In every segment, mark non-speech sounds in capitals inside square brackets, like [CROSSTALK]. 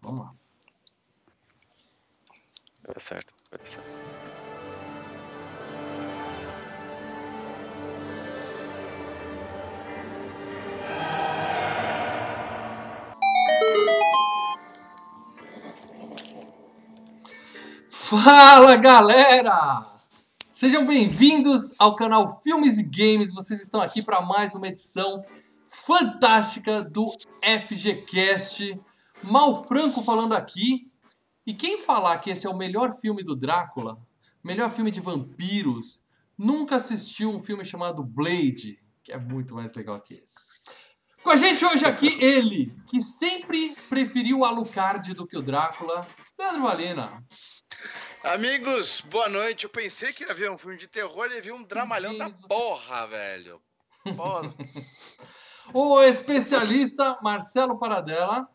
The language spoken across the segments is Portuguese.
Vamos lá. Vai dar certo, vai dar certo. Fala galera! Sejam bem-vindos ao canal Filmes e Games. Vocês estão aqui para mais uma edição fantástica do FGCast. Mal Franco falando aqui. E quem falar que esse é o melhor filme do Drácula, melhor filme de vampiros, nunca assistiu um filme chamado Blade, que é muito mais legal que esse. Com a gente hoje aqui, [LAUGHS] ele, que sempre preferiu o Alucard do que o Drácula, Leandro Valena. Amigos, boa noite. Eu pensei que ia ver um filme de terror e vi um dramalhão da você- porra, velho. Porra. [LAUGHS] O especialista Marcelo Paradela.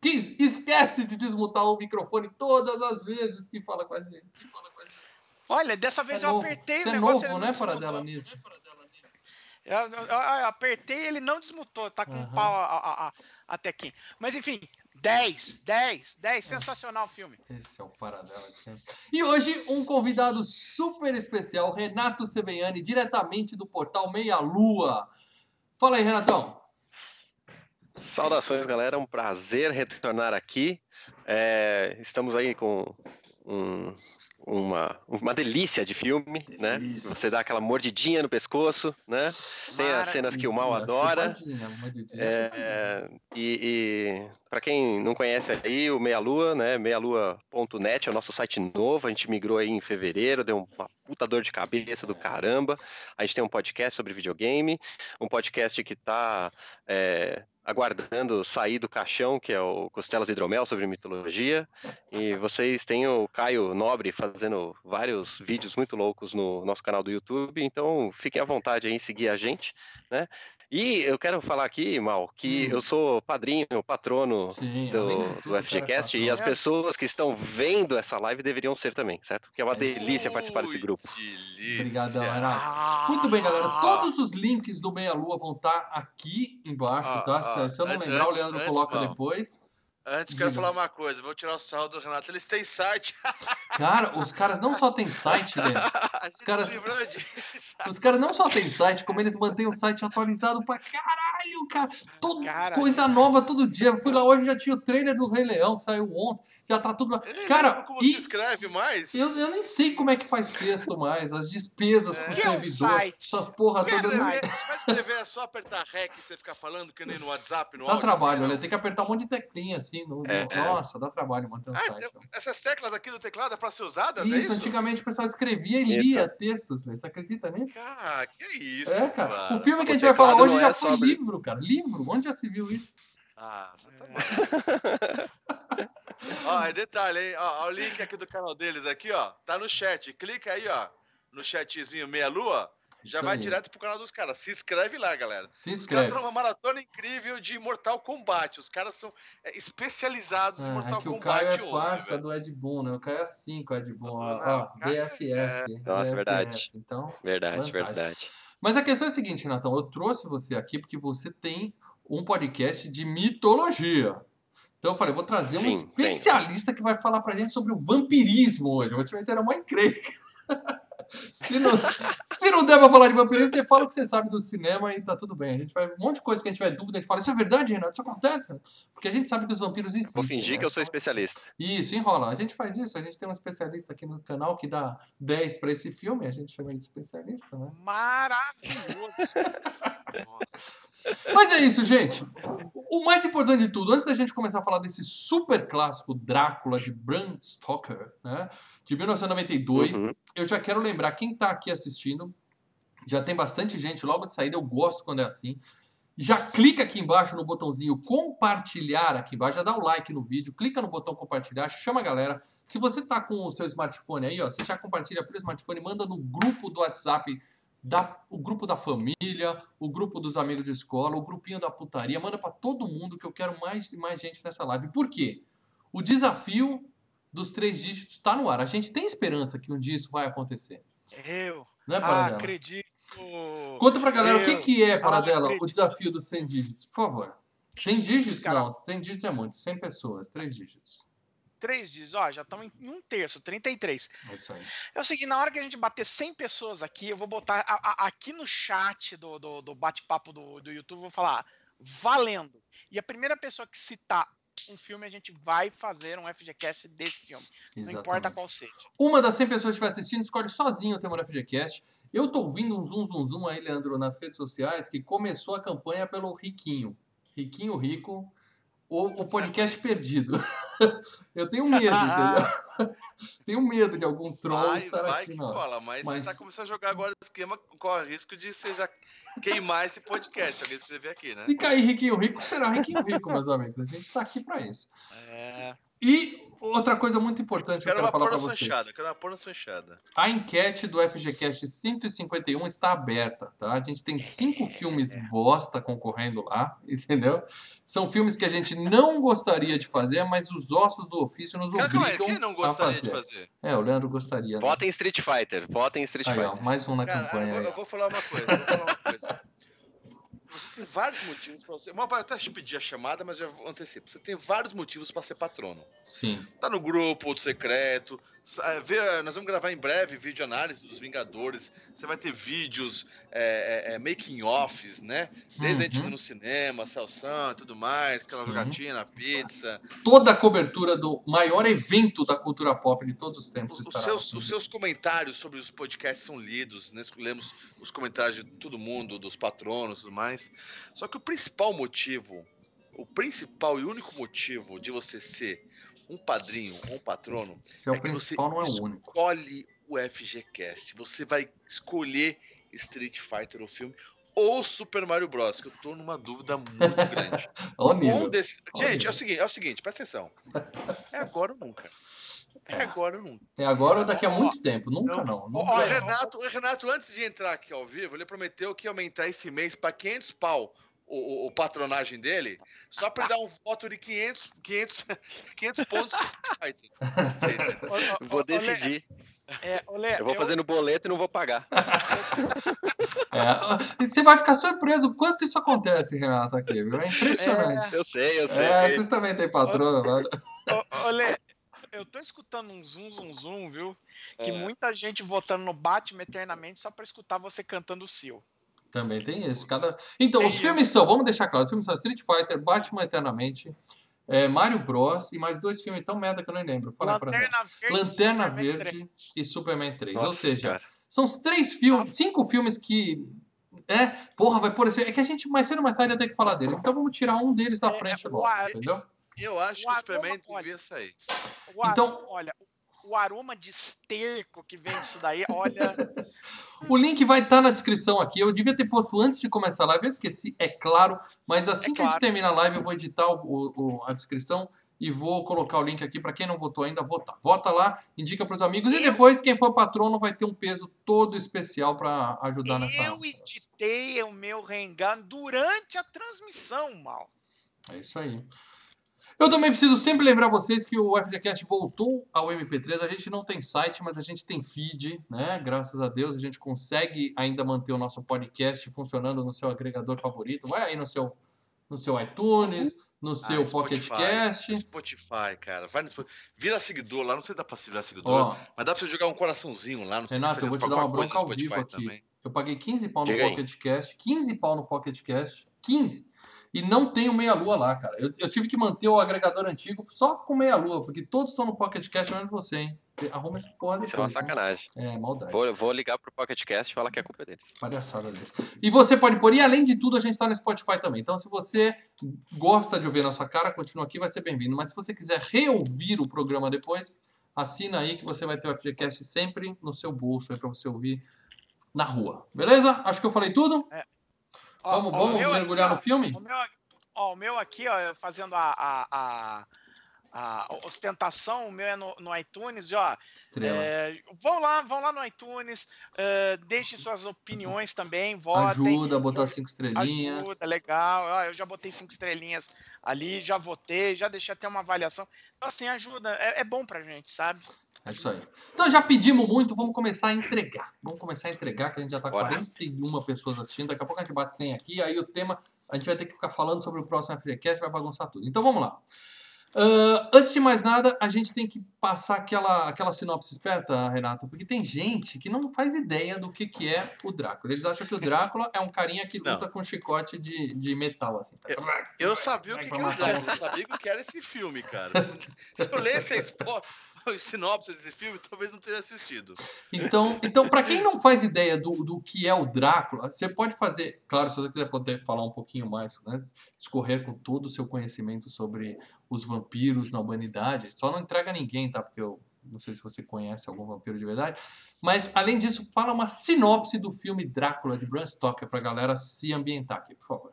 Que esquece de desmutar o microfone todas as vezes que fala com a gente. Olha, dessa vez É eu novo. apertei Você o é negócio. novo, ele não né, desmutou. Paradela, nisso? Eu, eu- eu- apertei ele não desmutou. Tá com Aham. um pau a, a, a- até aqui. Mas enfim, 10, 10, 10. Sensacional o filme. Esse é o Paradela de sempre. E hoje, um convidado super especial, Renato Seveiani, diretamente do portal Meia Lua. Fala aí, Renatão. Saudações, galera. É um prazer retornar aqui. É, estamos aí com um- uma, uma delícia de filme, né? Delícia. Você dá aquela mordidinha no pescoço, né? Tem as cenas que o mal adora. É, e e para quem não conhece aí, o Meia Lua, né? Meialua.net é o nosso site novo. A gente migrou aí em fevereiro, deu uma puta dor de cabeça do caramba. A gente tem um podcast sobre videogame, um podcast que tá é, aguardando sair do caixão, que é o Costelas Hidromel sobre mitologia. E vocês têm o Caio Nobre fazendo vários vídeos muito loucos no nosso canal do YouTube, então fiquem à vontade aí em seguir a gente, né? E eu quero falar aqui, Mal, que Hum. eu sou padrinho, patrono Sim, do, do FGCast e as pessoas que estão vendo essa live deveriam ser também, certo? Porque é uma É sim. delícia participar desse grupo. delícia. Obrigadão, Renato. Ah, Muito bem, galera. Todos os links do Meia Lua vão estar aqui embaixo, Ah, tá? ah, Se- Se eu não antes- lembrar, o Leandro antes, coloca depois. Antes, quero falar uma coisa. Vou tirar o saldo do Renato. Eles têm site. [LAUGHS] Cara, os caras não só têm site. [LAUGHS] A gente caras-. Os caras não só têm site, como eles mantêm o site atualizado pra caralho, cara. Todo, Cara. coisa nova todo dia. Eu fui lá hoje já tinha o trailer do Rei Leão, que saiu ontem. Já tá tudo lá. Eu Cara, como e- se escreve mais. Eu, eu nem sei como é que faz texto mais, as despesas É. pro Que é servidor, site? essas porra Quer todas. é- vai escrever, é só apertar REC e você ficar falando que nem no WhatsApp, no Dá áudio, trabalho, assim, né? não. Tem que apertar um monte de teclinha assim. No, no- É, é. Nossa, dá trabalho manter um Ah, site. eu- essas teclas aqui do teclado é pra ser usadas, é Isso, isso? antigamente o pessoal escrevia e Isso. lia textos, né? Você acredita nisso? Ah, que isso, É, cara. cara. O filme que a gente vai falar hoje já é foi sobre- livro, cara. Livro? Onde já se viu isso? Ah, tá bom. [LAUGHS] Ó, é detalhe, hein? Ó, ó, o link aqui do canal deles aqui, ó. Tá no chat. Clica aí, ó. No chatzinho meia lua. Já Isso vai aí. direto pro canal dos caras. Se inscreve lá, galera. Se Os caras inscreve. numa maratona incrível de Mortal Kombat. Os caras são é, especializados em É, Mortal é que o Kombat. Caio é 11, parça velho. do Ed Boon, né? O Caio é assim com o Ed Boon. Ó, ó, BFF. é- Nossa, BFF. verdade. Então, Verdade, Vantagem. verdade. Mas a questão é a seguinte, Renatão, eu trouxe você aqui porque você tem um podcast de mitologia. Então eu falei, vou trazer um Sim, especialista que vai falar pra gente sobre o vampirismo hoje. Eu vou te meter uma encrenca. [LAUGHS] se, não, se não der pra falar de vampirismo, você fala o que você sabe do cinema e tá tudo bem. A gente vai, um monte de coisa que a gente tiver dúvida, a gente fala, isso é verdade, Renato? Isso acontece? Porque a gente sabe que os vampiros existem. Vou fingir né? que eu sou Só- especialista. Isso, enrola. A gente faz isso, a gente tem um especialista aqui no canal que dá 10 pra esse filme, a gente chama ele de especialista, né? Maravilhoso. [LAUGHS] Mas é isso, gente. O mais importante de tudo, antes da gente começar a falar desse super clássico Drácula de Bram Stoker, né, de 1992, Uhum. eu já quero lembrar quem tá aqui assistindo. Já tem bastante gente logo de saída, eu gosto quando é assim. Já clica aqui embaixo no botãozinho compartilhar aqui embaixo, já dá o like no vídeo, clica no botão compartilhar, chama a galera. Se você tá com o seu smartphone aí, ó, você já compartilha pelo smartphone, manda no grupo do WhatsApp da, o grupo da família, o grupo dos amigos de escola, o grupinho da putaria, manda pra todo mundo que eu quero mais e mais gente nessa live. Por quê? O desafio dos três dígitos tá no ar. A gente tem esperança que um dia isso vai acontecer. Eu ah, Paradela? acredito. Conta pra galera o que, Eu que é, Paradela, o desafio dos 100 dígitos, por favor. 100 dígitos? Não, 100 dígitos é muito. 100 pessoas, 3 dígitos. Três dias, ó, já estamos em um terço, 33. É isso aí. É o seguinte, na hora que a gente bater 100 pessoas aqui, eu vou botar a- a- aqui no chat do, do, do bate-papo do, do YouTube, vou falar, valendo. E a primeira pessoa que citar um filme, a gente vai fazer um FGCast desse filme. Não importa Exatamente. qual seja. Uma das 100 pessoas que estiver assistindo, escolhe sozinho o tema do FGCast. Eu tô ouvindo um zoom, zoom, zoom aí, Leandro, nas redes sociais, que começou a campanha pelo Riquinho. Riquinho Rico, o, o podcast perdido. [LAUGHS] Eu tenho medo, entendeu? [LAUGHS] tenho medo de algum troll Vai, estar vai aqui, que não. cola, mas, Mas- você tá começando a jogar agora o esquema, corre risco de você já queimar esse podcast, alguém escrever aqui, né? Se cair Riquinho Rico, será Riquinho Rico, meus amigos. A gente tá aqui pra isso. É, E outra coisa muito importante que eu Quero falar pra porra vocês. sanchada, quero uma porra sanchada. A enquete do FGCast 151 está aberta, tá? A gente tem cinco filmes bosta concorrendo lá, [LAUGHS] entendeu? São filmes que a gente não gostaria de fazer, mas os ossos do ofício nos Cara, obrigam quem não a gostaria fazer. de fazer? É, o Leandro gostaria. Né? Votem em Street Fighter. Votem em Street Aí, ó, Fighter. mais um na Cara, campanha. eu, eu vou falar uma coisa, eu vou falar uma coisa. [LAUGHS] Você tem vários motivos pra você. Uma, eu até te pedir a chamada, mas já antecipo. Você tem vários motivos pra ser patrono. Sim. Tá no grupo, do secreto. É, vê- nós vamos gravar em breve vídeo análise dos Vingadores. Você vai ter vídeos, é, é, é, making offs, né? Desde a gente Uhum. no cinema, Celção e tudo mais, aquela Sim. jogatina, pizza. Toda a cobertura do maior evento da cultura pop de todos os tempos Os, os estará. seus, os seus comentários sobre os podcasts são lidos, né? lemos os comentários de todo mundo, dos patronos e tudo mais. Só que o principal motivo, o principal e único motivo de você ser um padrinho ou um patrono Se é principal, não é o único. escolhe o FGCast. Você vai escolher Street Fighter, o filme, ou Super Mario Bros. Que eu tô numa dúvida muito [LAUGHS] grande. Um desse... Gente, é o seguinte, é o seguinte, presta atenção. É agora ou nunca. É agora ou nunca. É agora ou daqui a Ó, muito tempo? Nunca não. Ó, Nunca o, Olha, Renato, Renato, antes de entrar aqui ao vivo, ele prometeu que ia aumentar esse mês para 500 pau o, o- patronagem dele, só para ele dar um voto de 500, 500, 500 pontos [LAUGHS] Vou decidir. é, Lê, Eu vou fazer no boleto e não vou pagar. [LAUGHS] É, você vai ficar surpreso o quanto isso acontece, Renato, aqui, viu? É impressionante. Eu sei, eu sei. É, vocês também têm patrono? Ô, ô, Lê, eu tô escutando um zoom, zoom, zoom, viu? Que É. muita gente votando no Batman eternamente só pra escutar você cantando o Seal. Também tem isso. Cada... Então, É os filmes isso. são, vamos deixar claro, os filmes são Street Fighter, Batman Eternamente, é, Mario Bros. e mais dois filmes tão merda que eu nem lembro. Fala pra mim. Lanterna Verde. Lanterna Verde 3. e Superman 3. Ou Nossa, seja, cara. são os três filmes, cinco filmes que. É, porra, vai por esse. É que a gente mais cedo ou mais tarde ia ter que falar deles. Então vamos tirar um deles da É, frente logo, ar- entendeu? Eu acho O que o Superman olha. devia sair. Então- olha, o aroma de esterco que vem disso daí, olha. [LAUGHS] O link vai estar na descrição aqui. Eu devia ter posto antes de começar a live, eu esqueci, é claro. Mas assim É que a gente claro. terminar a live, eu vou editar o- o- a descrição e vou colocar o link aqui para quem não votou ainda, votar. Vota lá, indica para os amigos e Eu- depois quem for patrono vai ter um peso todo especial para ajudar nessa. eu editei o meu Rengan durante a transmissão, mal. É isso aí. Eu também preciso sempre lembrar vocês que o FGCast voltou ao MP3. A gente não tem site, mas a gente tem feed, né? Graças a Deus a gente consegue ainda manter o nosso podcast funcionando no seu agregador favorito. Vai aí no seu, no seu iTunes, no seu Ah, Pocket Spotify, cara. Vai no Spotify. Vira seguidor lá, não sei se dá pra se virar seguidor, Ó, mas dá pra você jogar um coraçãozinho lá. Não sei se Renato, você eu vou te dar uma bronca ao vivo aqui. também. Eu paguei 15 pau no Diga aí. Pocket Cast, 15 pau no Pocket Cast, 15. E não tenho meia lua lá, cara. Eu, eu tive que manter o agregador antigo só com meia lua, porque todos estão no Pocket Cast menos você, hein? Arruma essa porra Isso é uma né? sacanagem. É, maldade. Vou, vou ligar pro Pocket Cast e falar que a culpa é deles. Palhaçada deles. E você pode pôr, e além de tudo, a gente está no Spotify também. Então, se você gosta de ouvir nossa cara, continua aqui, vai ser bem-vindo. Mas se você quiser reouvir o programa depois, assina aí que você vai ter o FGCast sempre no seu bolso aí para você ouvir na rua. Beleza? Acho que eu falei tudo. Ó, vamos ó, vamos mergulhar aqui, no filme? O meu, ó, o meu aqui, ó, fazendo a, a, a, a ostentação, o meu é no, no iTunes, ó. Estrela. É, vão lá, vão lá no iTunes, é, deixem suas opiniões também, votem. Ajuda a botar cinco estrelinhas. Ajuda, legal. Ó, eu já botei cinco estrelinhas ali, já votei, já deixei até uma avaliação. Então, assim, ajuda. É, é bom pra gente, sabe? É isso aí. Então já pedimos muito, vamos começar a entregar. Vamos começar a entregar, que a gente já tá com Bora. 41 pessoas assistindo. Daqui a pouco a gente bate 100 aqui. Aí o tema, a gente vai ter que ficar falando sobre o próximo FreeCast, vai bagunçar tudo. Então vamos lá. Ah, antes de mais nada, a gente tem que passar aquela, aquela sinopse esperta, Renato, porque tem gente que não faz ideia do que, que é o Drácula. Eles acham que o Drácula é um carinha que Não. luta com chicote de, de metal, assim. Eu sabia o que, que era o Drácula, eu sabia o que era esse filme, cara. Se eu lesse a expo... [LAUGHS] a sinopse desse filme, talvez não teria assistido. Então, então para quem não faz ideia do, do que é o Drácula, você pode fazer, claro, se você quiser poder falar um pouquinho mais, né, discorrer com todo o seu conhecimento sobre os vampiros na humanidade, só não entrega ninguém, tá? Porque eu não sei se você conhece algum vampiro de verdade, mas além disso, fala uma sinopse do filme Drácula de Bram Stoker pra galera se ambientar aqui, por favor.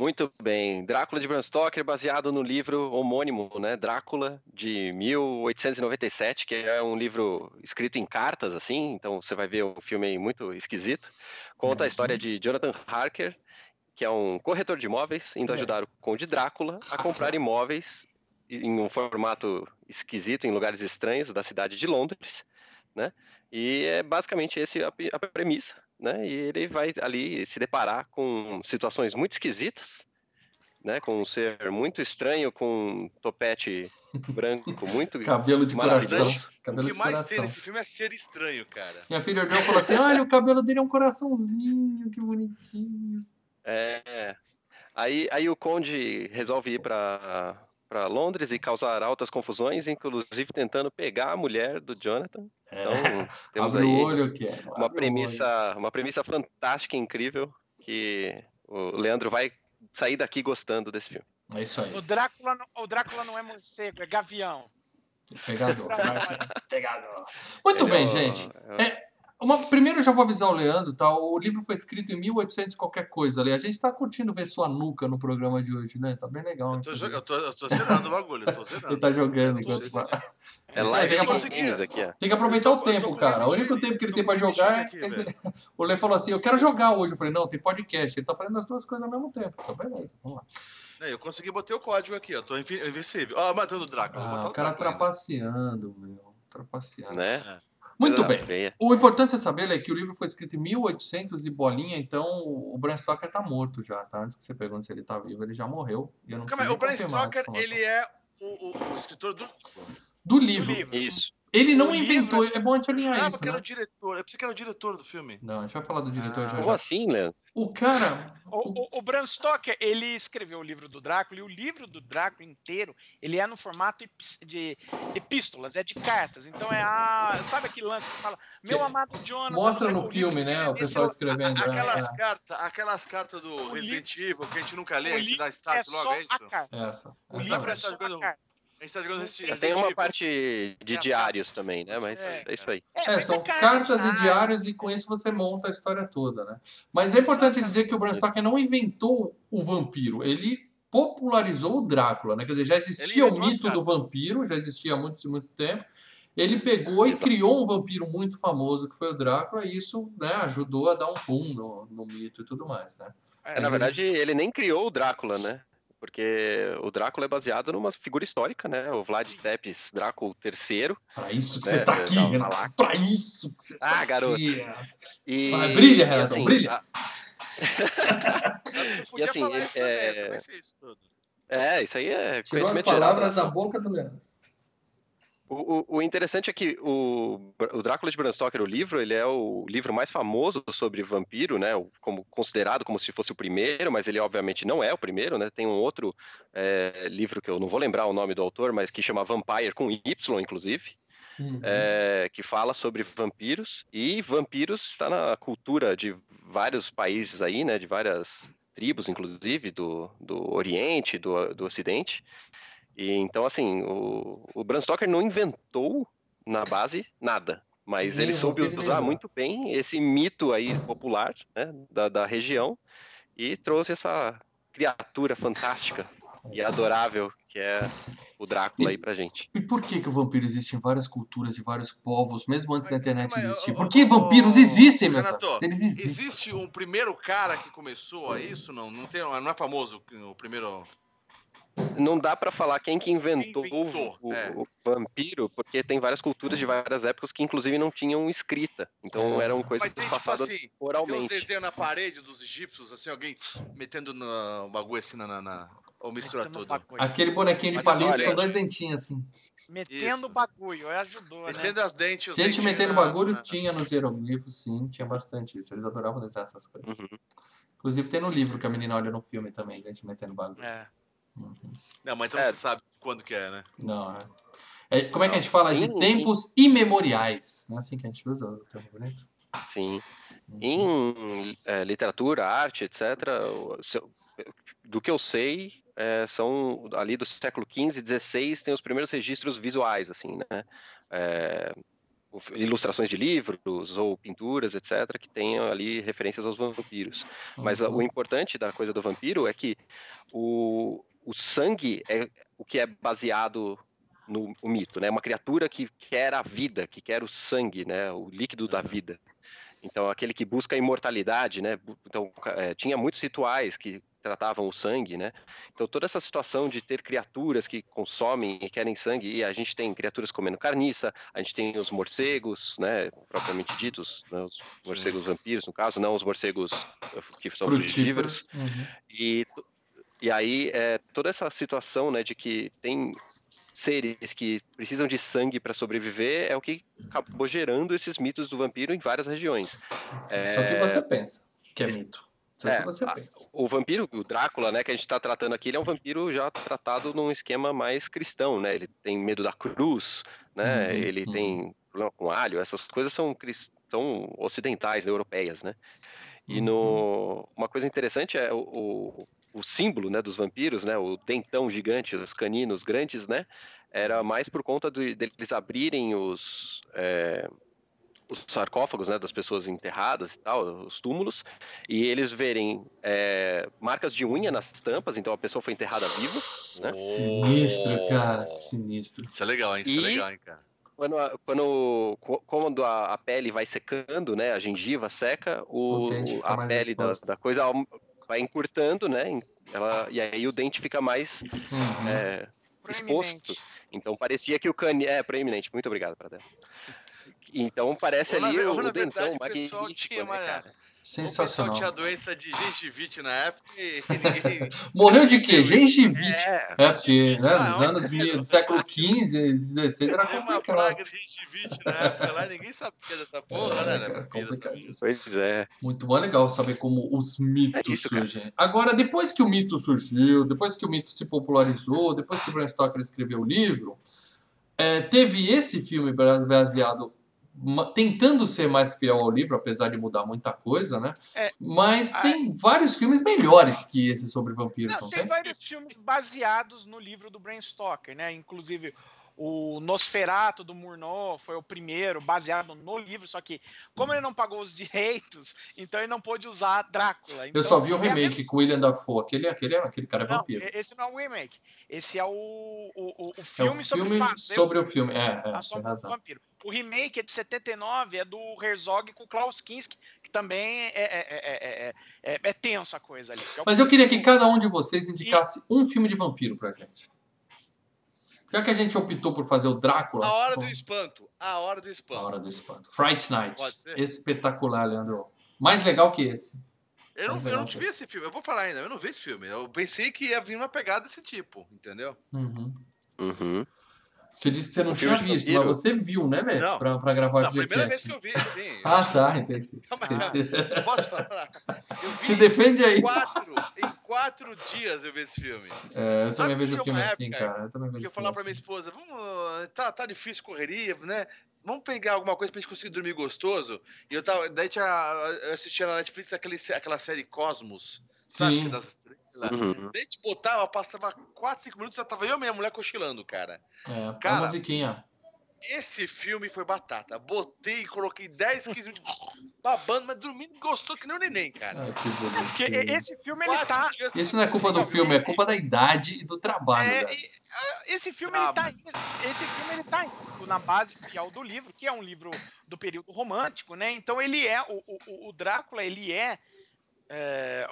Muito bem. Drácula de Bram Stoker, baseado no livro homônimo, né? Drácula, de 1897, que é um livro escrito em cartas, assim. Então você vai ver o filme muito esquisito. Conta a história de Jonathan Harker, que é um corretor de imóveis, indo É. ajudar o Conde Drácula a comprar imóveis em um formato esquisito, em lugares estranhos da cidade de Londres, né? E é basicamente esse a, a premissa, né? E ele vai ali se deparar com situações muito esquisitas, né? Com um ser muito estranho, com um topete [LAUGHS] branco muito Cabelo de coração. O Cabelo que de mais tem coração. nesse filme é ser estranho, cara. Minha filha olhou e falou assim: olha, o cabelo dele é um coraçãozinho, que bonitinho. É. Aí, aí o Conde resolve ir para para Londres e causar altas confusões, inclusive tentando pegar a mulher do Jonathan. Então, [LAUGHS] temos Abre aí o olho, que é. uma premissa, uma premissa fantástica e incrível que o Leandro vai sair daqui gostando desse filme. É isso aí. O Drácula, não- o Drácula não é morcego, é gavião. Pegador. Pegador. Muito Ele bem, é o- gente. é É, Uma, primeiro eu já vou avisar o Leandro, tá? O livro foi escrito em 1800 e qualquer coisa ali. A gente tá curtindo ver sua nuca no programa de hoje, né? Tá bem legal. Eu tô, jo- inclusive. eu tô, eu tô zerando o bagulho, eu tô Ele zerando. tá jogando tô enquanto fala. É Isso aí, tem live que aqui, ó. Tem que aproveitar o tô- tô tempo, cara. O único tempo que ele tô tem pra jogar é. aqui, velho. o Lê falou assim: Eu quero jogar hoje. Eu falei: Não, tem podcast. Ele tá fazendo as duas coisas ao mesmo tempo. Então, beleza, vamos lá. É, Eu consegui botar o código aqui, ó. Tô invencível. Ó, matando o Drácula. vou Ah, o cara trapaceando, meu. Trapaceando. Né? Muito Coisa bem. feia. O importante é saber Lê, que o livro foi escrito em 1800 e bolinha, então o Bram Stoker tá morto já, tá? Antes que você pergunte se ele tá vivo, ele já morreu. E eu não Calma o Bram Stoker, ele é o, o- o escritor do. Do livro. Do livro. Isso. Ele não O inventou, livro- é bom a gente Eu alinhar isso, que era né? o diretor. Eu pensei que era o diretor do filme. Não, a gente vai falar do diretor Ah. já Como assim, Leandro? O cara. O, o, o Bram Stoker, ele escreveu o livro do Drácula, e o livro do Drácula inteiro, ele é no formato de epístolas, é de cartas. Então é a. Sabe aquele lance que fala, meu Que- amado Jonathan. Mostra no filme, né? é O pessoal escrevendo. né? Aquelas É, cartas, aquelas cartas do O Resident Evil que a gente nunca lê, a gente dá É start logo, só é isso? a carta. é essa. O essa livro é só a jogando- carta. A gente tá jogando Resident Já Evil. tem uma parte de diários também, né? Mas É. é isso aí. É, É, são carta, cartas e diário. diários e com isso você monta a história toda, né? Mas é importante dizer que o Bram Stoker não inventou o vampiro, ele popularizou o Drácula, né? Quer dizer, já existia Ele o mito do vampiro, já existia há muito, muito tempo. Ele pegou e Exato. criou um vampiro muito famoso que foi o Drácula e isso né, ajudou a dar um boom no, no mito e tudo mais, né? É, É, na Mas verdade, ele nem criou o Drácula, né? Porque o Drácula é baseado numa figura histórica, né? O Vlad Tepes Drácula III. Pra isso que É, você tá é, aqui, Renato. lá. Pra isso que você tá Ah, garoto. aqui, Renato. E, Vai, brilha, e Renatão, brilha. a- [LAUGHS] E assim, também, é- sei isso. É, isso aí é Tirou as palavras geral, da boca do Leandro. O, o- o interessante é que o, o Drácula de Bram Stoker, o livro, ele é o livro mais famoso sobre vampiro, né? Como considerado como se fosse o primeiro, mas ele obviamente não é o primeiro, né? Tem um outro é, livro que eu não vou lembrar o nome do autor, mas que chama Vampire com Y, inclusive, Uhum. é, que fala sobre vampiros e vampiros está na cultura de vários países aí, né? De várias tribos, inclusive do, do Oriente, do, do Ocidente. E então, assim, o, o Bram Stoker não inventou na base nada, mas ele soube usar muito bem esse mito aí popular né, da, da região e trouxe essa criatura fantástica e adorável que é o Drácula aí pra gente. E por que, que o vampiro existe em várias culturas, de vários povos, mesmo antes da internet Mas, existir? Por que vampiros existem, meus Renato, amigos? Eles existem. Existe um primeiro cara que começou a isso? Não, não, tem, não é famoso o primeiro. Não dá pra falar quem que inventou, Quem inventou, o, é. o vampiro, porque tem várias culturas de várias épocas que inclusive não tinham escrita. Então É. eram coisas Mas tem tipo passadas assim, tem uns oralmente. desenhos na parede dos egípcios, assim, alguém metendo no bagulho assim na. na, na- ou mistura tudo. Aquele bonequinho de Mas palito olha- com dois dentinhos, assim. Metendo Isso. bagulho, ajudou, né? Metendo as dentes. Gente dentinhos metendo na- bagulho na- tinha nos hieroglifos, sim, tinha bastante isso. Eles adoravam desenhar essas coisas. Uhum. Inclusive tem no livro que a menina olha no filme também, gente metendo bagulho. É. Uhum. Não, mas então É. você sabe quando que é, né? Não, é. É, Como é que a gente fala? De Em- tempos imemoriais. Não é assim que a gente usa o termo bonito? Sim. Uhum. Em é, literatura, arte, etc., do que eu sei, é, são ali do século XV, XVI, tem os primeiros registros visuais, assim, né? É, ilustrações de livros ou pinturas, etc., que tenham ali referências aos vampiros. Mas Uhum. o importante da coisa do vampiro é que o, o sangue é o que é baseado no mito, né? Uma criatura que quer a vida, que quer o sangue, né? O líquido da vida. Então, aquele que busca a imortalidade, né? Então, eh, tinha muitos rituais que tratavam o sangue, né? Então, toda essa situação de ter criaturas que consomem e querem sangue, e a gente tem criaturas comendo carniça, a gente tem os morcegos, né? Propriamente ditos, né, os morcegos vampiros, no caso, não os morcegos eh, que são frutíferos. Frutíferos. Uhum. E, e aí, é, toda essa situação, né, de que tem seres que precisam de sangue para sobreviver é o que acabou gerando esses mitos do vampiro em várias regiões. Só que É, você pensa que é mito. Só é, que você a- pensa. O vampiro, o Drácula, né, que a gente está tratando aqui, ele é um vampiro já tratado num esquema mais cristão, né? Ele tem medo da cruz, né? Uhum, ele uhum. tem problema com alho, essas coisas são cristão ocidentais, né, europeias, né? E Uhum. no uma coisa interessante é o, o, o símbolo, né, dos vampiros, né, o dentão gigante, os caninos grandes, né? Era mais por conta de, deles abrirem os é, os sarcófagos, né, das pessoas enterradas e tal, os túmulos, e eles verem é, marcas de unha nas tampas, então a pessoa foi enterrada viva, né? Sinistro, cara. Sinistro. Isso é legal, hein? Isso é E- legal, hein, cara? Quando a, quando, quando a, a pele vai secando, né, a gengiva seca, o, O a pele da, da coisa vai encurtando, né, ela, e aí o dente fica mais Uhum. é, exposto. Então parecia que o canino... É, proeminente. Muito obrigado, Pradel. Então parece Ou ali o, na o dentão o magnífico, tinha né, uma- cara? O pessoal Sensacional. tinha doença de gengivite na época e [LAUGHS] ninguém. [LAUGHS] Morreu de quê? Gengivite. É, É, porque né, Ah, nos é anos do século XV, XVI era uma complicado. praga de gengivite na época lá, ninguém sabia dessa porra, né? É, né? cara, vampiro, complicadíssimo. Pois é. Muito bom, é legal saber como os mitos É isso, cara. surgem. Agora, depois que o mito surgiu, depois que o mito se popularizou, depois que o Bram Stoker escreveu o livro, é, teve esse filme baseado tentando ser mais fiel ao livro, apesar de mudar muita coisa, né? É. Mas Ah, tem vários filmes melhores que esse sobre vampiros, Não, não, tem tem? vários filmes baseados no livro do Bram Stoker, né? Inclusive o Nosferato do Murnau foi o primeiro baseado no livro, só que como ele não pagou os [LAUGHS] direitos, então ele não pôde usar Drácula. Eu Então, só vi o é remake com o William Dafoe. Aquele, aquele, aquele cara é Não, vampiro. e- esse não é o remake. Esse é o, o, o, o É o filme, sobre filme o fato. sobre o filme. É, é, a Sombra do. Vampiro. O remake é de 79, é do Herzog com o Klaus Kinski, que também é, é, é, é, é, é tenso a coisa ali. é Mas eu queria que cada um de vocês indicasse um filme de vampiro pra gente. Já que a gente optou por fazer o Drácula. A hora do espanto. A hora do A espanto. Hora do Espanto. Fright Night. Pode ser? Espetacular, Leandro. Mais legal que esse. Eu não, eu não vi mesmo. esse filme. Eu vou falar ainda, eu não vi esse filme. Eu pensei que ia vir uma pegada desse tipo, entendeu? Uhum. Uhum. Você disse que você não tinha visto, mas você viu, né, Lê? Não. Pra, pra gravar Não, o a primeira vez que eu vi, sim. [LAUGHS] Ah, tá, entendi. [LAUGHS] Calma, entendi. Posso falar? Se defende aí. em quatro, em quatro dias eu vi esse filme. É, eu também Sabe vejo que filme assim, época cara. Eu também vejo eu falava pra minha assim. esposa, vamos, tá, tá difícil correria, né? Vamos pegar alguma coisa pra gente conseguir dormir gostoso. E eu tava, daí tinha, eu assistia na Netflix aquele, aquela série Cosmos, sabe? Sim. Das estrelas. Uhum. Daí a gente botava, passava 4, 5 minutos, já tava eu e minha mulher cochilando, cara. É, a Cara, musiquinha. Esse filme foi batata. Botei e coloquei 10, 15 minutos [LAUGHS] babando, mas dormindo gostou que nem um neném, cara. Ah, que Porque esse filme ele tá. Isso não é culpa do filme, é culpa da idade e do trabalho. É, e, esse filme Ah, ele tá esse filme ele tá indo na base fiel do livro, que é um livro do período romântico, né? Então ele é o, o, o Drácula, ele é, é,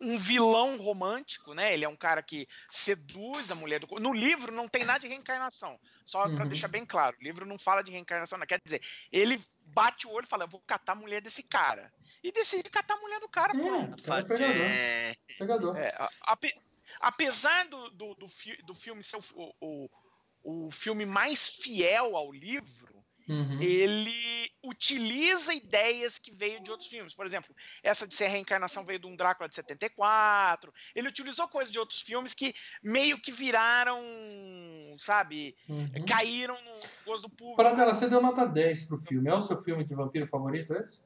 um, vilão romântico, né? Ele é um cara que seduz a mulher do no livro não tem nada de reencarnação. Só para Uhum. deixar bem claro, o livro não fala de reencarnação, não quer dizer, ele bate o olho e fala, eu vou catar a mulher desse cara. E decide catar a mulher do cara, pronto. É, é pegador. É, Pegador. É, ape- apesar do, do, do, fi- do filme ser o, o, o filme mais fiel ao livro, Uhum. ele utiliza ideias que veio de outros filmes. Por exemplo, essa de ser a reencarnação veio de um Drácula de 74. Ele utilizou coisas de outros filmes que meio que viraram, sabe, Uhum. caíram no gosto do público. Paradela, você deu nota 10 pro filme. É o seu filme de vampiro favorito esse?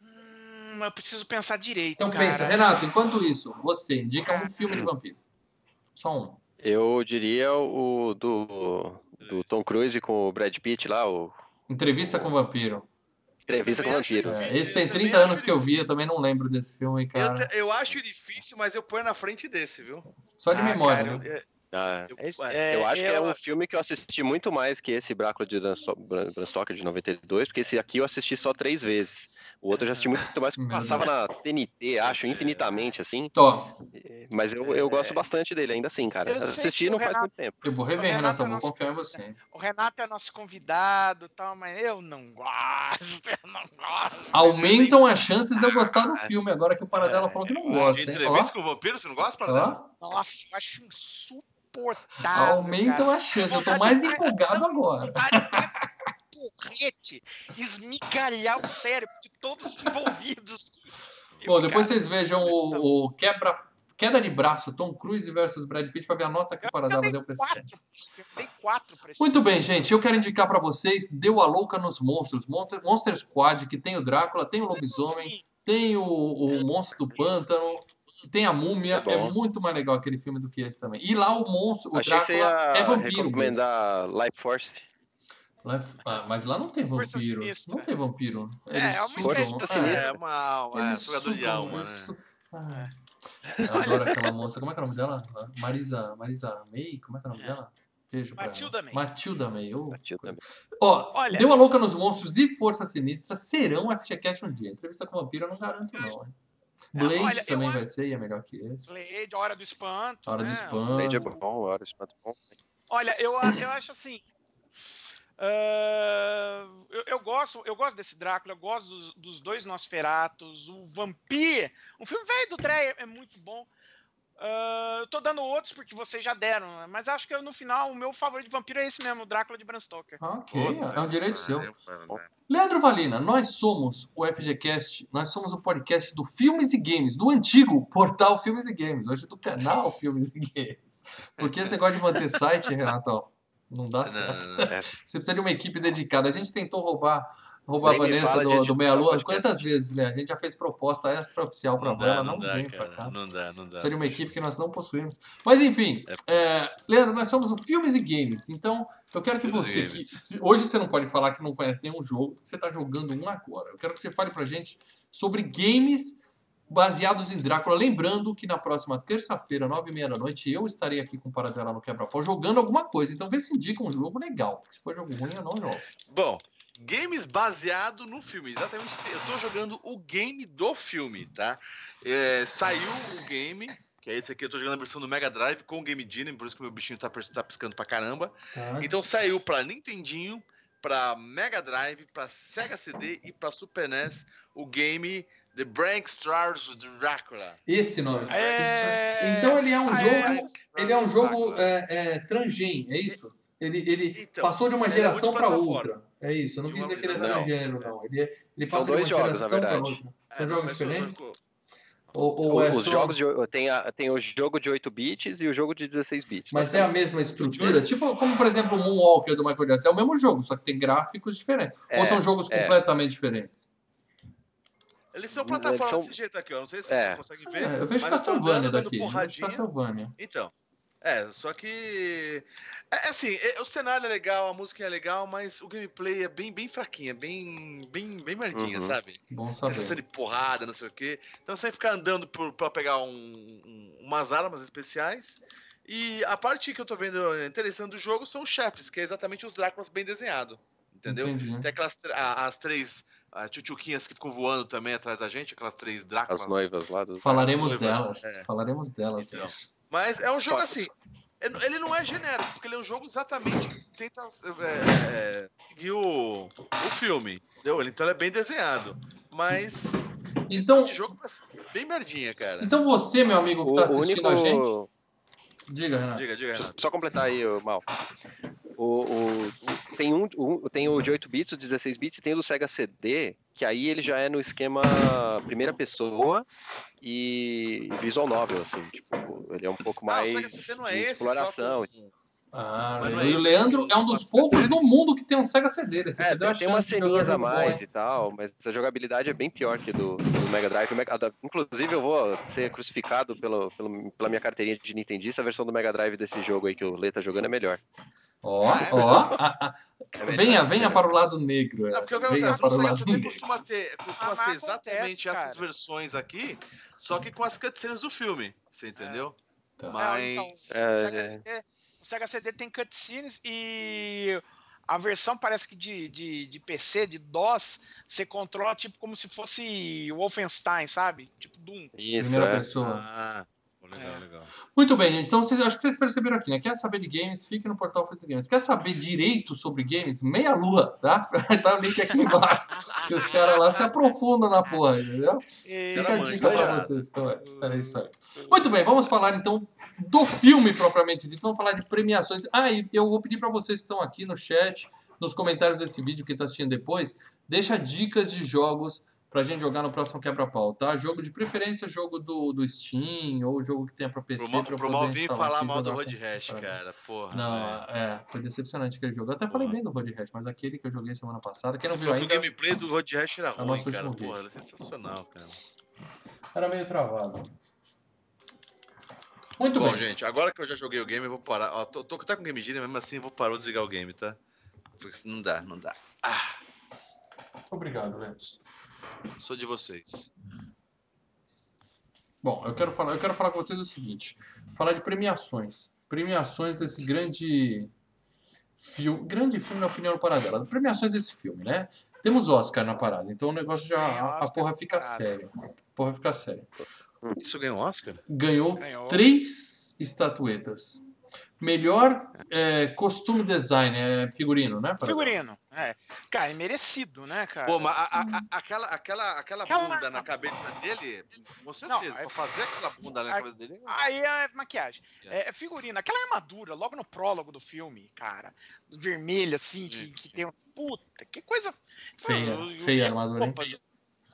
Hum, eu preciso pensar direito. Então cara. pensa, Renato, enquanto isso, você indica um filme de vampiro. Só um. Eu diria o do, do Tom Cruise com o Brad Pitt lá, o Entrevista com o Vampiro. Entrevista com o Vampiro. É, esse tem Eu também 30 anos acho que eu vi, eu também não lembro desse filme, eu, cara. te- eu acho difícil, mas eu ponho na frente desse, viu? Só de Ah, memória, cara, né? eu- eu- Ah, Eu- esse- é, é, eu acho que é eu- um filme que eu assisti muito mais que esse Brácula de Bram Stoker de 92, porque esse aqui eu assisti só três vezes. O outro eu já assisti muito mais, porque passava na TNT, acho, infinitamente, assim. Ó, Mas eu, eu gosto bastante dele ainda assim, cara. Eu Assisti não o faz Renato- muito tempo. eu vou rever, O Renato Renato, é eu vou confiar em você. O Renato é nosso convidado e tal, mas eu não gosto, [LAUGHS] eu não gosto. Aumentam as chances de eu gostar do filme, agora que o Paradela falou que não gosta, hein? Entrevista com o vampiro, você não gosta, Ó, Paradela? Nossa, eu acho insuportável. aumentam cara. as chances. Eu tô mais empolgado agora. Porrete, esmigalhar o cérebro todos os envolvidos. Bom, depois Cara, vocês vejam o, o quebra, queda de braço, Tom Cruise versus Brad Pitt, pra ver a nota que o eu Paradela dei deu pra esse filme. quatro pra esse filme, dei quatro pra esse Muito bem, gente. Eu quero indicar pra vocês Deu a Louca nos Monstros. Monster, Monster Squad, que tem o Drácula, tem o lobisomem, Sim, tem o, o Monstro do Pântano, tem a Múmia. É É, muito mais legal aquele filme do que esse também. E lá o monstro, o Achei que você Drácula ia é vampiro recomendar Life Force. Lá é- ah, mas lá não tem vampiro. Não tem vampiro. É, Eles é uma sugam. espécie de sinistra. É uma, uma sugador de sugam, alma, eles né? Ah, [LAUGHS] eu adoro aquela moça. Como é que é o nome dela? Marisa, Marisa May? Como é que é o nome dela? Beijo pra Matilda ela. May. Matilda May. ô, Matilda. May. Ó, Olha- Deu a Louca nos Monstros e Força Sinistra serão FGCast um dia. Entrevista com Vampiro eu não garanto não. hein? Blade olha, também acho- vai ser e é melhor que esse. Blade, Hora do Espanto. Hora do né? Espanto. Blade é bom, Hora Espanto é bom. Olha, eu, eu acho assim. Ah, eu, eu gosto, eu gosto desse Drácula, eu gosto dos, dos dois Nosferatos, o Vampir. O filme velho do Trey é muito bom. Ah, eu tô dando outros porque vocês já deram, né? mas acho que eu, no final o meu favorito de vampiro é esse mesmo, o Drácula de Bram Stoker. Ok, é um direito seu. seu. Leandro Valina, nós somos o FGCast, nós somos o podcast do Filmes e Games, do antigo portal Filmes e Games, hoje do canal Filmes e Games. Porque esse negócio de manter site, [LAUGHS] Renato, não dá certo. É, [LAUGHS] Você precisa de uma equipe dedicada. A gente tentou roubar, roubar a Nem Vanessa do, do Meia Lua. Quantas vezes, né? A gente já fez proposta extraoficial pra Não ela, não, não dá, vem pra cá. Não dá, não dá. Precisa de uma equipe que nós não possuímos. Mas enfim, É. é, Leandro, nós somos o Filmes e Games. Então, eu quero que Filmes você. Que, se- hoje você não pode falar que não conhece nenhum jogo, porque você está jogando um agora. Eu quero que você fale pra gente sobre games baseados em Drácula. Lembrando que na próxima terça-feira, nove e meia da noite, eu estarei aqui com o Paradela no Quebra-Pau jogando alguma coisa. Então, vê se indica um jogo legal. porque Se for jogo ruim, eu não jogo. Bom, games baseado no filme. Exatamente. Eu tô jogando o game do filme, tá? É, saiu o game. Que é esse aqui, eu tô jogando a versão do Mega Drive com o Game Genie, por isso que meu bichinho tá, tá piscando pra caramba. Tá? Então saiu pra Nintendinho, pra Mega Drive, pra Sega CD e pra Super NES o game The Brank Stars Drácula. Esse nome. É... Então ele é um jogo. é. Ele é um jogo é, é, transgen, é isso? Ele, ele Então, passou de uma é geração para outra. É isso, eu não quis dizer que ele é transgênero, não. Ele, é- ele passa de uma jogos, geração para outra. São É, jogos diferentes? Ou, ou é Os só... jogos de, tem, a, tem o jogo de 8 bits e o jogo de 16 bits. Mas é a mesma estrutura? Tipo, como por exemplo o Moonwalker do Michael Jackson. É o mesmo jogo, só que tem gráficos diferentes. ou É, são jogos é. completamente diferentes? Eles são plataformas são- desse jeito aqui, ó. Não sei se É. vocês conseguem ver. É, eu vejo Castlevania daqui. Eu vejo porradinha. Castlevania. Então. É, só que. É assim, é- o cenário é legal, a música é legal, mas o gameplay é bem, bem fraquinha, bem, bem, bem merdinha, Uhum. sabe? Bom Sensação saber. de porrada, não sei o quê. Então você fica andando por, pra pegar um- um- umas armas especiais E a parte que eu tô vendo interessante do jogo são os chefes, que é exatamente os Dráculas bem desenhados. Entendeu? Entendi. Tem aquelas as três ah, tchutchuquinhas que ficam voando também atrás da gente, aquelas três Dráculas. As noivas lá. Falaremos As delas. noivas, é. Falaremos delas. Então. gente. Mas é um jogo assim. ele- Ele não é genérico, porque ele é um jogo exatamente que tenta é, é, seguir o, o filme. Entendeu? Ele- Então ele é bem desenhado. Mas Então, esse jogo é bem merdinha, cara. então você, meu amigo que O, tá assistindo único. a gente, diga, Renato. Diga, diga, Renato. Só completar aí, Mal. O, o- o- tem, um, um- tem o de 8 bits, o 16 bits, e tem o do Sega CD, que aí ele já é no esquema primeira pessoa e visual novel, assim, tipo, ele é um pouco Ah, o mais Sega CD não é esse, exploração. só Ah, e é o isso. Leandro é um dos poucos no carteiras. mundo que tem um Sega CD. Esse É, aqui deu tem, umas ceninhas a mais e tal, mas a jogabilidade é bem pior que do, do Mega Drive. Mega- inclusive, eu vou ser crucificado pelo, pelo- pela minha carteirinha de Nintendista, a versão do Mega Drive desse jogo aí que o Lê tá jogando é melhor. Ó, Ah, é ó. ah, ah. É venha, é venha melhor. para o lado negro. Não, é. porque o que venha acontece para o Sega lado negro. costuma ter, costuma Ah, ser acontece, exatamente essas cara. versões aqui, só que com as cutscenes do filme. Você entendeu? Tá. Não, Mas. então, É, o, Sega é. CD, o Sega CD tem cutscenes e a versão parece que de, de, de PC, de DOS, você controla tipo como se fosse o Wolfenstein, sabe? Tipo Doom. Isso, Primeira é. pessoa. Ah, legal, É. legal. Muito bem, gente. Então, vocês, acho que vocês perceberam aqui, né? Quer saber de games? Fique no portal Feito Games. Quer saber direito sobre games? Meia lua, tá? [LAUGHS] tá o link aqui embaixo. que os caras lá se aprofundam na porra, entendeu? E- Fica a dica pra vocês. Então, é, isso aí. Muito bem, vamos falar então do filme propriamente dito. Vamos falar de premiações. Ah, e eu vou pedir para vocês que estão aqui no chat, nos comentários desse vídeo que está assistindo depois, deixa dicas de jogos pra gente jogar no próximo quebra-pau, tá? Jogo de preferência, jogo do, do Steam ou jogo que tenha pra PC. Pro, pra pro poder mal vir instalar falar mal do Road Rash, pra- cara. Porra. Não, velho. é, foi decepcionante aquele jogo. Eu até falei Porra. bem do Road Rash, mas aquele que eu joguei semana passada, quem não viu ainda, o gameplay do Road Rash era É o ruim, nosso cara. último Porra, era sensacional, cara. era meio travado. Muito Bom, bem. gente, agora que eu já joguei o game, eu vou parar. Ó, tô, tô até com Game Genie, mesmo assim eu vou parar de desligar o game, tá? Não dá, não dá. Ah, Obrigado, Léo. Sou de vocês. Bom, eu quero falar, eu quero falar com vocês o seguinte, falar de premiações, premiações desse grande filme, grande filme na opinião do Paradela, premiações desse filme, né? Temos Oscar na parada, então o negócio já a, a porra fica séria, a porra fica séria. Isso ganhou Oscar? Ganhou Ganhou. três estatuetas. Melhor é, costume design, é figurino, né? Figurino, é. Cara, é merecido, né, cara? Pô, mas a- a- a- aquela, aquela, aquela Aquela- bunda na cabeça dele, com certeza. Não, é- pra fazer aquela bunda na a- cabeça dele. Aí é maquiagem. É, é figurino. Aquela armadura, logo no prólogo do filme, cara. Vermelha, assim, que, que tem. Puta, que coisa. Feia, feia a armadura, hein? roupa,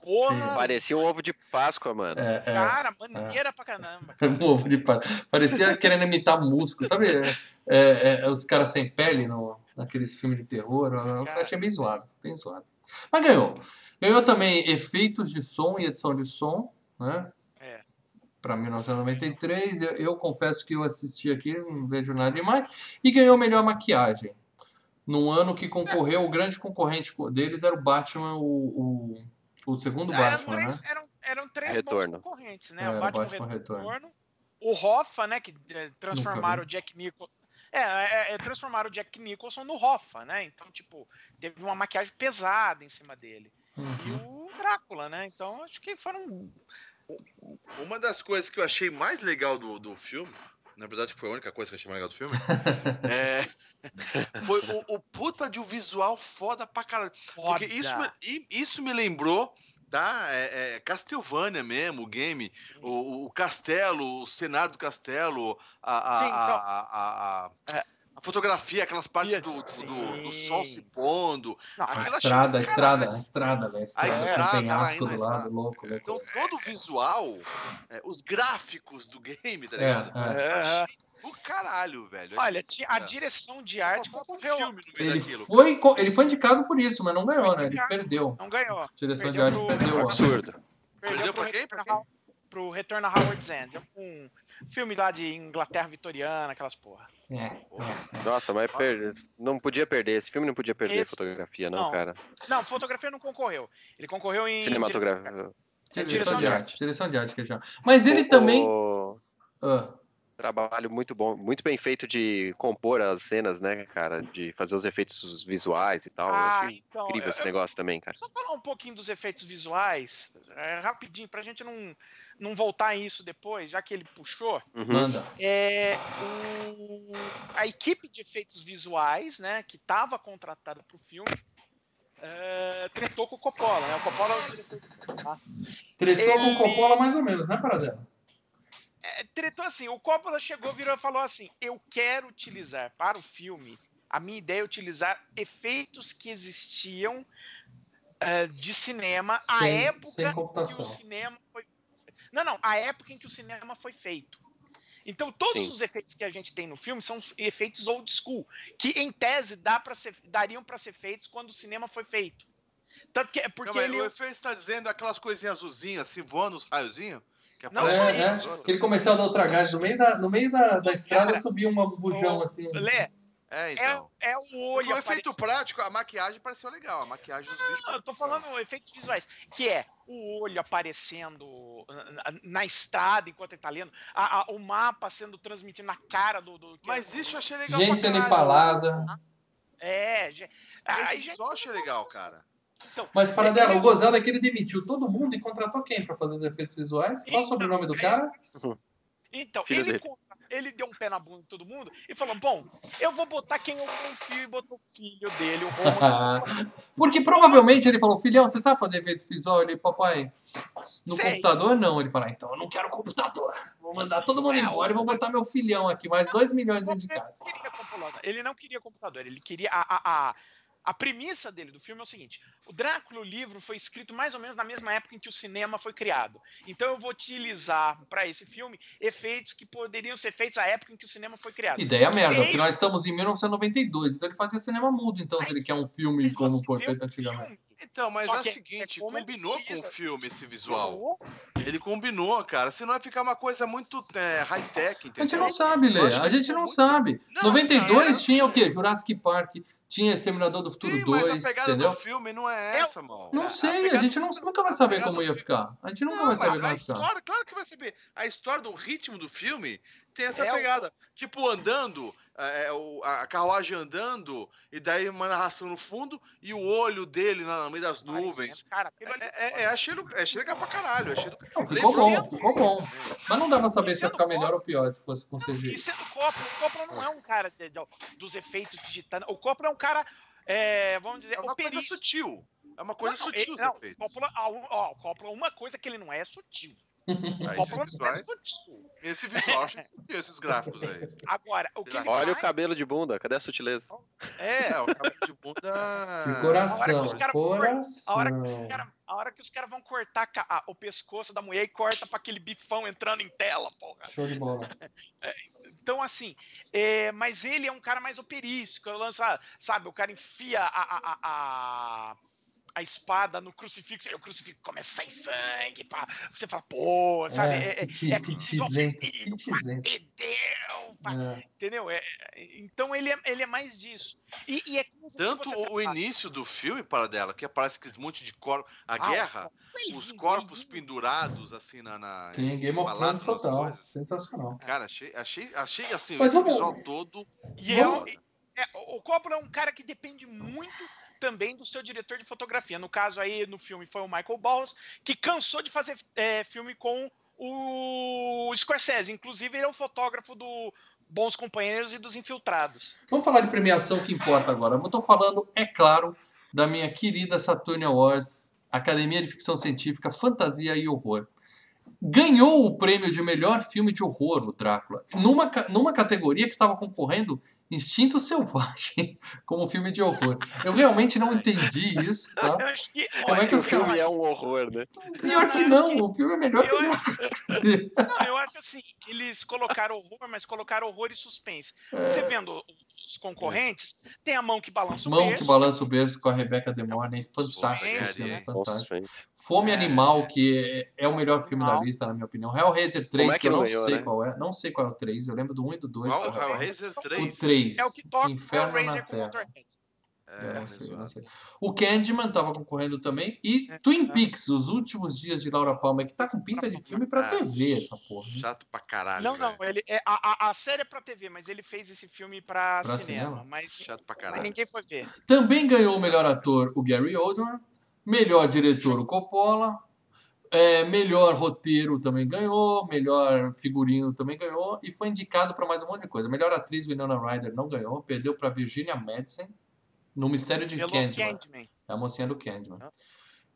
Porra, Parecia um ovo de Páscoa, mano. É, é. cara, maneira pra caramba. [LAUGHS] Um ovo de pato. Parecia querendo imitar músculo, sabe? É, é, é, os caras sem pele no, naqueles filmes de terror. Eu Cara. achei bem zoado, bem zoado. Mas ganhou. Ganhou também efeitos de som e edição de som, né? É. Para 1993. Eu, eu confesso que eu assisti aqui, não vejo nada demais. E ganhou melhor maquiagem. Num ano que concorreu, o grande concorrente deles era o Batman, o, o, o segundo eram, Batman, né? três, eram, eram três Retorno. concorrentes, né? Era o o Batman, Batman Retorno, Retorno. o Hoffa, né? Que eh, transformaram o Jack Nicholson. É, é, é, transformaram o Jack Nicholson no Hoffa, né? Então, tipo, teve uma maquiagem pesada em cima dele. E Uhum. o Drácula, né? Então, acho que foram. Uma das coisas que eu achei mais legal do, do filme, na verdade foi a única coisa que eu achei mais legal do filme, [LAUGHS] é, foi o, o puta de um visual foda pra caralho. Porque isso, isso me lembrou da é, é, Castlevania mesmo, o game, o, o- castelo, o cenário do castelo, a, a, Sim, então- a, a- a- É. a fotografia, aquelas partes do, do, do sol se pondo. Não, A estrada, a estrada, a estrada, velho. A estrada estrada, com o penhasco do lado, exato. louco, louco. Então todo o visual, é, os gráficos do game, tá É, ligado? é. É. do caralho, velho. Olha, ti- a É. direção de arte concorreu. filme no meio Ele daquilo. foi, ele foi indicado por isso, mas não ganhou, né? Ele perdeu. Não ganhou. A direção de Perdeu arte pro- perdeu. Absurdo. Perdeu pra pro quem? Pra Retorno a How- Pro Retorno a Howard's End. É um filme lá de Inglaterra vitoriana, aquelas porra. É, é. Nossa, mas per- não podia perder. Esse filme não podia perder Esse- fotografia, não, não. cara. Não, fotografia não concorreu. Ele concorreu em. Cinematografia. Direção, direção de de arte. Direção de arte que ele chama. Mas ele O- também. o- Ah, Trabalho muito bom, muito bem feito de compor as cenas, né, cara? De fazer os efeitos visuais e tal. Eu Ah, então, incrível eu- esse negócio também, cara. Só falar um pouquinho dos efeitos visuais, é, rapidinho, pra gente não, não voltar em isso depois, já que ele puxou. Uhum. Manda. É, o- a equipe de efeitos visuais, né, que estava contratada para o filme, é, tretou com o Coppola, né? O Coppola é o diretor tá? Tretou com Ele- o Coppola mais ou menos, né, Paradela? É, tretou assim, o Coppola chegou, virou e falou assim: eu quero utilizar para o filme, a minha ideia é utilizar efeitos que existiam é, de cinema à Sem- época sem que o computação. cinema foi. Não, não, a época em que o cinema foi feito. Então, todos Sim. os efeitos que a gente tem no filme são efeitos old school, que em tese dá pra ser, dariam para ser feitos quando o cinema foi feito. Tanto que, porque Não, mas ele o efeito está dizendo aquelas coisinhas azulzinhas, assim, voando os raiozinhos? Que Não, só É, é. episódio? Aquele comercial da outra gás, no meio da, no meio da, da estrada subia um bujão o- assim. Lê, É, é, então. é o Com olho o efeito aparecendo. prático, a maquiagem pareceu legal. A maquiagem dos bichos. Não, eu tô falando efeitos visuais, que é o olho aparecendo na, na estrada enquanto ele tá lendo, a- a- o mapa sendo transmitido na cara do. do- Mas isso eu achei legal. Gente pra sendo empalada. É, gente. Esse gente, eu achei legal, cara. Então, Mas, Paradela, o gozado é que ele demitiu todo mundo e contratou quem pra fazer os efeitos visuais? Qual o Então, sobrenome do é cara? Então, Filho ele, dele. contra- ele deu um pé na bunda de todo mundo e falou: Bom, eu vou botar quem eu confio e botou o filho dele, o Romulo. [LAUGHS] Porque provavelmente ele falou, filhão, você sabe fazer efeitos visuais? Ele, papai, no Sei. computador não. Ele fala, então eu não quero computador. Vou mandar todo mundo É, embora e vou botar meu filhão aqui, mais 2 milhões dentro de casa. Ele não queria computador, ele não queria computador, ele queria. A, a, a, a premissa dele do filme é o seguinte: o Drácula, o livro, foi escrito mais ou menos na mesma época em que o cinema foi criado. Então eu vou utilizar para esse filme efeitos que poderiam ser feitos à época em que o cinema foi criado. Ideia merda, Ele- porque nós estamos em 1992, então ele fazia cinema mudo, então, se ele quer um filme como foi feito antigamente. filme, Então, mas Só é o é seguinte, ele combinou com o filme esse visual. Ele combinou, cara. Senão vai ficar uma coisa muito é, high-tech, A entendeu? gente não sabe, Lê. A gente ficou não muito- sabe. Não, 92 cara, tinha o quê? Jurassic Park, tinha Exterminador do Futuro Sim, mas 2, a pegada entendeu? do filme não é É- essa, mano. Não A sei, a pegada gente não, nunca vai a saber como ia ficar. A gente nunca Não, vai saber mas como a ia ficar. história, claro que vai saber. A história do ritmo do filme tem essa É o- pegada. Tipo, andando, é, o- a carruagem andando, e daí uma narração no fundo, e o olho dele na- no meio das nuvens. parecendo, Cara, aquilo ali- É, é, é, achei, achei legal pra caralho. Achei do... Não, ficou bom, ficou bom. Mas não dava pra saber se ia ficar melhor ou pior se fosse com. E sendo o Coppola, o Coppola não é um cara de- de- dos efeitos digitais. O Coppola é um cara, é, vamos dizer, É uma coisa operista. sutil. É uma coisa Não, sutil ele- os não. Coppola, ó, Coppola, uma coisa que ele não é sutil. Ah, O esses é visuais, esse visual, achei sutil, esses gráficos aí. Agora, o que Olha o faz- cabelo de bunda, cadê a sutileza? É, É, o cabelo de bunda. De A hora coração, que os cara- coração. a hora que os caras cara vão cortar a- o pescoço da mulher e corta pra aquele bifão entrando em tela, porra. Show de bola. [LAUGHS] Então, assim, é, mas ele é um cara mais operístico, lança, sabe, o cara enfia a, a, a, a, espada no crucifixo, e o crucifixo começa a sair sangue, pá. você fala, pô, sabe, É, é, que é que tizento, feminino, que tizento. batedeu, pá, É. entendeu? É, então ele é, ele é mais disso. E, e é Tanto você o, o tá- início do filme, para dela, que aparece aqueles monte de corpos. A Ah, guerra, Ele- os corpos pendurados, assim, na. na Tem Game of Thrones total. coisas. Sensacional. Cara, achei, achei, achei assim, Mas vamos- visual todo. E é, Vamos- o- é, o Coppola é um cara que depende muito também do seu diretor de fotografia. No caso aí, no filme, foi o Michael Balls, que cansou de fazer é, filme com o Scorsese. Inclusive, ele é o fotógrafo do Bons Companheiros e dos Infiltrados. Vamos falar de premiação que importa agora. Eu tô falando, é claro, da minha querida Saturn Awards, Academia de Ficção Científica, Fantasia e Horror. Ganhou o prêmio de melhor filme de horror, o Drácula, numa, numa categoria que estava concorrendo Instinto Selvagem [LAUGHS] como filme de horror. Eu realmente não entendi isso, tá? Eu acho que, Como é que o os caras- filme é um horror, né? Pior que não, o filme é melhor que Eu o Drácula. [LAUGHS] Não, eu acho assim, eles colocaram horror, mas colocaram horror e suspense. É. Você vendo os concorrentes, tem a mão que balança o Mão berço, que balança o berço com a Rebecca De Mornay, fantástico, Suspense, esse filme, hein? fantástico. Suspense. Fome É. Animal, que é, é o melhor filme da Animal. lista, na minha opinião. Hellraiser 3, Como é que, que eu não ganhou, sei né? qual é. Não sei qual é o 3. Eu lembro do 1 e do 2. Qual? qual é o Hellraiser 3. O 3. É o que toca Inferno na Hellraiser com Terra. Motorhead. É, Eu não sei, eu não sei. O Candyman tava concorrendo também. E É, Twin é. Peaks, Os Últimos Dias de Laura Palmer, que tá com pinta de filme pra TV, essa porra. né? Chato pra caralho. Não, não, ele é, a, a, série é pra TV, mas ele fez esse filme pra, Pra cinema, cinema? Mas, Chato pra mas caralho. ninguém foi ver. Também ganhou o melhor ator o Gary Oldman, melhor diretor o Coppola, é, melhor roteiro também ganhou, melhor figurino também ganhou e foi indicado para mais um monte de coisa. Melhor atriz Winona Ryder não ganhou, perdeu para Virginia Madsen no Mistério de Pelo Candyman. Candyman. É a mocinha do Candyman. Ah.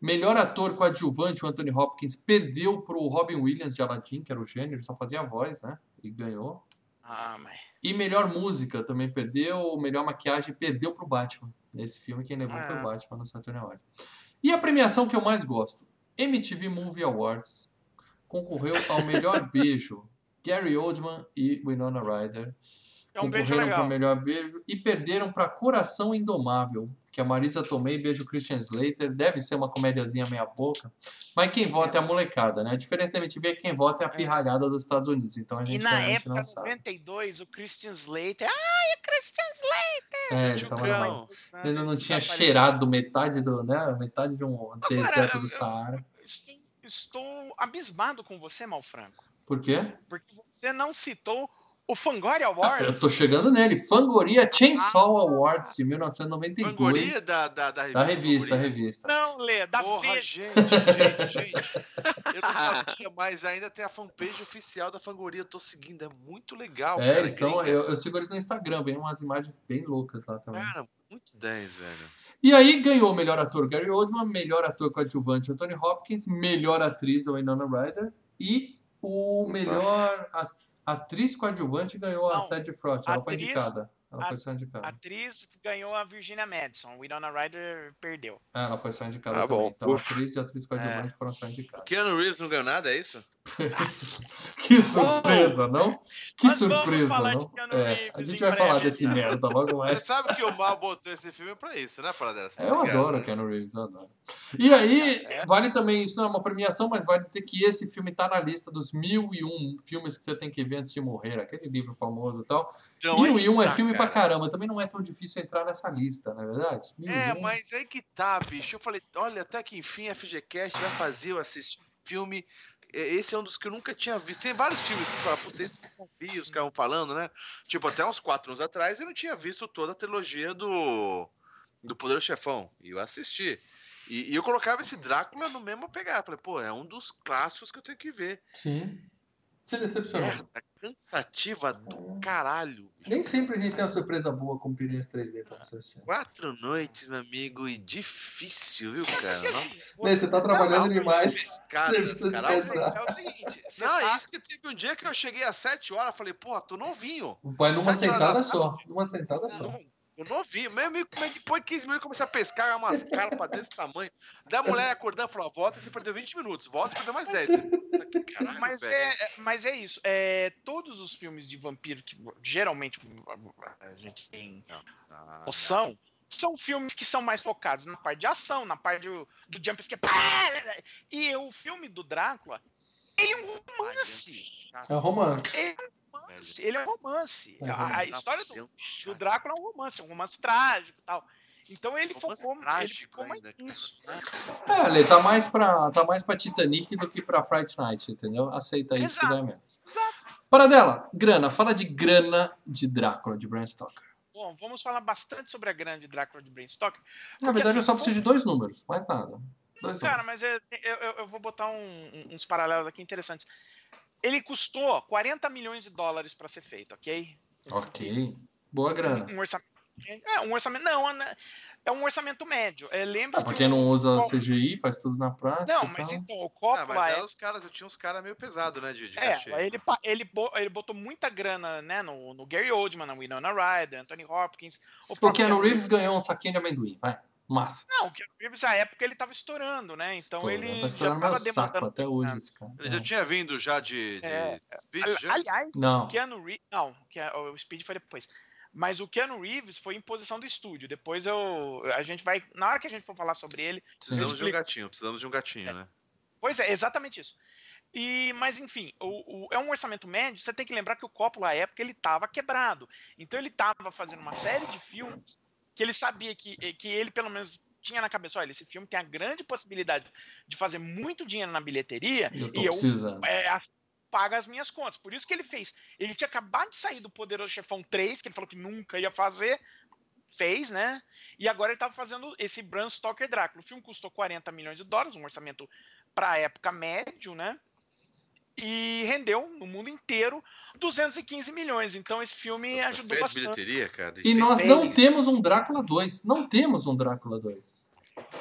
Melhor ator coadjuvante, o Anthony Hopkins, perdeu pro Robin Williams de Aladdin, que era o gênio, ele só fazia a voz, né? E ganhou. Ah, mas... E melhor música também perdeu, melhor maquiagem perdeu pro Batman. Nesse filme quem levou foi o Ah. Batman no Saturn Award. E a premiação que eu mais gosto, MTV Movie Awards, concorreu ao melhor [LAUGHS] beijo. Gary Oldman e Winona Ryder É um concorreram para o melhor beijo e perderam para Coração Indomável, que a Marisa Tomei beijo o Christian Slater. Deve ser uma comédiazinha meia boca, mas quem vota é a molecada, né? A diferença da MTV é que quem vota é a pirralhada dos Estados Unidos. Então a E gente na realmente época, não sabe. 92, o Christian Slater. Ai, o Christian Slater! É, ele tava Tchucão. Ele ainda não tinha Desapareceu. cheirado metade do, né? Metade de um deserto do Saara. Estou abismado com você, Malfranco. Por quê? Porque você não citou o Fangoria Ah, Awards. eu tô chegando nele. Fangoria Chainsaw Awards de 1992. Fangoria da, da, da revista. Da revista, da Fangoria. revista. Não, Lê, da Porra, Veja. gente, gente, gente. Eu não sabia, [LAUGHS] mas ainda tem a fanpage oficial da Fangoria. Eu tô seguindo, é muito legal. É, cara, eles estão. Eu, eu sigo eles no Instagram, vem umas imagens bem loucas lá também. Cara, muito 10, velho. E aí ganhou o melhor ator Gary Oldman, melhor ator coadjuvante Anthony Hopkins, melhor atriz Winona Ryder e o melhor a- atriz coadjuvante ganhou a Não, Sadie Frost. Ela foi atriz- indicada. Ela a- foi só indicada. atriz ganhou a Virginia Madison. Winona Ryder perdeu. É, ela foi só indicada Ah, também. bom. Então, Ufa. atriz e atriz coadjuvante foram só indicadas. Keanu Reeves não ganhou nada, é isso? [LAUGHS] Que surpresa, não? Que Mas surpresa, não? É, a gente vai falar desse merda logo Você mais. sabe que o Mal botou esse filme pra isso, né, Paradela? Você tá É, Eu adoro né? Keanu Reeves, eu adoro. E aí, vale também, isso não é uma premiação, mas vale dizer que esse filme tá na lista dos mil e um filmes que você tem que ver antes de morrer, aquele livro famoso e tal. Então, Mil aí e um é tá, filme pra cara. caramba, também não é tão difícil entrar nessa lista, não é verdade? Mil É, mas aí que tá, bicho. Eu falei, olha, até que enfim a FGCast vai fazer eu assistir filme. É, Esse é um dos que eu nunca tinha visto. Tem vários filmes que você fala, puta, esse eu vi, os caras falando, né? Tipo, até uns quatro anos atrás eu não tinha visto toda a trilogia do, do Poder Chefão. E eu assisti. E, e eu colocava esse Drácula no mesmo pegar. Falei, pô, é um dos clássicos que eu tenho que ver. Sim. Se decepcionou. Merda, cansativa do caralho. Nem sempre a gente tem uma surpresa boa com Piranhas 3D pra você assistir. Quatro noites, meu amigo, e difícil, viu, cara? Nossa, Né, Você tá trabalhando Não, demais. pescada, Você precisa caralho. descansar. É o seguinte, Não, tá- é isso que teve um dia que eu cheguei às 7 horas, falei, porra, tô novinho. Vai numa Sete sentada da só. Numa sentada só. Não, eu novinho. Meu amigo, como é depois de 15 minutos comecei a pescar umas carpas desse tamanho. Daí a mulher acordando e falou, volta, você perdeu 20 minutos, volta e perdeu mais 10. Que caralho, Mas velho. é, é- mas é isso. É, todos os filmes de vampiro que geralmente a gente tem Ah, noção são filmes que são mais focados na parte de ação, na parte do, do jump scare. E o filme do Drácula, ele é um romance. É um romance. Ele é um romance. Ele é um romance. É A, a romance. história do, um do. Drácula é um romance, um romance trágico e tal. Então ele focou, ele trágico ficou mais nisso. É, Ale, tá mais pra, tá mais pra Titanic do que pra Fright Night, entendeu? Aceita isso que Exato. dá menos. Paradela, grana. Fala de grana de Drácula, de Bram Stoker. Bom, vamos falar bastante sobre a grande Drácula de Bram Stoker. Na verdade, eu assim, só preciso de dois números, mais nada. Dois Cara, mas é- eu, eu- eu vou botar um- uns paralelos aqui interessantes. Ele custou 40 milhões de dólares para ser feito, ok? Ok. Boa grana. Um, um orçamento. É, um orçamento. Não, né? é um orçamento médio. É, Ah, Lembre-se pra que quem o- não usa o- CGI, faz tudo na prática. Não, mas tal. então, o Ah, Coppola mas é, era os caras, eu tinha uns caras meio pesados, né, de, de é, cachê. ele, ele, ele botou muita grana né, no, no Gary Oldman, na Winona Ryder, Anthony Hopkins. O próprio Keanu Reeves ganhou um saquinho de amendoim, vai. Massa. Não, o Keanu Reeves, na época, ele tava estourando, né? Então Estourando. ele Tá já estourando tava meu saco até hoje, esse cara. Ele já tinha vindo já de, de É, Speed, já? Aliás, Não. o Keanu Reeves. Não, o Speed foi depois. Mas o Keanu Reeves foi em posição do estúdio. Depois eu. A gente vai. Na hora que a gente for falar sobre ele. Precisamos de um gatinho, precisamos de um gatinho, né? Pois é, exatamente isso. E, mas enfim, o, o- é um orçamento médio. Você tem que lembrar que o Coppola, à época, ele estava quebrado. Então ele estava fazendo uma série de filmes que ele sabia que, que ele, pelo menos, tinha na cabeça, olha, esse filme tem a grande possibilidade de fazer muito dinheiro na bilheteria Eu e eu é, a- paga as minhas contas. Por isso que ele fez. Ele tinha acabado de sair do Poderoso Chefão 3, que ele falou que nunca ia fazer. Fez, né? E agora ele tava fazendo esse Bram Stoker Drácula. O filme custou 40 milhões de dólares, um orçamento para época médio, né? E rendeu no mundo inteiro 215 milhões. Então esse filme ajudou Fez bastante. bilheteria, cara. E nós não fez. temos um Drácula 2. Não temos um Drácula 2.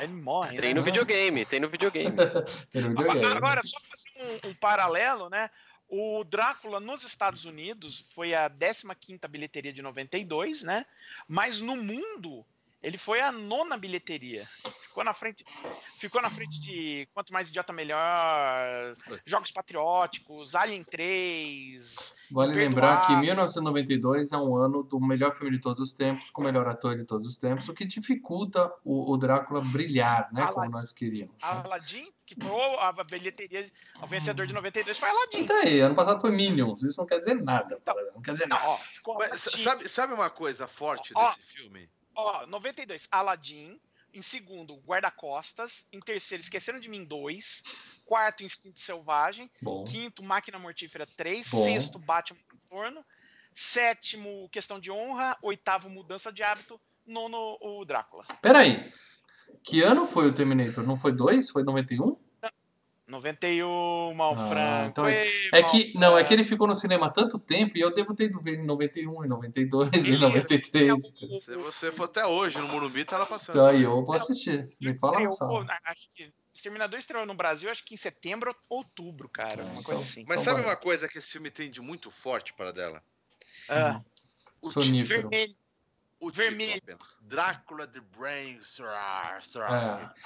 Ele morre, Tem né? no videogame, tem no videogame. [LAUGHS] Ele Agora, videogame. agora, só fazer um, um paralelo, né? O Drácula nos Estados Unidos foi a 15ª bilheteria de 92, né? Mas no mundo ele foi a nona bilheteria. Ficou na frente, ficou na frente de Quanto Mais Idiota Melhor, Jogos Patrióticos, Alien 3. Vale lembrar que 1992 é um ano do melhor filme de todos os tempos, com o melhor ator de todos os tempos, o que dificulta o, o Drácula brilhar, né? Como Aladdin. nós queríamos. Aladdin, que foi a bilheteria, o vencedor de 92 foi Aladdin. Então aí, ano passado foi Minions. Isso não quer dizer nada. Então, Não quer dizer nada. ó, sabe, sabe uma coisa forte Ó. desse filme? Ó, 92, Aladdin. Em segundo, Guarda-Costas. Em terceiro, Esqueceram de Mim 2. Quarto, Instinto Selvagem. Bom, Quinto, Máquina Mortífera 3. Bom. Sexto, Batman Retorno. Sétimo, Questão de Honra. Oitavo, Mudança de Hábito. Nono, o Drácula. peraí. Que ano foi o Terminator? Não foi 2? Foi 91? 91, mal Ah, franco. então é- Ei, É que, não, é que ele ficou no cinema há tanto tempo e eu devo ter ido ver em 91, em 92, em Beleza. 93. Se você for até hoje no Morumbi, tá lá passando. Então aí eu vou assistir. Me fala pô, acho que Exterminador estreou no Brasil, acho que em setembro ou outubro, cara. Uma coisa então. assim. Mas Então sabe uma coisa que esse filme tem de muito forte para dela? Ah, O Sonífero. vermelho. O Vermelho. título apenas. Drácula the Brain Srar,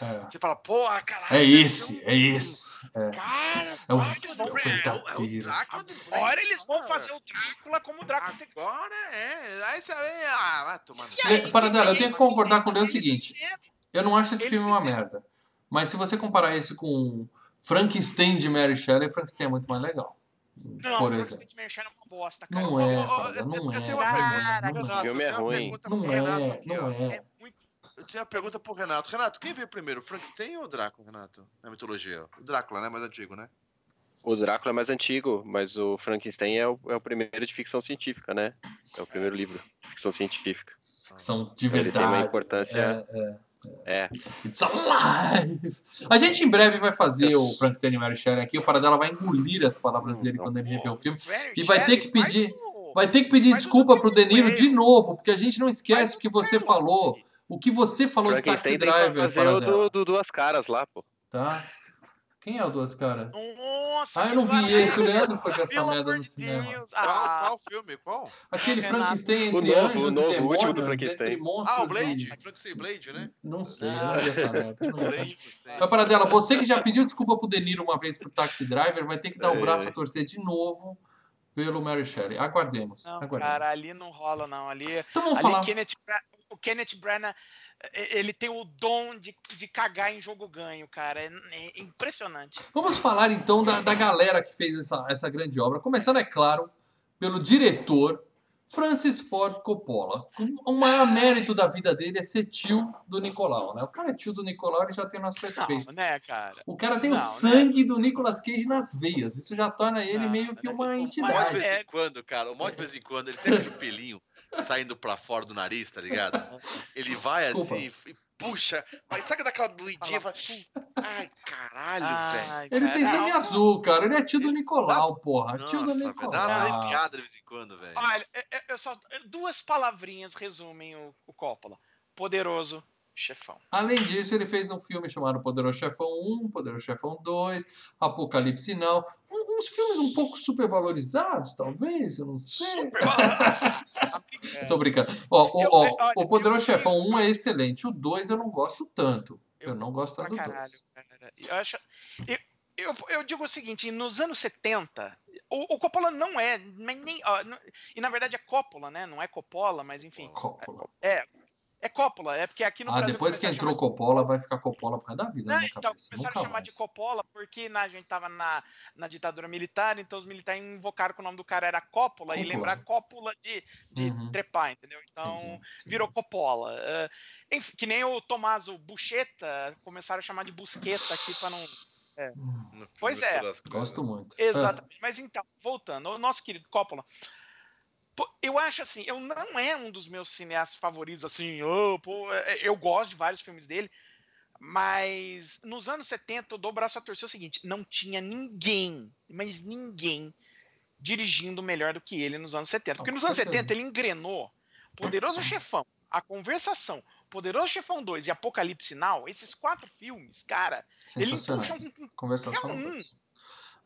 É, é. Você fala, porra, caralho. É deve esse, um- é esse. É, Cara, É o- é o verdadeiro. Drácula the Brain. Agora eles vão fazer o Drácula como o Drácula Agora é. Aí você vem. Ah, vai tomar no cu. aí, Paradela, eu tenho que concordar com o Leo o seguinte. Eu não acho esse filme uma merda. Mas se você comparar esse com Frankenstein de Mary Shelley, Frankenstein é muito mais legal. Não, Por o exemplo. Frankenstein Merchant é uma bosta, cara. Não é, eu- não eu é. tenho uma pergunta. é, é. O filme eu é ruim. pergunta Não é, não é. É. Eu tenho uma pergunta pro Renato. Renato, quem veio primeiro, Frankenstein ou Drácula, Renato? Na mitologia. O Drácula, né? Mais antigo, né? O Drácula é mais antigo, mas o Frankenstein é o, é o primeiro de ficção científica, né? É o primeiro livro de ficção científica. São de Ele tem uma verdade. importância- É, é. É. It's alive! A gente em breve vai fazer o Frankenstein e Mary Shelley aqui. O Paradela vai engolir as palavras dele quando ele rever o filme. E vai ter que pedir- Vai ter que pedir desculpa pro De Niro de novo, porque a gente não esquece o que você falou. O que você falou de Taxi Driver, Paradela. do, do Duas Caras lá, pô. Tá? Quem é o Duas Caras? Nossa, Ah, eu não vi que esse. O Leandro foi ver essa Pelo merda no cinema. Deus. Qual, Ah, qual filme? Qual? Aquele Renato. Frankenstein entre novo, anjos o e novo, o último do demônios, Frankenstein. Ah, o Blade. e... Frankenstein Blade, né? Não sei, Ah. não vi essa merda. [LAUGHS] Mas, Paradela, você que já pediu desculpa pro De Niro uma vez pro Taxi Driver, vai ter que dar o É. braço a torcer de novo pelo Mary Shelley. Aguardemos. não, aguardemos. cara, ali não rola, não. Ali, Então vamos ali falar. Kenneth Bra- o Kenneth Branagh, ele tem o dom de, de cagar em jogo ganho, cara. É, é impressionante. Vamos falar então da, da galera que fez essa, essa grande obra. Começando, é claro, pelo diretor Francis Ford Coppola. O maior mérito da vida dele é ser tio do Nicolau, né? O cara é tio do Nicolau, ele já tem nosso Não, respeito. né, cara? O cara tem o Não, né? sangue do Nicolas Cage nas veias. Isso já torna ele Não, meio que né? uma O O mal entidade. de vez É. em quando, cara, o mal de vez em quando, ele tem aquele pelinho saindo pra fora do nariz, tá ligado? Ele vai Desculpa. assim e puxa, mas sabe daquela doidinha? Fala, Ai, caralho, velho. Ai, Ele cara, tem sangue não, azul, cara. Ele é tio do Ele- Nicolau, porra. Tio do Nossa, velho, dá umas Nicolau. arrepiadas de vez em quando, velho. Olha, eu- eu- eu só, duas palavrinhas resumem o, o Coppola. Poderoso chefão. Além disso, ele fez um filme chamado Poderoso Chefão 1, Poderoso Chefão 2, Apocalipse Now. Um- Uns filmes um pouco supervalorizados, talvez, eu não sei. Eu [LAUGHS] Tô brincando. Ó, o, Eu- ó, olha, o Poderoso eu- Chefão 1 é excelente. O 2 eu não gosto tanto. Eu, não gosto tanto do caralho, 2. cara. Eu, acho, eu, eu, digo o seguinte, nos anos 70, o, o Coppola não é, nem, ó, não- e na verdade é Coppola, né? Não é Coppola, mas enfim. Coppola. É, É Coppola, é porque aqui no Ah, Brasil depois que entrou de- Coppola, vai ficar Coppola resto da vida Não, na minha então, cabeça. começaram Nunca a chamar mais. de Coppola porque na, a gente tava na, na ditadura militar, então os militares invocaram que o nome do cara era Coppola, e Coppola. lembrar Coppola de, de Uhum. trepar, entendeu? Então Entendi, entendi. virou Coppola. Eh, enfim, que nem o Tomaso Bucheta, começaram a chamar de Busqueta aqui para não. Hum, No- Pois é. coisas. Gosto muito. Exatamente. Mas então, voltando, o nosso querido Coppola. Eu acho assim, eu não é um dos meus cineastas favoritos, assim, oh, pô, é- eu gosto de vários filmes dele, mas nos anos 70 eu dou o braço a torcer o seguinte, não tinha ninguém, mas ninguém dirigindo melhor do que ele nos anos 70. Porque nos anos certeza. 70 ele engrenou Poderoso Chefão, A Conversação, Poderoso Chefão 2 e Apocalipse Now, esses quatro filmes, cara, ele puxa um, Conversação. um.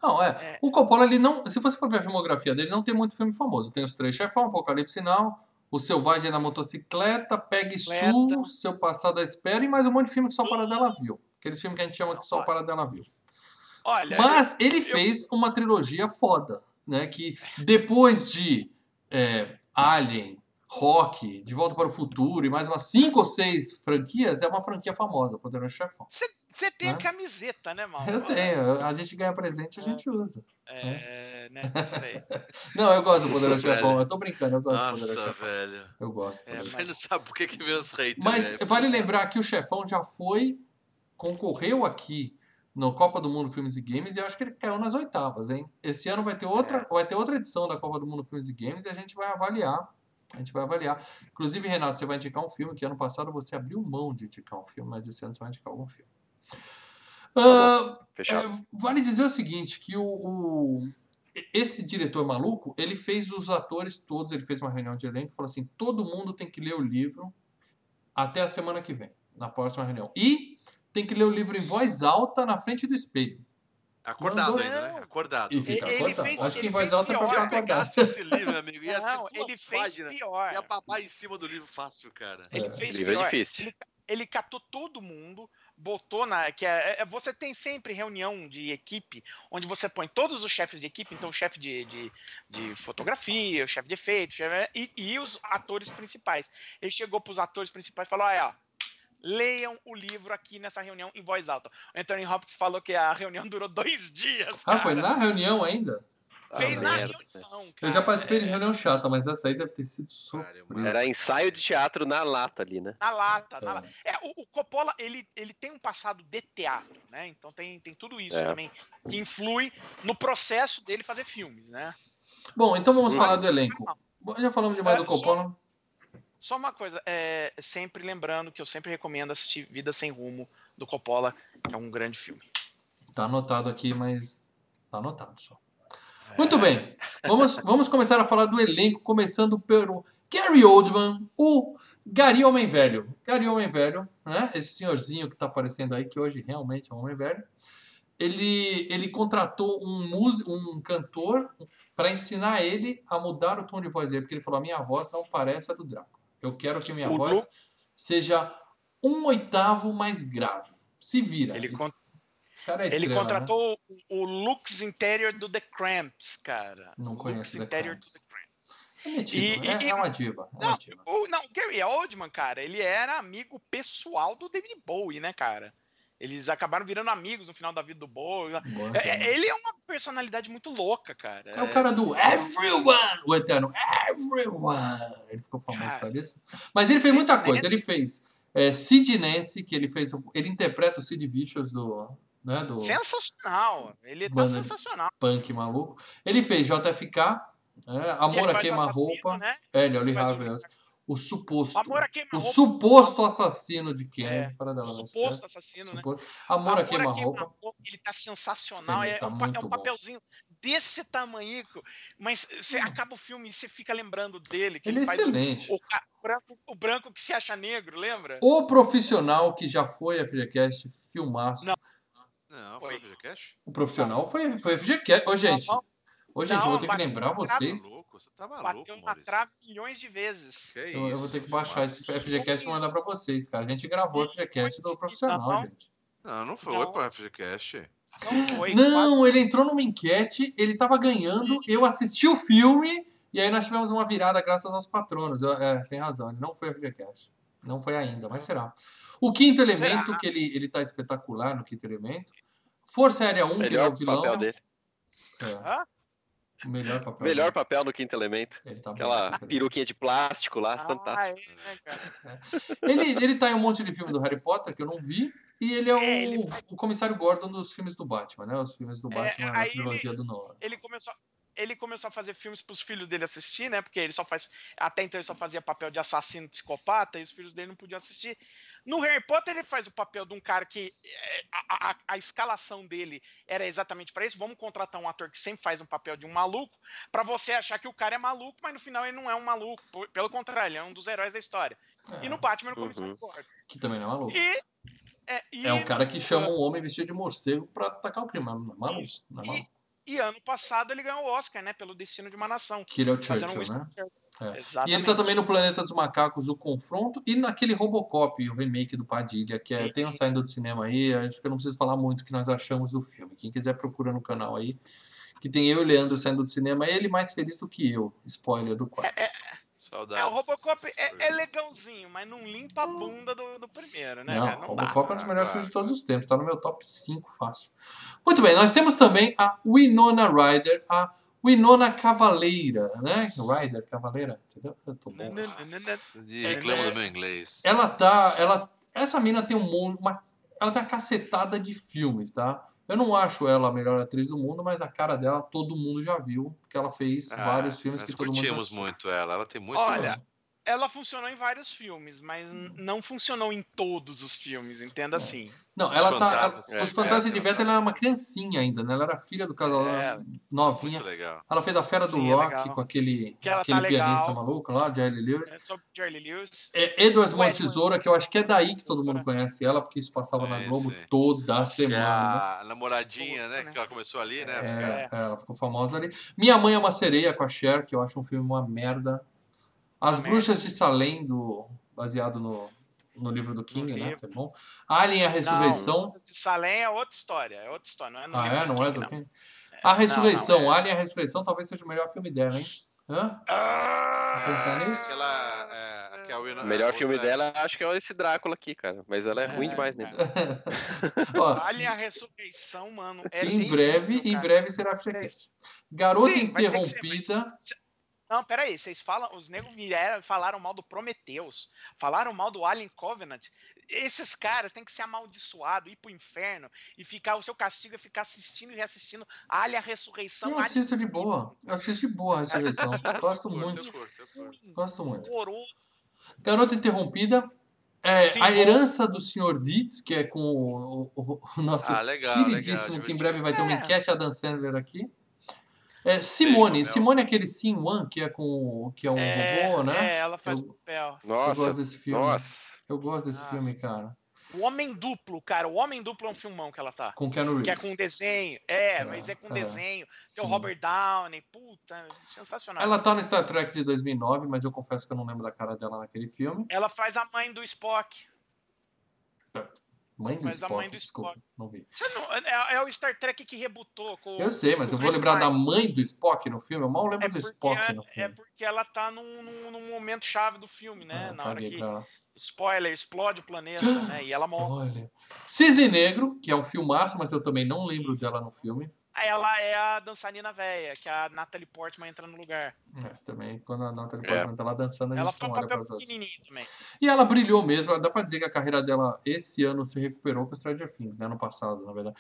Não, é. É. O Coppola, ele não. Se você for ver a filmografia dele, não tem muito filme famoso. Tem os Três Chefão, Apocalipse Now, O Selvagem na Motocicleta, Pegue. Sul, Seu Passado à Espera e mais um monte de filme que só a Paradela viu. Aqueles filmes que a gente chama que só a Olha. Paradela viu. Olha, Mas ele fez uma trilogia foda, né? Que depois de é, Alien, Rock, De Volta para o Futuro e mais umas cinco ou seis franquias, é uma franquia famosa, Poderoso Chefão. Você tem Né? a camiseta, né, Mal? Eu tenho, a gente ganha presente, a gente usa. É, né? Não sei. [LAUGHS] Não, eu gosto do Poderoso. [LAUGHS] Chefão, eu tô brincando, eu gosto do Poderoso Nossa, Chefão. velho. Eu gosto. É, Ele não sabe por que, que veio os haters. Mas velho. vale lembrar que o Chefão já foi, concorreu aqui no Copa do Mundo Filmes e Games e eu acho que ele caiu nas oitavas, hein? Esse ano vai ter outra, vai ter outra edição da Copa do Mundo Filmes e Games e a gente vai avaliar. A gente vai avaliar. Inclusive, Renato, você vai indicar um filme que ano passado você abriu mão de indicar um filme, mas esse ano você vai indicar algum filme. Fechado. é, vale dizer o seguinte, que o, o- esse diretor maluco, ele fez os atores todos, ele fez uma reunião de elenco e falou assim, todo mundo tem que ler o livro até a semana que vem, na próxima reunião. E tem que ler o livro em voz alta na frente do espelho. Acordado Mandou- ainda, né? Acordado. E fica Ele acordado. fez- Acho que em ele voz fez alta é pra pior. acordado. pegasse esse livro, amigo, ia ser Não, ele duas fez páginas. pior. Ia papai em cima do livro fácil, cara. Ele É. fez Livro é pior. difícil. Ele, ele catou todo mundo, botou na. que é, é- Você tem sempre reunião de equipe, onde você põe todos os chefes de equipe, então o chefe de, de, de fotografia, o chefe de efeito, chefe- e, e os atores principais. Ele chegou para os atores principais e falou: olha, ó, leiam o livro aqui nessa reunião em voz alta. O Anthony Hopkins falou que a reunião durou dois [LAUGHS] dias. Ah, foi cara. na reunião ainda? Fez Ah, na merda. reunião. Eu Cara. já participei de É, reunião chata, mas essa aí deve ter sido sofrida. Era ensaio de teatro na lata ali, né? Na lata, na É. lata. É, o, o Coppola, ele, ele tem um passado de teatro, né? Então tem, tem tudo isso É. também que influi no processo dele fazer filmes, né? Bom, então vamos Hum. falar do elenco. Bom, Já falamos demais É, do Coppola. Só uma coisa, é, sempre lembrando que eu sempre recomendo assistir Vida Sem Rumo, do Coppola, que é um grande filme. Tá anotado aqui, mas tá anotado só. Muito bem, vamos, vamos começar a falar do elenco, começando pelo Gary Oldman, o Gary Homem Velho. Gary Homem Velho, né? Esse senhorzinho que tá aparecendo aí, que hoje realmente é um homem velho. Ele, ele contratou um, músico, um cantor para ensinar ele a mudar o tom de voz dele, porque ele falou: a minha voz não parece a do Draco. Eu quero que minha O voz seja um oitavo mais grave. Se vira. Ele, con- é ele né? contratou o, o Lux Interior do The Cramps, cara. Não conheço Lux The Interior Cramps. do The Cramps. É metido, E- é, e- é uma diva. É uma Não, diva. o, não, Gary Oldman, cara, ele era amigo pessoal do David Bowie, né, cara? Eles acabaram virando amigos no final da vida do Bowie. Boa, É- é- ele é uma personalidade muito louca, cara. É o cara do Everyone, o eterno Everyone. Ele ficou famoso por isso. Mas ele fez muita coisa. Ele fez é, Sid Nancy, que ele fez. Ele interpreta o Sid Vicious do, né, do Sensacional. Ele tá sensacional. punk maluco. Ele fez JFK, é, ele Amor a Queima-Roupa. né? É, ele é o Lee Harvey. O suposto. Amor a O queima-roupa. suposto assassino de Kennedy. É, para dar O suposto assassino, né? Suposto. Amor a Queima-Roupa. Queima-Roupa, Ele tá sensacional. Ele é, tá um, pa- é um bom. papelzinho desse tamanhico. Mas você Hum. acaba o filme e você fica lembrando dele. Que Ele é faz o- excelente. O, ca- branco, o branco que se acha negro, lembra? O profissional que já foi a FGCast, filmaço. Não. Não, Foi. foi o FGCast? O profissional foi, foi a FGCast. Ô, gente. Não, Ô, gente, eu vou ter que lembrar trave, Tá vocês. maluco? Você tá maluco, Bateu na trave milhões de vezes. Que Eu, eu vou isso, ter que baixar esse filmaço. FGCast e mandar pra vocês, cara. A gente gravou o FGCast do profissional, Não. gente. Não, não foi Não. pro FGCast. Não foi. Não, ele entrou numa enquete, ele tava ganhando, eu assisti o filme e aí nós tivemos uma virada graças aos patronos. Eu- é, tem razão, ele não foi FGCast. Não foi ainda, mas será. O quinto elemento, Será? que ele, ele tá espetacular no quinto elemento. Força Aérea 1, que ele é Melhor o vilão. papel dele. É, Hã? O melhor papel. Melhor papel no quinto elemento. Ele tá bem Aquela quinto elemento. peruquinha de plástico lá, Ah, fantástico. é, né, cara? Ele, ele tá em um monte de filme do Harry Potter que eu não vi. E ele é o, É, ele faz- o comissário Gordon dos filmes do Batman, né? Os filmes do É, Batman na aí trilogia do Nolan. ele começou ele começou a fazer filmes para os filhos dele assistir, né? Porque ele só faz até então ele só fazia papel de assassino psicopata e os filhos dele não podiam assistir. No Harry Potter ele faz o papel de um cara que é, a, a- a escalação dele era exatamente para isso. Vamos contratar um ator que sempre faz um papel de um maluco para você achar que o cara é maluco, mas no final ele não é um maluco. Pelo contrário, ele é um dos heróis da história. É, E no Batman, no Uhum. comissário Gordon. que também não é maluco. E é, e É um cara que chama um homem vestido de morcego pra atacar o crime. Não é maluco. Isso. Não é E- maluco. E ano passado ele ganhou o Oscar, né? Pelo Destino de uma Nação. Que ele é o Churchill, um né? É. Exatamente. E ele tá também no Planeta dos Macacos, o Confronto, e naquele Robocop, o remake do Padilha, que é, tem um saindo do cinema aí, acho que eu não preciso falar muito o que nós achamos do filme. Quem quiser procura no canal aí, que tem eu e o Leandro saindo do cinema, ele mais feliz do que eu. Spoiler do quarto. Saudades. É, o Robocop é, é legalzinho, mas não limpa a bunda do, do primeiro, né, Não, cara? Não dá. Robocop é um dos melhores filmes de todos os tempos, tá no meu top 5 fácil. Muito bem, nós temos também a Winona Ryder, a Winona Cavaleira, né? Ryder, Cavaleira, entendeu? Eu tô bom. Reclama do meu inglês. Ela tá. Ela, essa mina tem um monte. Uma, ela tem uma cacetada de filmes, tá? Eu não acho ela a melhor atriz do mundo, mas a cara dela todo mundo já viu, porque ela fez Ah, vários filmes nós que todo mundo já assistiu. muito ela. Ela tem muito. Olha, ela funcionou em vários filmes, mas n- não funcionou em todos os filmes, entenda assim. Não, Os ela tá. Fantasmas. ela- os É, Fantasmas é, de Inverno, ela era uma criancinha ainda, né? Ela era filha do casal É. novinha. muito legal. Ela fez a Fera do Sim, é Rock legal. com aquele, Que ela aquele tá pianista legal. maluco lá, Jerry Lewis. É sobre Charlie Lewis. É Edward Mão Wesley. Tesoura, que eu acho que é daí que todo mundo conhece ela, porque isso passava na Globo sim. toda Que é semana. a namoradinha, né? né? Que ela começou ali, né? É, é, ela ficou famosa ali. Minha Mãe é uma Sereia com a Cher, que eu acho um filme uma merda. As Uma Bruxas de Salem, do, baseado no, no livro do King, né? livro. Que é bom. Alien, a Ressurreição. Não, de Salem é outra história, é outra história, não é no ah, livro é? Não é King, do King? É, A não, Ressurreição. não, é. Alien, a Ressurreição talvez seja o melhor filme dela, hein? Hã? Ah, pensar nisso? Aquela. É, que a Winona- O melhor filme outra- dela, acho que é esse Drácula aqui, cara. Mas ela é, ruim É, demais, [LAUGHS] né? Alien a Ressurreição, mano. É em breve, em breve será frequente. Garota Sim, vai ter que ser, Interrompida. Não, peraí, vocês falam, os negros vieram falaram mal do Prometheus, falaram mal do Alien Covenant. Esses caras têm que ser amaldiçoados, ir pro inferno e ficar, o seu castigo é ficar assistindo e reassistindo Alien a Ressurreição. Eu Alien assisto de boa. Eu assisto de boa a Ressurreição. [LAUGHS] Gosto muito. eu curto, eu curto. Gosto muito. Garota Interrompida. É, Sim, a bom. herança do Sr. Dietz, que é com o, o- o nosso Ah, legal, queridíssimo, legal, que em breve vai ter uma É. enquete Adam Sandler aqui. É, Simone, Simone é aquele Sim One, que é com que é um é, robô, né? É, ela faz Eu- o papel. eu Nossa, gosto desse filme. nossa. Eu gosto desse Nossa. filme, cara. O Homem Duplo, cara, o Homem Duplo é um filmão que ela tá. Com Keanu Que é Reeves. com desenho. É, É, mas é com é. desenho. Tem o. Robert Downey. Puta, sensacional. Ela tá no Star Trek de 2009, mas eu confesso que eu não lembro da cara dela naquele filme. Ela faz a mãe do Spock. Mãe do Mas a Spock, mãe do desculpa, Spock. não vi. Não- é, é o Star Trek que rebutou com Eu sei, mas eu vou lembrar da Pine. mãe do Spock no filme. Eu mal lembro É do Spock no é filme. porque ela tá num, num, num momento chave do filme, né? Ah, Na hora que, pra spoiler, explode o planeta, né? E ela [GASPS] morre. Cisne Negro, que é um filmaço, mas eu também não lembro dela no filme. Ela é a dançarina velha, que é a Natalie Portman entra no lugar. É, também, quando a Natalie É. Portman tá lá dançando, a Ela gente não um olha para as outras. pequenininho também. E ela brilhou mesmo. Dá pra dizer que a carreira dela esse ano se recuperou com Stranger Things, né? Ano passado, na verdade.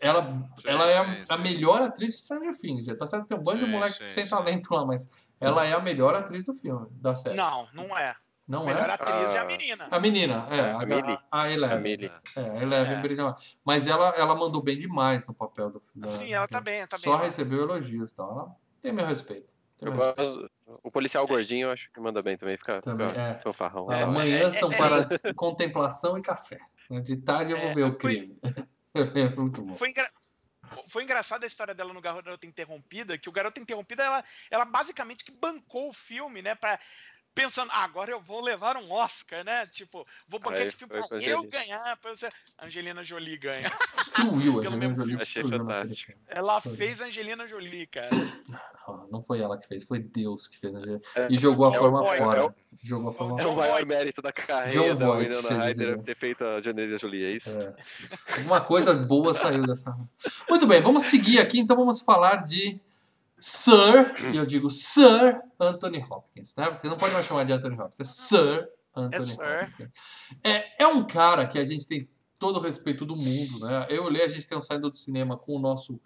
Ela, Sim, ela é a, sim, a sim. melhor atriz de Stranger Things. Já tá certo que tem um bando de Sim, moleque sim, sem sim. talento lá, mas ela é a melhor atriz do filme, da série. Não, não é. Não A melhor é? atriz é a Ah. menina. A menina, é. A, A Millie. a, a Eleven. A Millie. É, a Eleven É. brilhou. Mas ela, ela mandou bem demais no papel do filme. Sim, ela tá bem, tá Só bem. recebeu elogios, então ela tem meu respeito. Tem Eu meu respeito. gosto. O policial gordinho, eu acho que manda bem também. Fica, Também, fica é. fanfarrão. É. Amanhã são é- para des- contemplação e café. De tarde eu vou É, ver o foi- crime. [LAUGHS] É muito bom. Foi, engra... Foi engraçada a história dela no Garota Interrompida, que o Garota Interrompida, ela, ela basicamente que bancou o filme, né? Pra... pensando, ah, agora eu vou levar um Oscar, né? Tipo, vou bancar esse filme pra eu ganhar, pra você. Angelina Jolie ganha. [LAUGHS] Destruiu a Pelo Angelina Jolie. Achei fantástico. Ela Foi. fez Angelina Jolie, cara. Não foi ela que fez, foi Deus que fez a Angelina. É, E jogou a É o forma Voight, fora. é o- Jogou a forma É John o maior mérito da John carreira da Winona Ryder ter feito a Angelina Jolie, é isso? É. Alguma coisa boa saiu dessa. Muito bem, vamos seguir aqui, então vamos falar de Sir, e eu digo Sir Anthony Hopkins, né? Você não pode mais chamar de Anthony Hopkins, é Sir Anthony É Sir. Hopkins. É, é um cara que a gente tem todo o respeito do mundo, né? Eu olhei, a gente tem um saindo do cinema com o nosso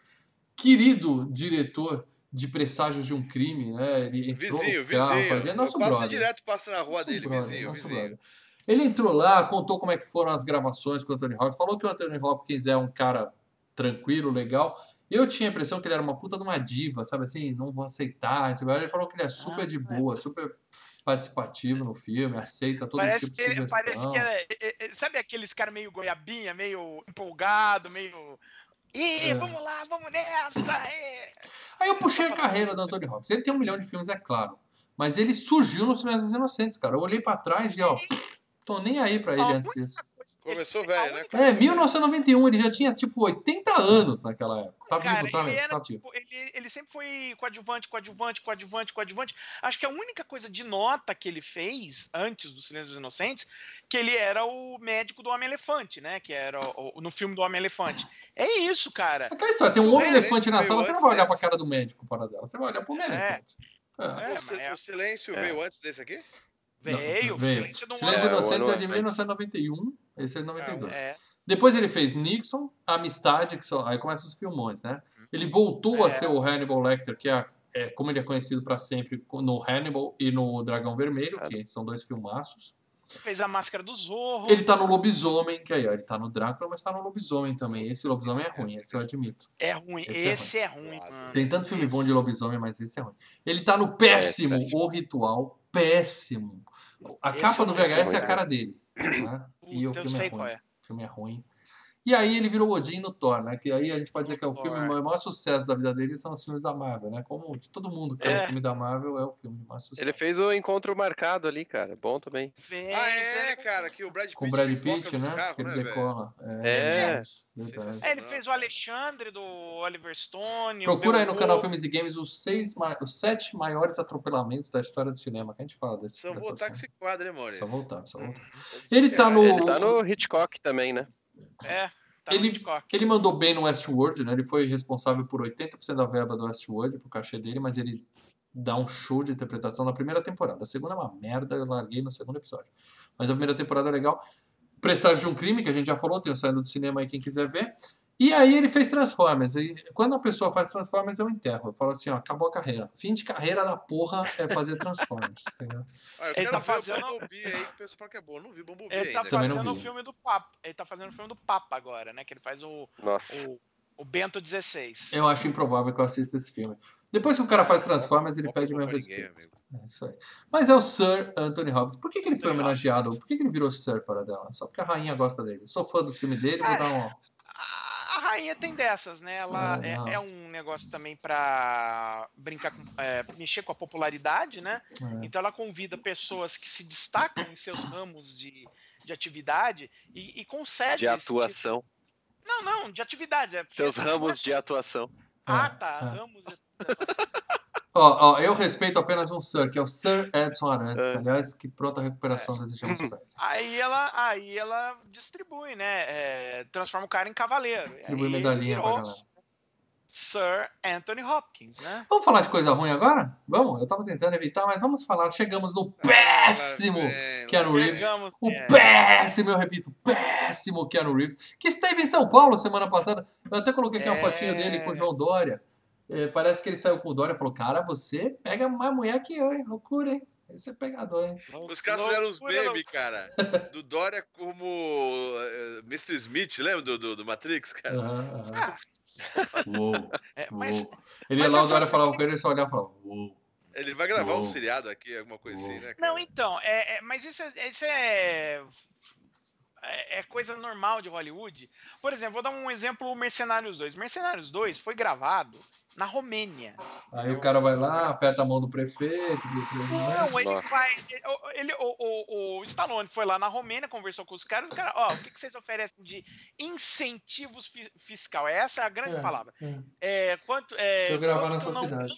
querido diretor de Presságios de um Crime, né? Ele entrou Vizinho, carro, vizinho. ele é nosso eu passo brother. direto, passo na rua Nosso dele, brother, vizinho, nosso vizinho. brother. Ele entrou lá, contou como é que foram as gravações com o Anthony Hopkins, falou que o Anthony Hopkins é um cara tranquilo, legal. Eu tinha a impressão que ele era uma puta de uma diva, sabe assim, não vou aceitar. Ele falou que ele é super de boa, super participativo no filme, aceita todo Parece tipo que, de ele- sugestão. parece que é, é- é- Sabe aqueles caras meio goiabinha, meio empolgado, meio. Ih, É. vamos lá, vamos nessa! ê." Aí eu puxei a carreira do Anthony Hopkins. Ele tem um milhão de filmes, é claro. Mas ele surgiu no Silêncio dos Inocentes, cara. Eu olhei pra trás e, ó, tô nem aí pra ele antes disso. Começou velho, né? É, 1991, ele já tinha, tipo, 80 anos naquela época. Tá Cara, vivo, tá, ele, era, tá vivo. tipo, ele, ele sempre foi coadjuvante, coadjuvante, coadjuvante, coadjuvante. Acho que a única coisa de nota que ele fez antes do Silêncio dos Inocentes, que ele era o médico do Homem-Elefante, né? Que era o- o- no filme do Homem-Elefante. É isso, cara. Aquela história, tem um Tudo homem bem, elefante né? na sala, você não vai olhar pra cara do médico para dela, você vai olhar pro homem elefante. É. É, O, é- o silêncio É. veio antes desse aqui? Veio, Não, veio. Silêncio do Silêncio É, o Inocentes é de antes. 1991, esse é de 92. É, Depois ele fez Nixon, Amistade, que são, aí começam os filmões, né? Ele voltou a É. ser o Hannibal Lecter, que é, é como ele é conhecido pra sempre no Hannibal e no Dragão Vermelho, que são dois filmaços. fez a máscara do Zorro. Ele tá no Lobisomem, que aí, ó, ele tá no Drácula, mas tá no Lobisomem também. Esse Lobisomem é ruim, esse eu admito. É ruim. Esse é Esse, é ruim, Claro. mano. Tem tanto filme bom Esse- de lobisomem, mas esse é ruim. Ele tá no péssimo, péssimo. O Ritual, péssimo. A Esse capa do VHS é a é. cara dele. né? E eu filme é sei ruim. qual é. O filme é ruim. E aí ele virou Odin no Thor, né? Que aí a gente pode dizer que é o Thor. filme, o maior sucesso da vida dele são os filmes da Marvel, né? Como de todo mundo que é, o É. filme da Marvel, é o filme de maior sucesso. Ele fez o encontro marcado ali, cara. Bom também. Fez, Ah, é, cara, que o Brad Pitt Com o Brad Pitt, né? que ele né, decola. É, É. É, ele fez o Alexandre do Oliver Stone. Procura aí no canal Filmes e Games os, seis, os sete maiores atropelamentos da história do cinema. Que a gente fala desse. Só voltar com esse quadro, né, Maurício? Só voltar, só voltar. Ele tá caras. no- Ele tá no Hitchcock também, né? É, tá Ele-. Ele mandou bem no Westworld, né? Ele foi responsável por 80% da verba do Westworld, pro cachê dele, mas ele dá um show de interpretação na primeira temporada. A segunda é uma merda, eu larguei no segundo episódio. Mas a primeira temporada é legal. Presságio de um crime, que a gente já falou, tem o saindo do cinema aí quem quiser ver. E aí ele fez Transformers. E quando a pessoa faz Transformers, eu enterro. Eu falo assim, ó, acabou a carreira. Fim de carreira da porra é fazer Transformers. entendeu? Eu Ele tá fazendo- o Bumblebee aí, que o pessoal fala que é bom. Não vi Bumblebee Ele tá ainda. Fazendo o filme do Papa. Ele tá fazendo o filme do Papa agora, né? Que ele faz o, o, o Bento 16. Eu acho improvável que eu assista esse filme. Depois que o cara faz Transformers, ele pede meu ninguém, respeito. amigo. É isso aí. Mas é o Sir Anthony Hopkins. Por que, que ele foi homenageado? Por que, que ele virou Sir para dela? Só porque a rainha gosta dele. Sou fã do filme dele, vou dar um. A rainha tem dessas, né? Ela Ah, é, é um negócio também pra brincar com. É, mexer com a popularidade, né? É. Então ela convida pessoas que se destacam em seus ramos de, de atividade e, e concede. De esse tipo- atuação. Não, não, de atividades. É, Seus porque- ramos de atuação. Ah, É, tá. é. Ramos de Ó, ó, eu respeito apenas um Sir, que é o Sir Edson Arantes. É. Aliás, que pronta recuperação desejamos pra ele. Aí ela, aí ela distribui, né? é, transforma o cara em cavaleiro. Distribui Aí medalhinha pra galera. Sir Anthony Hopkins, né? Vamos falar de coisa ruim agora? Vamos? Eu tava tentando evitar, mas vamos falar. Chegamos no péssimo velho. Keanu Reeves. Chegamos, O é, péssimo, eu repito, péssimo Keanu Reeves, que esteve em São Paulo semana passada. Eu até coloquei aqui uma É. fotinho dele com o João Dória. É, parece que ele saiu com o Dória e falou: Cara, você pega mais mulher que eu, hein? Loucura, hein? Esse é pegador, hein? Os caras fizeram uns Loucura, memes, cara. Do Dória como eh, Mr. Smith, lembra do, do, do Matrix, cara? Ah, Uou, [LAUGHS] é, mas uou. Ele ia lá, o Dória falava que- com ele, ele só olhava e falava: Uou. Ele vai gravar um Uou. seriado aqui, alguma assim, Uou. né? cara? Não, então, é, é- mas isso, é- isso é, é é coisa normal de Hollywood. Por exemplo, vou dar um exemplo, o Mercenários 2. Mercenários 2 foi gravado na Romênia. Aí o cara vai lá, aperta a mão do prefeito. do- Não, ele Nossa. vai. Ele, o, o, o Stallone foi lá na Romênia, conversou com os caras, o cara, ó, o que, que vocês oferecem de incentivos fi- fiscal? Essa é a grande É, palavra. é. É, quanto, é, Eu gravar quanto na sua não- cidade.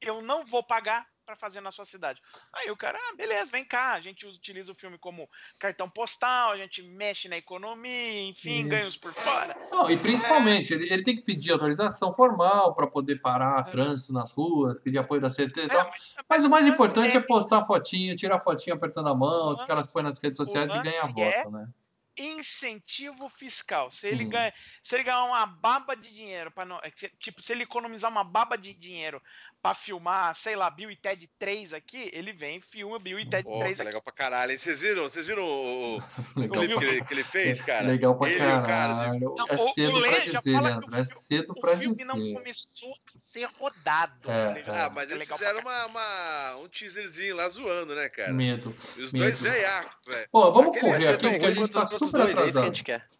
Eu não vou pagar para fazer na sua cidade. Aí o cara, ah, beleza, vem cá. A gente utiliza o filme como cartão postal, a gente mexe na economia, enfim, Isso. ganhos por fora. Não, e principalmente, ele, ele tem que pedir autorização formal para poder parar É. trânsito nas ruas, pedir apoio da CT e É, tal. mas, Mas o mais lance importante é é- postar fotinho, tirar fotinho apertando a mão, os caras põem nas redes sociais e ganham é- voto, né? incentivo fiscal. Se ele ganha, se ele ganhar uma baba de dinheiro para é tipo, se ele economizar uma baba de dinheiro para filmar, sei lá, Bill e Ted 3 aqui, ele vem e filma Bill e Ted Ó, 3 que aqui. legal pra caralho. hein? Vocês viram? Vocês viram o, o- o [LAUGHS] clipe que ele, que ele fez, [LAUGHS] cara? legal pra Ele e o cara de- caralho. Não, É o- o cedo pra já dizer, fala que Leandro. o É filme- cedo O pra filme não dizer. começou a ser rodado. É, tá? Ah, mas É eles fizeram uma, uma- um teaserzinho lá zoando, né, cara? Medo. E os medo. dois velhacos, velho. Bom, vamos Aquele correr aqui, porque a gente tá super dois, atrasado.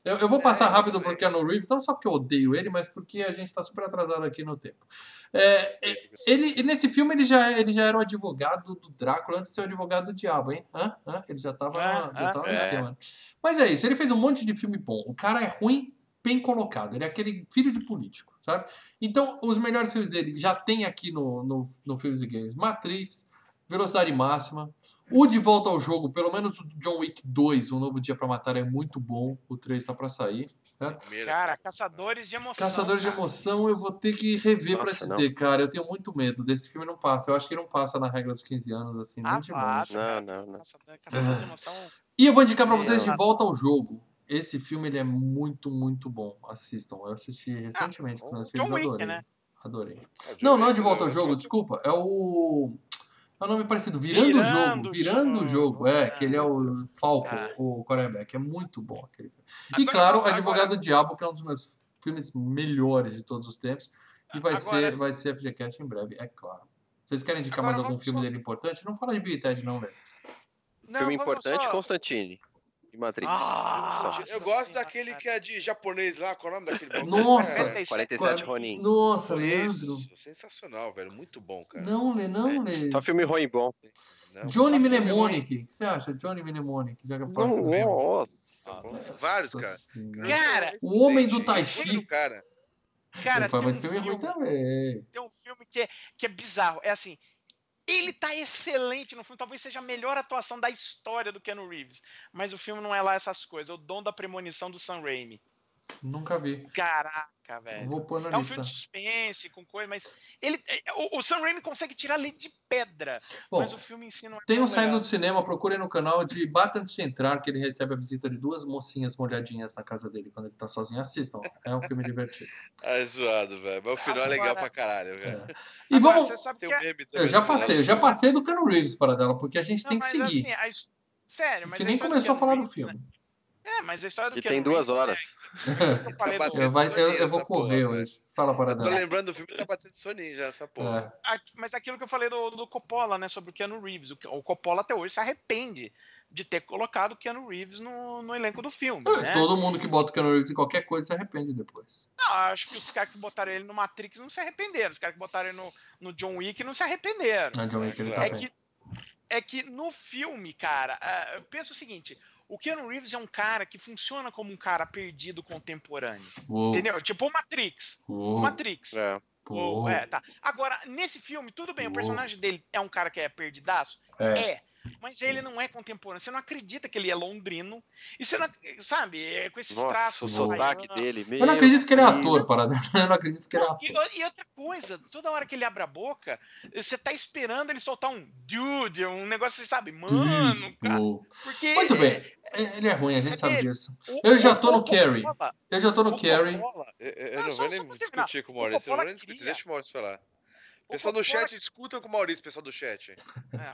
Eu, eu vou passar É, rápido é. pro Keanu Reeves, não só porque eu odeio ele, mas porque a gente tá super atrasado aqui no tempo. É, é, ele, nesse filme ele já, ele já era o advogado do Drácula antes de ser o advogado do diabo, hein? Hã? Hã? Ele já tava, Ah, já ah, tava no é. esquema. Mas é isso, ele fez um monte de filme bom. O cara é ruim, bem colocado. Ele é aquele filho de político, sabe? Então, os melhores filmes dele já tem aqui no, no, no Filmes e Games. Matrix, Velocidade Máxima. O De Volta ao Jogo, pelo menos o John Wick 2, Um Novo Dia pra Matar, é muito bom. O 3 tá pra sair. Cara, caçadores de emoção. Caçadores de cara. Emoção, eu vou ter que rever pra Nossa, dizer, cara. Eu tenho muito medo. Desse filme não passa. Eu acho que não passa na regra dos 15 anos, assim, nem Ah, de passa, longe. Não, não, não. Caçador, caçador de emoção. E eu vou indicar pra Meu vocês De. Volta ao Jogo. Esse filme ele é muito, muito bom. Assistam. Eu assisti recentemente com o meus Ah, John filhos, Wick, adorei. né? Adorei. Ah, Não, não é De Volta ao né? Jogo, desculpa. É o. É o nome parecido, Virando, o Jogo. Virando o Jogo, Jogo, é, é. que ele é o Falco, Ah. o quarterback. É muito bom aquele filme. E Agora- claro, agora- Advogado do Diabo, que é um dos meus filmes melhores de todos os tempos. E vai, Agora- ser, vai ser FGCast em breve, é claro. Vocês querem indicar Agora mais algum filme só- dele importante? Não fala de Bill Ted, não, velho. Não, Filme importante, só- Constantine. De Matrix. Ah, Eu gosto daquele que é de japonês lá, qual é o nome daquele? Nossa! É, 47 Ronin. Nossa, Leandro. Isso, sensacional, velho. Muito bom, cara. Não, Lê, não, Lê. Só filme ruim bom. Não, Johnny Mnemonic. O que você acha? Johnny Mnemonic. Já que eu falo Não, que eu nossa. Vários, Nossa cara. Senhora. Cara, O Homem do Excelente. Tai E o filme Chi. do cara. cara, tem muito um filme ruim também. tem um filme que é, que é bizarro. É assim, ele tá excelente no filme, talvez seja a melhor atuação da história do Keanu Reeves. Mas o filme não é lá essas coisas, é o dom da premonição do Sam Raimi. Nunca vi. Caraca, velho. Vou pôr na É um lista. filme de suspense, com coisa, mas ele, é, o, o Sam Raimi consegue tirar leite de pedra, Bom, mas o filme em si não é tem um saindo do cinema, procurem no canal de Bata Antes de Entrar, que ele recebe a visita de duas mocinhas molhadinhas na casa dele quando ele tá sozinho. Assistam, é um filme divertido. [LAUGHS] É zoado, velho. Mas o final é legal Agora- pra caralho, velho. É. E Agora, vamos. você sabe Tem que um é... Eu já passei, do eu já filme. passei do Cano Reeves para dela, porque a gente Não, tem que mas seguir. assim, a Sério, A mas gente a nem começou a falar do Reeves, filme. É, mas a história do Que tem duas Reeves, horas. né, [LAUGHS] que eu falei Tá Eu, vai- eu- eu vou porra, correr velho. hoje. Fala para Eu tô dela. lembrando do filme que tá batendo soninho já, essa porra. É. a- mas aquilo que eu falei do, do Coppola, né, sobre o Keanu Reeves. O, o Coppola até hoje se arrepende de ter colocado o Keanu Reeves no, no elenco do filme, né? Todo mundo que bota o Keanu Reeves em qualquer coisa se arrepende depois. Não, acho que os caras que botaram ele no Matrix não se arrependeram. Os caras que botaram ele no, no John Wick não se arrependeram. Na John Wick ele tá É bem. que, é que no filme, cara, ah, pensa o seguinte: o Keanu Reeves é um cara que funciona como um cara perdido contemporâneo. Uou, Entendeu? Tipo o Matrix. O uou, Matrix. É. É, tá. Agora, nesse filme, tudo bem, o Uou. personagem dele é um cara que é perdidaço? É. É. Mas ele não é contemporâneo. Você não acredita que ele é londrino. E você não. Sabe, é com esses Nossa, traços. o sotaque baianos. dele. Eu não acredito que ele é ator, parada. [LAUGHS] Eu não acredito que ele é Não, ator. e, e outra coisa, toda hora que ele abre a boca, você tá esperando ele soltar um dude, um negócio assim, sabe? Mano, cara. Uou. Porque. Muito bem. É, Ele é ruim, a gente É sabe dele. disso. o- Eu já o- tô no o Carrie. Eu já tô no Carrie. Eu, Não, não vou nem discutir com o Maurício. Eu não vou nem discutir. Deixa o Maurício falar. Pessoal do chat, discutam com o Maurício, pessoal do chat. É,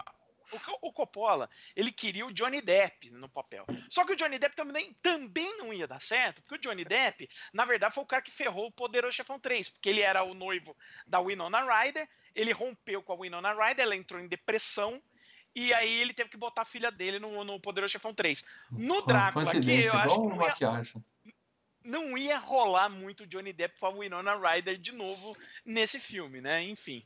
o, o Coppola, ele queria o Johnny Depp no papel. Só que o Johnny Depp também, também não ia dar certo, porque o Johnny Depp, na verdade, foi o cara que ferrou o Poderoso Chefão 3, porque ele era o noivo da Winona Ryder, ele rompeu com a Winona Ryder, ela entrou em depressão, e aí ele teve que botar a filha dele no, no Poderoso Chefão 3. No Drácula, aqui, Coincidência, eu acho que ia, maquiagem. Não ia rolar muito Johnny Depp com a Winona Ryder de novo nesse filme, né? Enfim.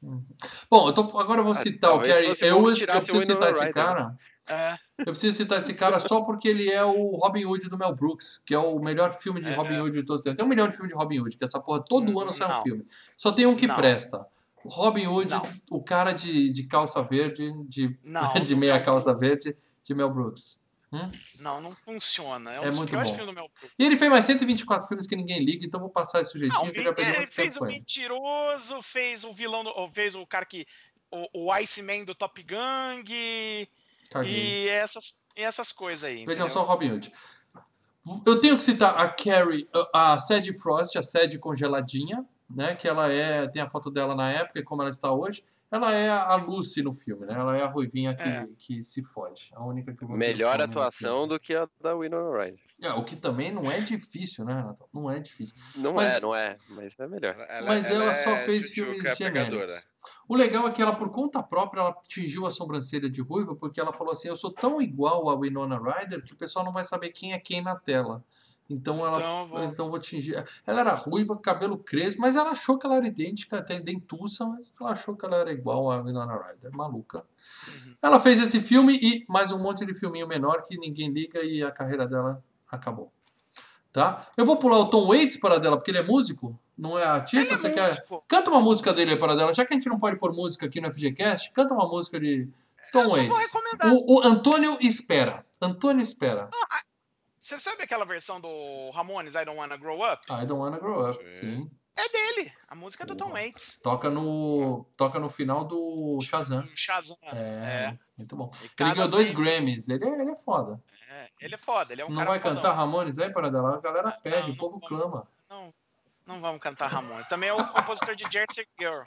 Bom, eu tô, agora eu vou Ah, citar o Kerry fosse bom Ewes, eu o preciso citar Winona esse Ryder. cara. É, Eu preciso citar esse cara só porque ele é o Robin Hood do Mel Brooks, que é o melhor filme de É. Robin Hood de todos os tempos. Tem um milhão de filmes de Robin Hood, que essa porra todo ano sai um filme. Só tem um que Não. presta. O Robin Hood, Não. o cara de, de calça verde, de, não, [LAUGHS] de meia calça verde, de Mel Brooks. Não, não funciona. É um É dos muito bom. do Mel Brooks. E ele fez mais 124 filmes que ninguém liga, então vou passar esse sujeitinho Não, que ele vai perder ele fez o mentiroso, fez o vilão, do- fez o cara que. O, o Iceman do Top Gang Caguei. e essas, e essas coisas aí. Vejam só o Robin Hood. Eu tenho que citar a Carrie, a Sadie Frost, a Sadie congeladinha, né? Que ela é, tem a foto dela na época e como ela está hoje. Ela é a Lucy no filme, né? Ela é a ruivinha que, É. que se fode. A única que Melhor atuação do que a da Winona Ryder. É, o que também não é difícil, né, Renato? Não é difícil. Não Mas- é, não é, mas é melhor. Mas ela, só é fez filmes é genéricos. O legal é que ela, por conta própria, ela tingiu a sobrancelha de ruiva, porque ela falou assim: eu sou tão igual a Winona Ryder que o pessoal não vai saber quem é quem na tela. Então ela. Então, vou- Então vou tingir. Ela era ruiva, cabelo crespo, mas ela achou que ela era idêntica, até dentuça, mas ela achou que ela era igual a Winona Ryder. Maluca. Uhum. Ela fez esse filme e mais um monte de filminho menor que ninguém liga e a carreira dela acabou. Tá? Eu vou pular o Tom Waits para dela, porque ele é músico, não é artista. Ele é Você quer. músico. Canta uma música dele para dela. Já que a gente não pode pôr música aqui no FGCast, canta uma música de Tom Eu Waits. O, o Antônio espera. Antônio espera. Você sabe aquela versão do Ramones, I Don't Wanna Grow Up? I don't wanna grow up. Sim. Sim. É dele. A música é do Tom. Waits. Toca no, toca no final do Shazam. Shazam. É, muito bom. E Ele casa ganhou dois. Grammys. Ele é, ele é foda. É, ele é foda, ele é um não cara vai fodão. cantar Ramones aí para dela? A galera pede, não, o povo não. clama. Não, não vamos cantar Ramones. Também é o compositor de Jersey Girl.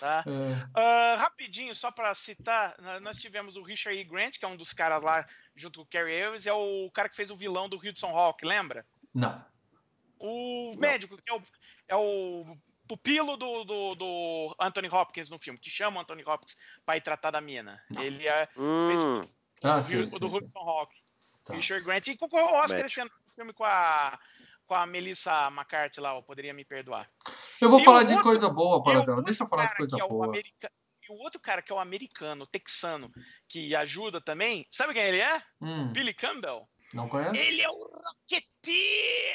Tá? É, Ah, rapidinho, só pra citar, nós tivemos o Richard E. Grant, que é um dos caras lá, junto com o Carrie Elves, é o cara que fez o vilão do Hudson Hawk, lembra? não. O médico, que é o, é o pupilo do, do, do Anthony Hopkins no filme, que chama o Anthony Hopkins pra ir tratar da mina. Ele é Hum, Ah, o, sim, Hu- sim, do sim. Hudson Hawk. Tá. Richard Grant. E concorreu ao Oscar esse ano no filme com a, com a Melissa McCarthy lá, eu poderia me perdoar. Eu vou E falar de outro- coisa boa para outro Deixa eu falar de coisa é boa. america- E o outro cara que é o americano, texano, que ajuda também, sabe quem ele é? Hum, Billy Campbell. não conhece? Ele é o Rocketeer!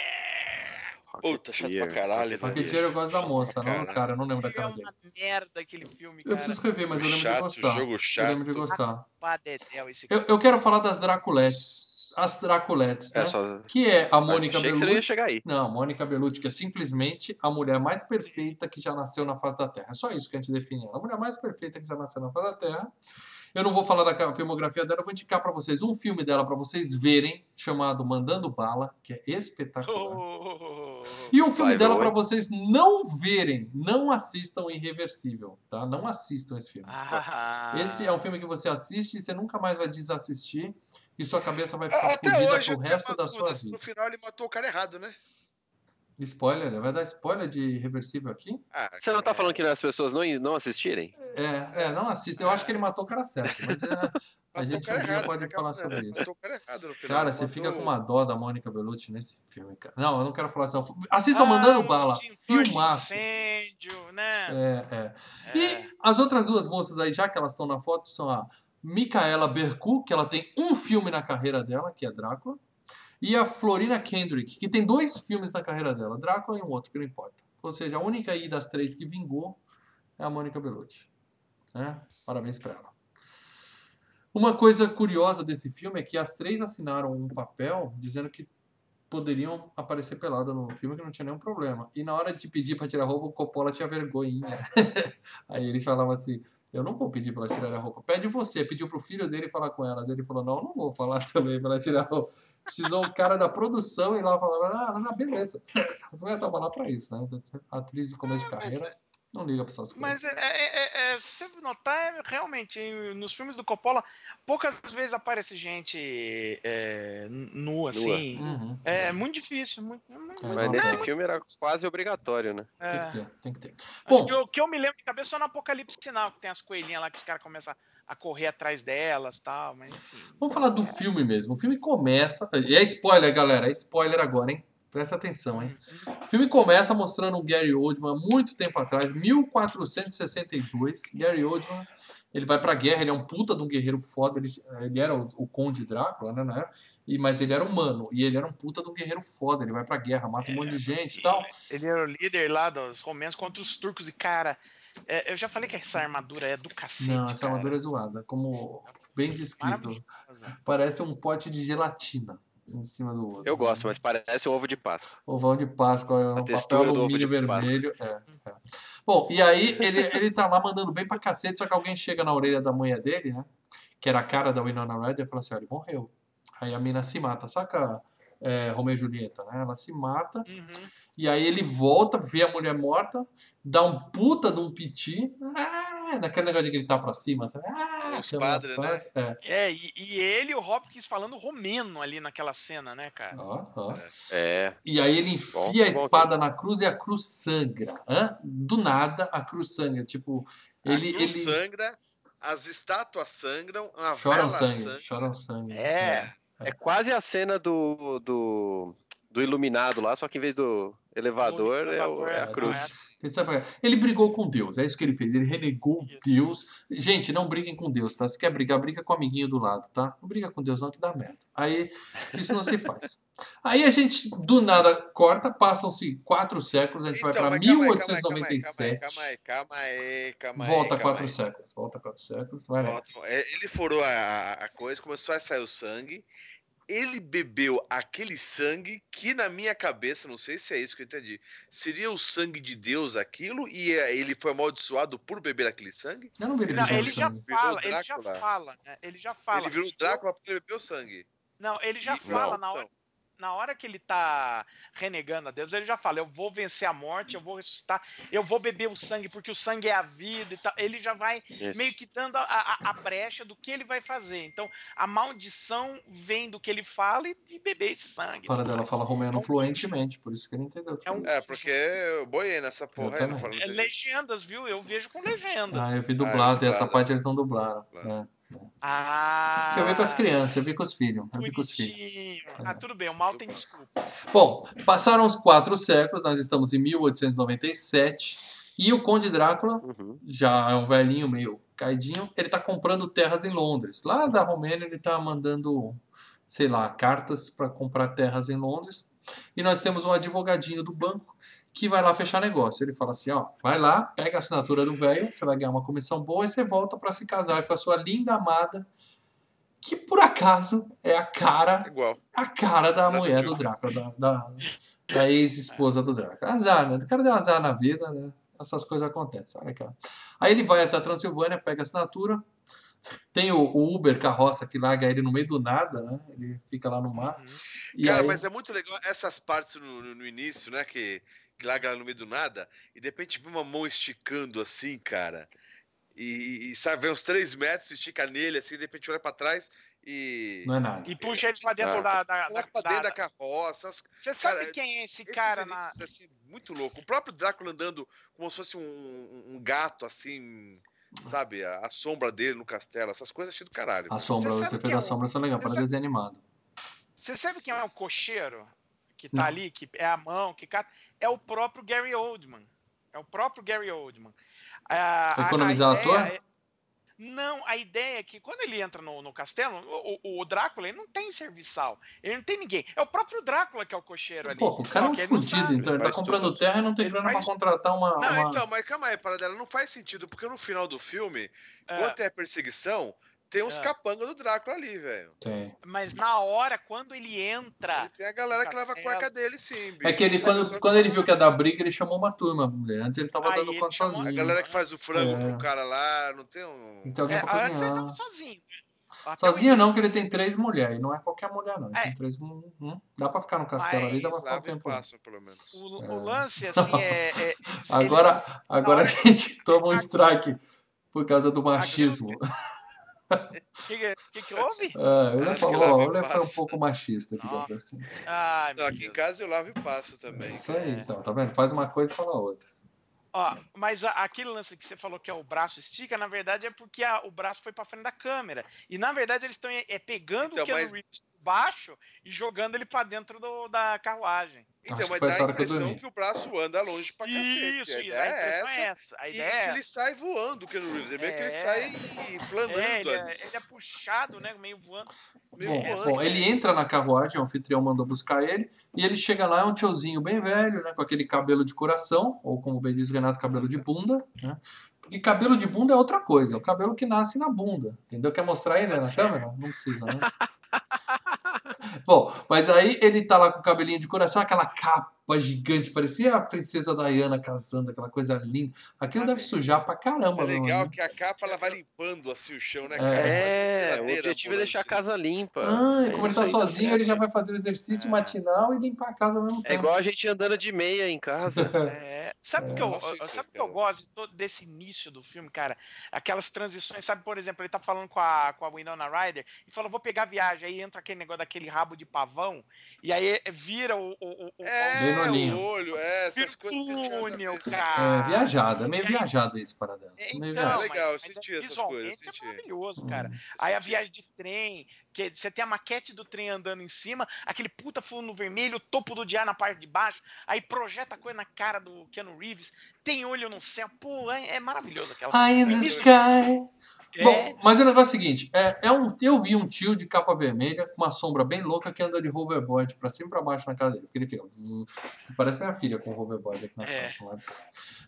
Puta, chato pra caralho, Rocketeer. Rocketeer eu gosto da moça, não do Cara. Eu não lembro da É cara dele. uma merda aquele filme, Eu cara. preciso rever, mas eu lembro de chato, gostar. jogo Eu chato. lembro de gostar. Eu, eu quero falar das Draculettes. As Draculettes, né? É só. Que é a Mônica Achei que você não ia Bellucci. chegar aí. Não, Mônica Bellucci, que é simplesmente a mulher mais perfeita que já nasceu na face da Terra. É só isso que a gente define ela. A mulher mais perfeita que já nasceu na face da Terra. Eu não vou falar da filmografia dela, eu vou indicar pra vocês um filme dela pra vocês verem, chamado Mandando Bala, que é espetacular. Oh, E um filme dela vai. pra vocês não verem, não assistam Irreversível, tá? Não assistam esse filme. ah. Esse é um filme que você assiste e você nunca mais vai desassistir e sua cabeça vai ficar Até fodida hoje, pro resto da sua vida. No final ele matou o cara errado, né? Spoiler, né? vai dar spoiler de Irreversível aqui? Ah, Você não tá falando que as pessoas não, não assistirem? É, é, não assista. Eu acho que ele matou o cara certo, mas é, a gente um dia errado, pode né? falar sobre Matou isso. o cara errado Cara, você fica com uma dó da Mônica Bellucci nesse filme, cara. Não, eu não quero falar não. Assistam Ah, Mandando Bala. Filmaço. incêndio, né? É, é. É. E as outras duas moças aí, já que elas estão na foto, são a Micaela Bercu, que ela tem um filme na carreira dela, que é Drácula, e a Florina Kendrick, que tem dois filmes na carreira dela, Drácula e um outro, que não importa. Ou seja, a única aí das três que vingou é a Mônica Bellucci. Né? Parabéns pra ela. Uma coisa curiosa desse filme é que as três assinaram um papel dizendo que poderiam aparecer pelada no filme que não tinha nenhum problema. E na hora de pedir pra tirar a roupa, o Coppola tinha vergonhinha. [LAUGHS] Aí ele falava assim: Eu não vou pedir pra ela tirar a roupa. Pede você. Pediu pro filho dele falar com ela. Ele falou: Não, eu não vou falar [LAUGHS] também pra ela tirar a roupa. Precisou o cara da produção ir lá e falar: Ah, não, beleza. [LAUGHS] As mulheres estavam lá pra isso, né? Atriz de começo de carreira. Não liga pra essas coisas. Mas é, é- é- é- se você notar, é, realmente, nos filmes do Coppola, poucas vezes aparece gente é, nua, assim. Uhum. É muito difícil. Muito, muito- É, Mas não, nesse tá. filme era quase obrigatório, né? é. Tem que ter, tem que ter. Acho Bom, que o que eu me lembro de cabeça é só no Apocalipse Sinal, que tem as coelhinhas lá que os caras começam a correr atrás delas e tal, mas enfim. Vamos falar do filme mesmo. O filme começa. E é spoiler, galera. É spoiler agora, hein? Presta atenção, hein? O filme começa mostrando um Gary Oldman muito tempo atrás, 1462. Gary Oldman, ele vai pra guerra, ele é um puta de um guerreiro foda. Ele, ele era o, o Conde Drácula, né? né? E, mas ele era humano. E ele era um puta de um guerreiro foda. Ele vai pra guerra, mata um monte de gente e tal. Ele era o líder lá dos romanos contra os turcos. E, cara, é, eu já falei que essa armadura é do cacete. Não, essa cara. armadura é zoada. Como bem descrito. Parece um pote de gelatina em cima do outro. Eu gosto, mas parece ovo de Páscoa. Ovão de Páscoa, é um papel alumínio vermelho. É, é. Bom, e aí ele, ele tá lá mandando bem pra cacete, só que alguém chega na orelha da mulher dele, né? Que era a cara da Winona Ryder e fala assim: ó, ele morreu. Aí a mina se mata, saca? É, Romeu e Julieta, né? Ela se mata, Uhum. E aí ele volta, vê a mulher morta, dá um puta de um piti, ah, naquele negócio de gritar pra cima, sabe? Ah, Os padres, né? É, É, e, e ele e o Hopkins falando romeno ali naquela cena, né, cara? ó, ó. É. E aí ele enfia Bom, a bom espada na cruz e a cruz sangra. Hã? Do nada, a cruz sangra. Tipo, ele. a cruz ele... sangra, as estátuas sangram, a Choram vela sangue, sangra. choram sangue. É. É quase a cena do, do, do iluminado lá, só que em vez do elevador é, o- é a é, cruz. Ele, sabe- ele brigou com Deus, é isso que ele fez. Ele renegou Isso. Deus. Gente, não briguem com Deus, tá? Se quer brigar, briga com o amiguinho do lado, tá? Não briga com Deus, não, que dá merda. Aí, isso não se faz. Aí a gente, do nada, corta, passam-se quatro séculos, a gente vai pra mas calma aí, calma aí, 1897. Calma aí, calma aí, calma aí. Volta calma quatro aí. séculos, volta quatro séculos, vai. Volta. É, Ele furou a, a coisa, começou a sair o sangue. Ele bebeu aquele sangue que, na minha cabeça, não sei se é isso que eu entendi, seria o sangue de Deus aquilo e eh, ele foi amaldiçoado por beber aquele sangue? Eu não ele Não, ele já sangue. fala, ele já fala, né? Ele já fala. ele virou Drácula porque ele bebeu sangue. Não, ele já E- fala não, na hora, então. Na hora que ele tá renegando a Deus, ele já fala: Eu vou vencer a morte, eu vou ressuscitar, eu vou beber o sangue, porque o sangue é a vida e tal. Ele já vai Isso. meio que dando a, a- a brecha do que ele vai fazer. Então, a maldição vem do que ele fala e de beber esse sangue. Para tudo dela fala romeno Então, fluentemente, por isso que ele entendeu. É um- É, porque eu boiei nessa porra aí, não também. falando É legendas, viu? Eu vejo com legendas. Ah, eu vi Ah, dublado, é e essa dublado. parte eles não dublaram. Dublado. É. Ah, Eu vi com as crianças, eu vi com os filhos. Eu vi com os filhos. bonitinho. Ah, tudo bem, o mal tem desculpa. Bom, passaram os quatro séculos, nós estamos em 1897, e o Conde Drácula, Uhum. já é um velhinho meio caidinho, ele tá comprando terras em Londres. Lá da Romênia ele tá mandando, sei lá, cartas para comprar terras em Londres. E nós temos um advogadinho do banco que vai lá fechar negócio. Ele fala assim, ó, vai lá, pega a assinatura do velho, você vai ganhar uma comissão boa e você volta para se casar com a sua linda amada, que por acaso é a cara Igual. a cara da mulher do Drácula, da, da, da ex-esposa do Drácula. Azar, né? O cara deu azar na vida, né? Essas coisas acontecem. Olha cara. Aí ele vai até a Transilvânia, pega a assinatura. Tem o, Uber carroça que larga ele no meio do nada, né? Ele fica lá no mar. Uhum. Cara, aí, mas é muito legal essas partes no, no- no início, né? Que, que larga no meio do nada, e de repente vê uma mão esticando assim, cara. E, e sabe, vem uns três metros, estica nele, assim, de repente olha pra trás e. não é nada. E puxa ele pra dentro Ah. da, da, Olha da- pra dentro da da- carroça. Você sabe Cara, quem é esse cara na. assim, muito louco. O próprio Drácula andando como se fosse um, um- um gato, assim, sabe? A, a sombra dele no castelo, essas coisas achei do caralho. A sombra, Você você fez é a sombra, são legal, você para sabe- desenho animado. Você sabe quem é o cocheiro que tá Não. ali, que é a mão, que cata? É o próprio Gary Oldman. É o próprio Gary Oldman. A- a- a Economizar ideia ator? é- Não, a ideia é que quando ele entra no, no castelo, o, o- o Drácula ele não tem serviçal. Ele não tem ninguém. É o próprio Drácula que é o cocheiro ali. Porra, o cara é um ele fudido, então. Ele tá Faz comprando tudo. terra e não tem Ele grana pra faz- contratar uma. Não, uma- então, mas calma aí, Paradela, não faz sentido, porque no final do filme, É, quando é a perseguição, tem uns É. capangas do Drácula ali, velho. Tem. mas na hora, quando ele entra. E tem a galera que leva a cueca dele, sim, bicho. É que ele, quando, quando ele viu que ia dar briga, ele chamou uma turma. Antes ele tava Aí dando ele conta chamou- sozinho. A galera que faz o frango É. pro cara lá, não tem um. Tem ter alguém É, pra antes ele cozinhar. tava sozinho. Até Sozinho não, que ele tem três mulheres. E não é qualquer mulher, não. Ele É. tem três. hum. Dá pra ficar no castelo ali, dá pra ficar um tempo. passam, pelo menos. O, É. o lance, [LAUGHS] assim, é. é- eles- Agora, agora a gente [LAUGHS] toma um strike por causa do machismo. O que, que, que que houve? [LAUGHS] É, ele Acho que falou, lá ó, Léo foi um pouco machista, digamos Nossa. assim. Ai, Não, aqui em casa eu lavo e passo É também. isso aí, É. então, tá vendo? Faz uma coisa e fala outra. Ó, mas a- aquele lance que você falou que é o braço estica, na verdade é porque a- o braço foi pra frente da câmera. E na verdade eles estão é, pegando Então, o Keanu mas- Reeves por baixo e jogando ele pra dentro do- da carruagem. Então, Acho mas dá a que impressão que o braço anda longe pra cacete. Isso, a isso. ideia A é impressão essa. é essa. A E ideia é ele sai voando, o Keanu Reeves. É bem que ele É. sai planando É, ele, é, ele é puxado, né? Meio voando. Meio Bom, voando. bom, ele entra na carruagem, o anfitrião mandou buscar ele, e ele chega lá, é um tiozinho bem velho, né? Com aquele cabelo de coração, ou como bem diz o Renato, cabelo de bunda, né? Porque cabelo de bunda é outra coisa, é o cabelo que nasce na bunda. Entendeu? Quer mostrar ele na câmera? Não precisa, né? [LAUGHS] Bom, mas aí ele tá lá com o cabelinho de coração, aquela capa gigante, parecia a princesa Diana casando, aquela coisa linda. Aquilo deve sujar pra caramba, É legal amigo. que a capa ela vai limpando assim o chão, né, É. cara? Uma É, o objetivo é deixar a casa limpa. Ah, e É como ele tá sozinho, né? ele já vai fazer o exercício É. matinal e limpar a casa ao mesmo É tempo. igual a gente andando de meia em casa. [LAUGHS] É, sabe o que, É. eu, sabe que eu gosto de todo, desse início do filme, cara? Aquelas transições, sabe, por exemplo, ele tá falando com a, com a Winona Ryder e fala, vou pegar viagem, aí entra aquele negócio daquele rabo de pavão, e aí vira o. o, o, É, o olho, é, essas coisas. túnel, cabeça. cara. É, viajado, é meio aí- viajado isso para dela. É, Meio Então, viajado. É legal, eu mas, mas senti é, essas coisas, é maravilhoso, Hum. cara. Aí a viagem de trem, que você tem a maquete do trem andando em cima, aquele puta fundo vermelho, o topo do dia na parte de baixo, aí projeta a coisa na cara do Keanu Reeves, tem olho no céu, pô, é, é maravilhoso aquela. High in the sky. É, Bom, mas o negócio é o seguinte: é, é um, eu vi um tio de capa vermelha com uma sombra bem louca que anda de hoverboard pra cima e pra baixo na cara dele. Porque ele fica. Parece minha filha com hoverboard aqui na É. sala.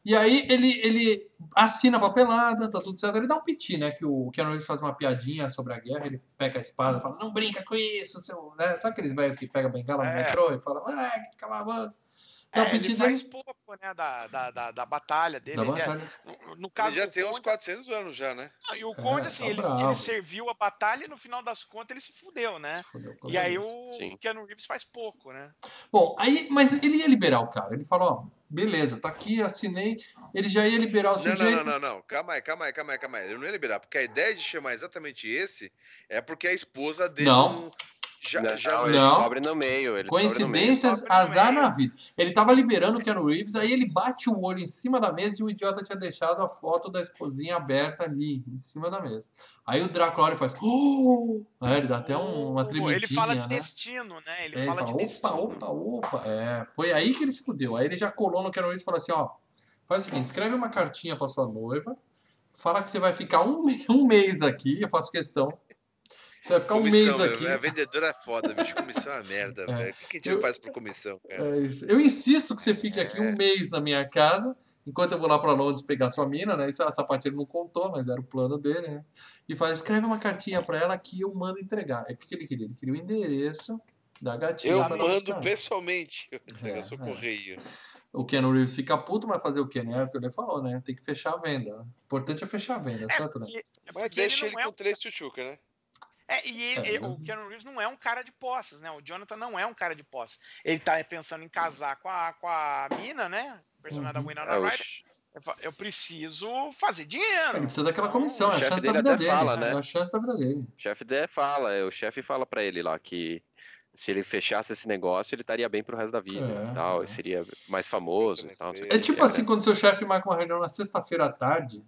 E aí ele, ele assina a papelada, tá tudo certo. Ele dá um piti, né? Que o Keanu Reeves faz uma piadinha sobre a guerra, ele pega a espada e fala: Não brinca com isso, seu. Né? Sabe aqueles velhos que pegam bengala no É. metrô e fala: Moleque, cala a boca. Dá é, ele faz pouco, né, da, da, da, da batalha dele. Da ele é- batalha. no, no caso Ele já tem uns Conde, 400 anos já, né? ah, e o Conde, É, assim, tá ele, ele serviu a batalha e no final das contas ele se fudeu, né? Fudeu com E aí isso. o Sim. Keanu Reeves faz pouco, né? Bom, aí, mas ele ia liberar o cara. Ele falou, ó, beleza, tá aqui, assinei. Ele já ia liberar o Não, não, sujeito. não, não, não. Calma aí, calma aí, calma aí, calma aí. Ele não ia liberar, porque a ideia de chamar exatamente esse é porque a esposa dele Não. Já, não, já ele Não. descobre no meio. Ele descobre no meio. Coincidências, no azar meio. na vida. Ele tava liberando o Keanu Reeves, aí ele bate o olho em cima da mesa e o idiota tinha deixado a foto da esposinha aberta ali, em cima da mesa. Aí o Drácula olha e faz. Oh! Aí ele dá até um- uma O- tremidinha, Ele fala de né? destino, né? Ele É, ele fala fala, de opa, destino. opa, opa. É, foi aí que ele se fudeu. Aí ele já colou no Keanu Reeves e falou assim, ó, faz o seguinte, escreve uma cartinha pra sua noiva, fala que você vai ficar um, [LAUGHS] um mês aqui, eu faço questão. Você vai ficar um mês Comissão, aqui. meu, A vendedora é foda, bicho. Comissão é uma merda, [LAUGHS] É. velho. O que a gente Eu- faz por comissão, cara? É isso. Eu insisto que você fique aqui um mês na minha casa, enquanto eu vou lá pra Londres pegar sua mina, né? Isso essa parte ele não contou, mas era o plano dele, né? E fala, escreve uma cartinha pra ela que eu mando entregar. É porque ele queria, ele queria o endereço da gatinha. Eu mando pessoalmente. Eu entrego É, é. correio. O Keanu Reeves fica puto, mas fazer o quê, né? É o que ele falou, né? Tem que fechar a venda. O importante é fechar a venda, É, certo, né? porque, é Mas porque deixa ele ele não é com três tchutchuca, né? É, e ele- É, o? Keanu Reeves não é um cara de posses, né? O Jonathan não é um cara de posses. Ele tá pensando em casar com a, com a mina, né? O personagem Uhum. da Winona É, Ryder. Eu preciso fazer dinheiro. Ele precisa daquela comissão, o é a chefe chance da dele vida até dele. fala, né? É a chance da vida dele. o chefe dele fala, é, o chefe fala pra ele lá que se ele fechasse esse negócio, ele estaria bem pro resto da vida É, e tal, é. e seria mais famoso e tal. É tipo né? assim, quando seu chefe marca uma reunião na sexta-feira à tarde,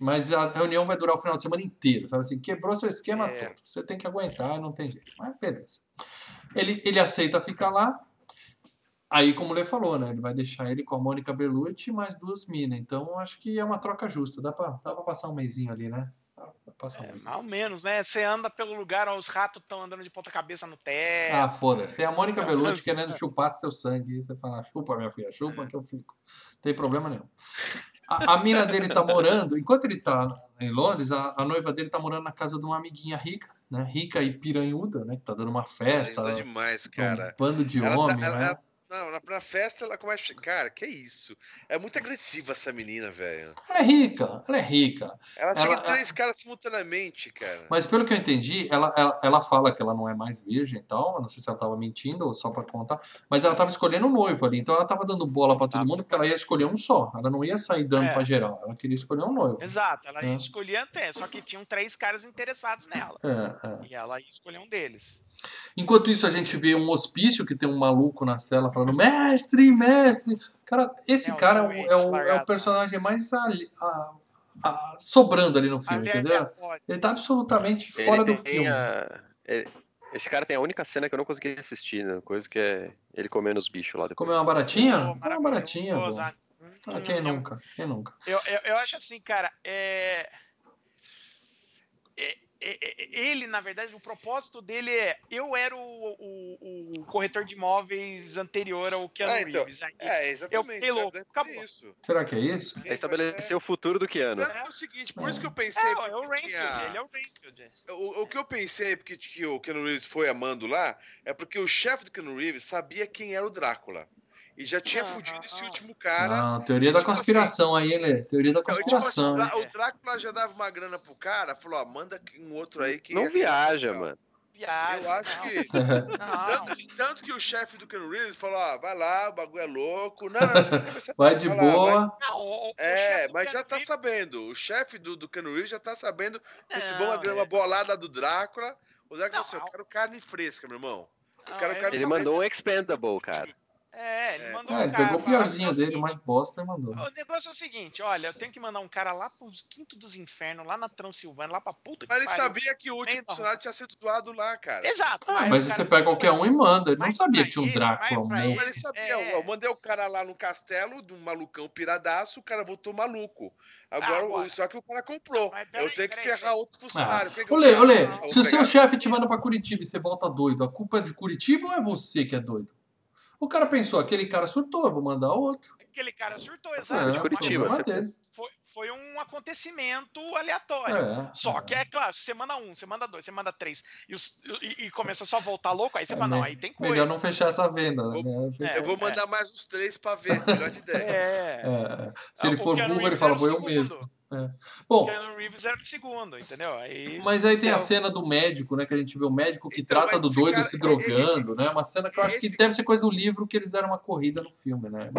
mas a reunião vai durar o final de semana inteiro, sabe assim? Quebrou seu esquema É. todo. Você tem que aguentar, não tem jeito. Mas beleza. Ele, ele aceita ficar lá. Aí, como o Lê falou, né? Ele vai deixar ele com a Mônica Bellucci e mais duas minas. Então, acho que é uma troca justa. Dá pra, dá pra passar um mêsinho ali, né? Dá pra passar um É, ou menos, né? Você anda pelo lugar, ó, os ratos estão andando de ponta cabeça no teto. Ah, foda-se. Tem a Mônica Bellucci querendo chupar seu sangue. Você fala, chupa, minha filha, chupa que eu fico. Não tem problema nenhum. A, a mina dele tá morando, enquanto ele tá em Londres, a, a noiva dele tá morando na casa de uma amiguinha rica, né? Rica e piranhuda, né? Que tá dando uma festa. Ainda demais, cara. Um bando de Ela tá- homem, ela- né? Ela- Não, na, na festa ela começa. Cara, que isso? É muito agressiva essa menina, velho. Ela é rica, ela é rica. Ela chega Ela- em três caras simultaneamente, cara. Mas pelo que eu entendi, ela, ela, ela fala que ela não é mais virgem e tal. eu Não sei se ela tava mentindo ou só pra contar. Mas ela tava escolhendo o noivo ali. Então ela tava dando bola pra todo Tava mundo porque ela ia escolher um só. Ela não ia sair dando É. pra geral. Ela queria escolher um noivo. Exato, ela É. escolhia até, só que tinham três caras interessados nela. É, é. E ela ia escolher um deles. Enquanto isso, a gente vê um hospício que tem um maluco na cela falando: Mestre, mestre. Cara, esse É, o cara é o, é o- é o personagem mais ali- a- a- sobrando ali no filme, entendeu? pode. Ele tá absolutamente Ele fora do filme. a- ele- Esse cara tem a única cena que eu não consegui assistir, né? Coisa que é ele comendo os bichos lá depois. Comeu uma baratinha? Pô, Uma baratinha. Ah, Ah, quem hum, nunca? Quem nunca? Eu, eu, eu acho assim, cara, é... é- é- é- Ele, na verdade, o propósito dele é. Eu era o, o- o corretor de imóveis anterior ao Keanu Ah, então, Reeves. Aí, É, exatamente. fiquei louco, acabou. Isso. Será que é isso? É estabelecer o futuro do Keanu. Que é o seguinte, por isso que eu pensei. É, é o Rainfield, tinha- ele é o Rainfield. O, o que eu pensei porque que o Keanu Reeves foi amando lá é porque o chefe do Keanu Reeves sabia quem era o Drácula. E já tinha Não, fudido esse não. último cara. Ah, teoria da assim, conspiração aí, Lê. Teoria da conspiração. assim, hein? o Drá- o Drácula já dava uma grana pro cara, falou, ó, manda um outro aí que. Não é viaja, mano. Viagem. Eu acho não, que. [LAUGHS] Não, Tanto, tanto que o chefe do Keanu Reeves falou, ó, vai lá, o bagulho é louco. Não, não, que Vai de vai lá, vai. boa. não, É, mas já tá sabendo. O chefe do, do Keanu Reeves já tá sabendo desse Não, bom grama é. bolada do Drácula. O Drácula Não, falou assim, eu quero carne fresca, meu irmão. não, quero- ele quero- Ele tá mandou um expendable, cara. É, ele É. mandou É, um ele cara pegou o piorzinho "É o dele, seguinte, mais bosta e mandou. O negócio é o seguinte, olha, eu tenho que mandar um cara lá pros quintos dos infernos, lá na Transilvânia, lá pra puta que Mas ele pariu. sabia que o último funcionário tinha sido zoado lá, cara. Exato. Ah, aí mas aí você pega qualquer um e manda. Ele não sabia que tinha um Drácula, um mas ele sabia, É. eu mandei o cara lá no castelo, de um malucão piradaço, o cara voltou maluco. Agora, Agora. só que o cara comprou. Mas eu tenho que ferrar outro funcionário. Ah, Quem que Ô, eu Lê, quero? ô, Lê, Eu vou se o seu chefe te manda pra Curitiba e você volta doido, a culpa é de Curitiba ou é você que é doido? O cara pensou, aquele cara surtou, eu vou mandar outro. Aquele cara surtou, É, exato. de Curitiba. Foi, foi um acontecimento aleatório. É, Só é. que é claro, você manda um, você manda dois, você manda três e, os- e- e começa só a voltar louco, aí você É, fala, não, aí tem coisa. Melhor não fechar essa venda, né? É, Eu vou mandar mais uns três pra ver, melhor de ideia. É. É, se ele for burro, ele fala, vou eu mesmo. É. O Bom, Keanu Reeves era o segundo, entendeu? Aí. mas aí tem a Eu- cena do médico, né? Que a gente vê o médico que Então, trata do doido cara- se ele- drogando, né? Uma cena que eu acho que deve ser coisa do livro que eles deram uma corrida no filme, né?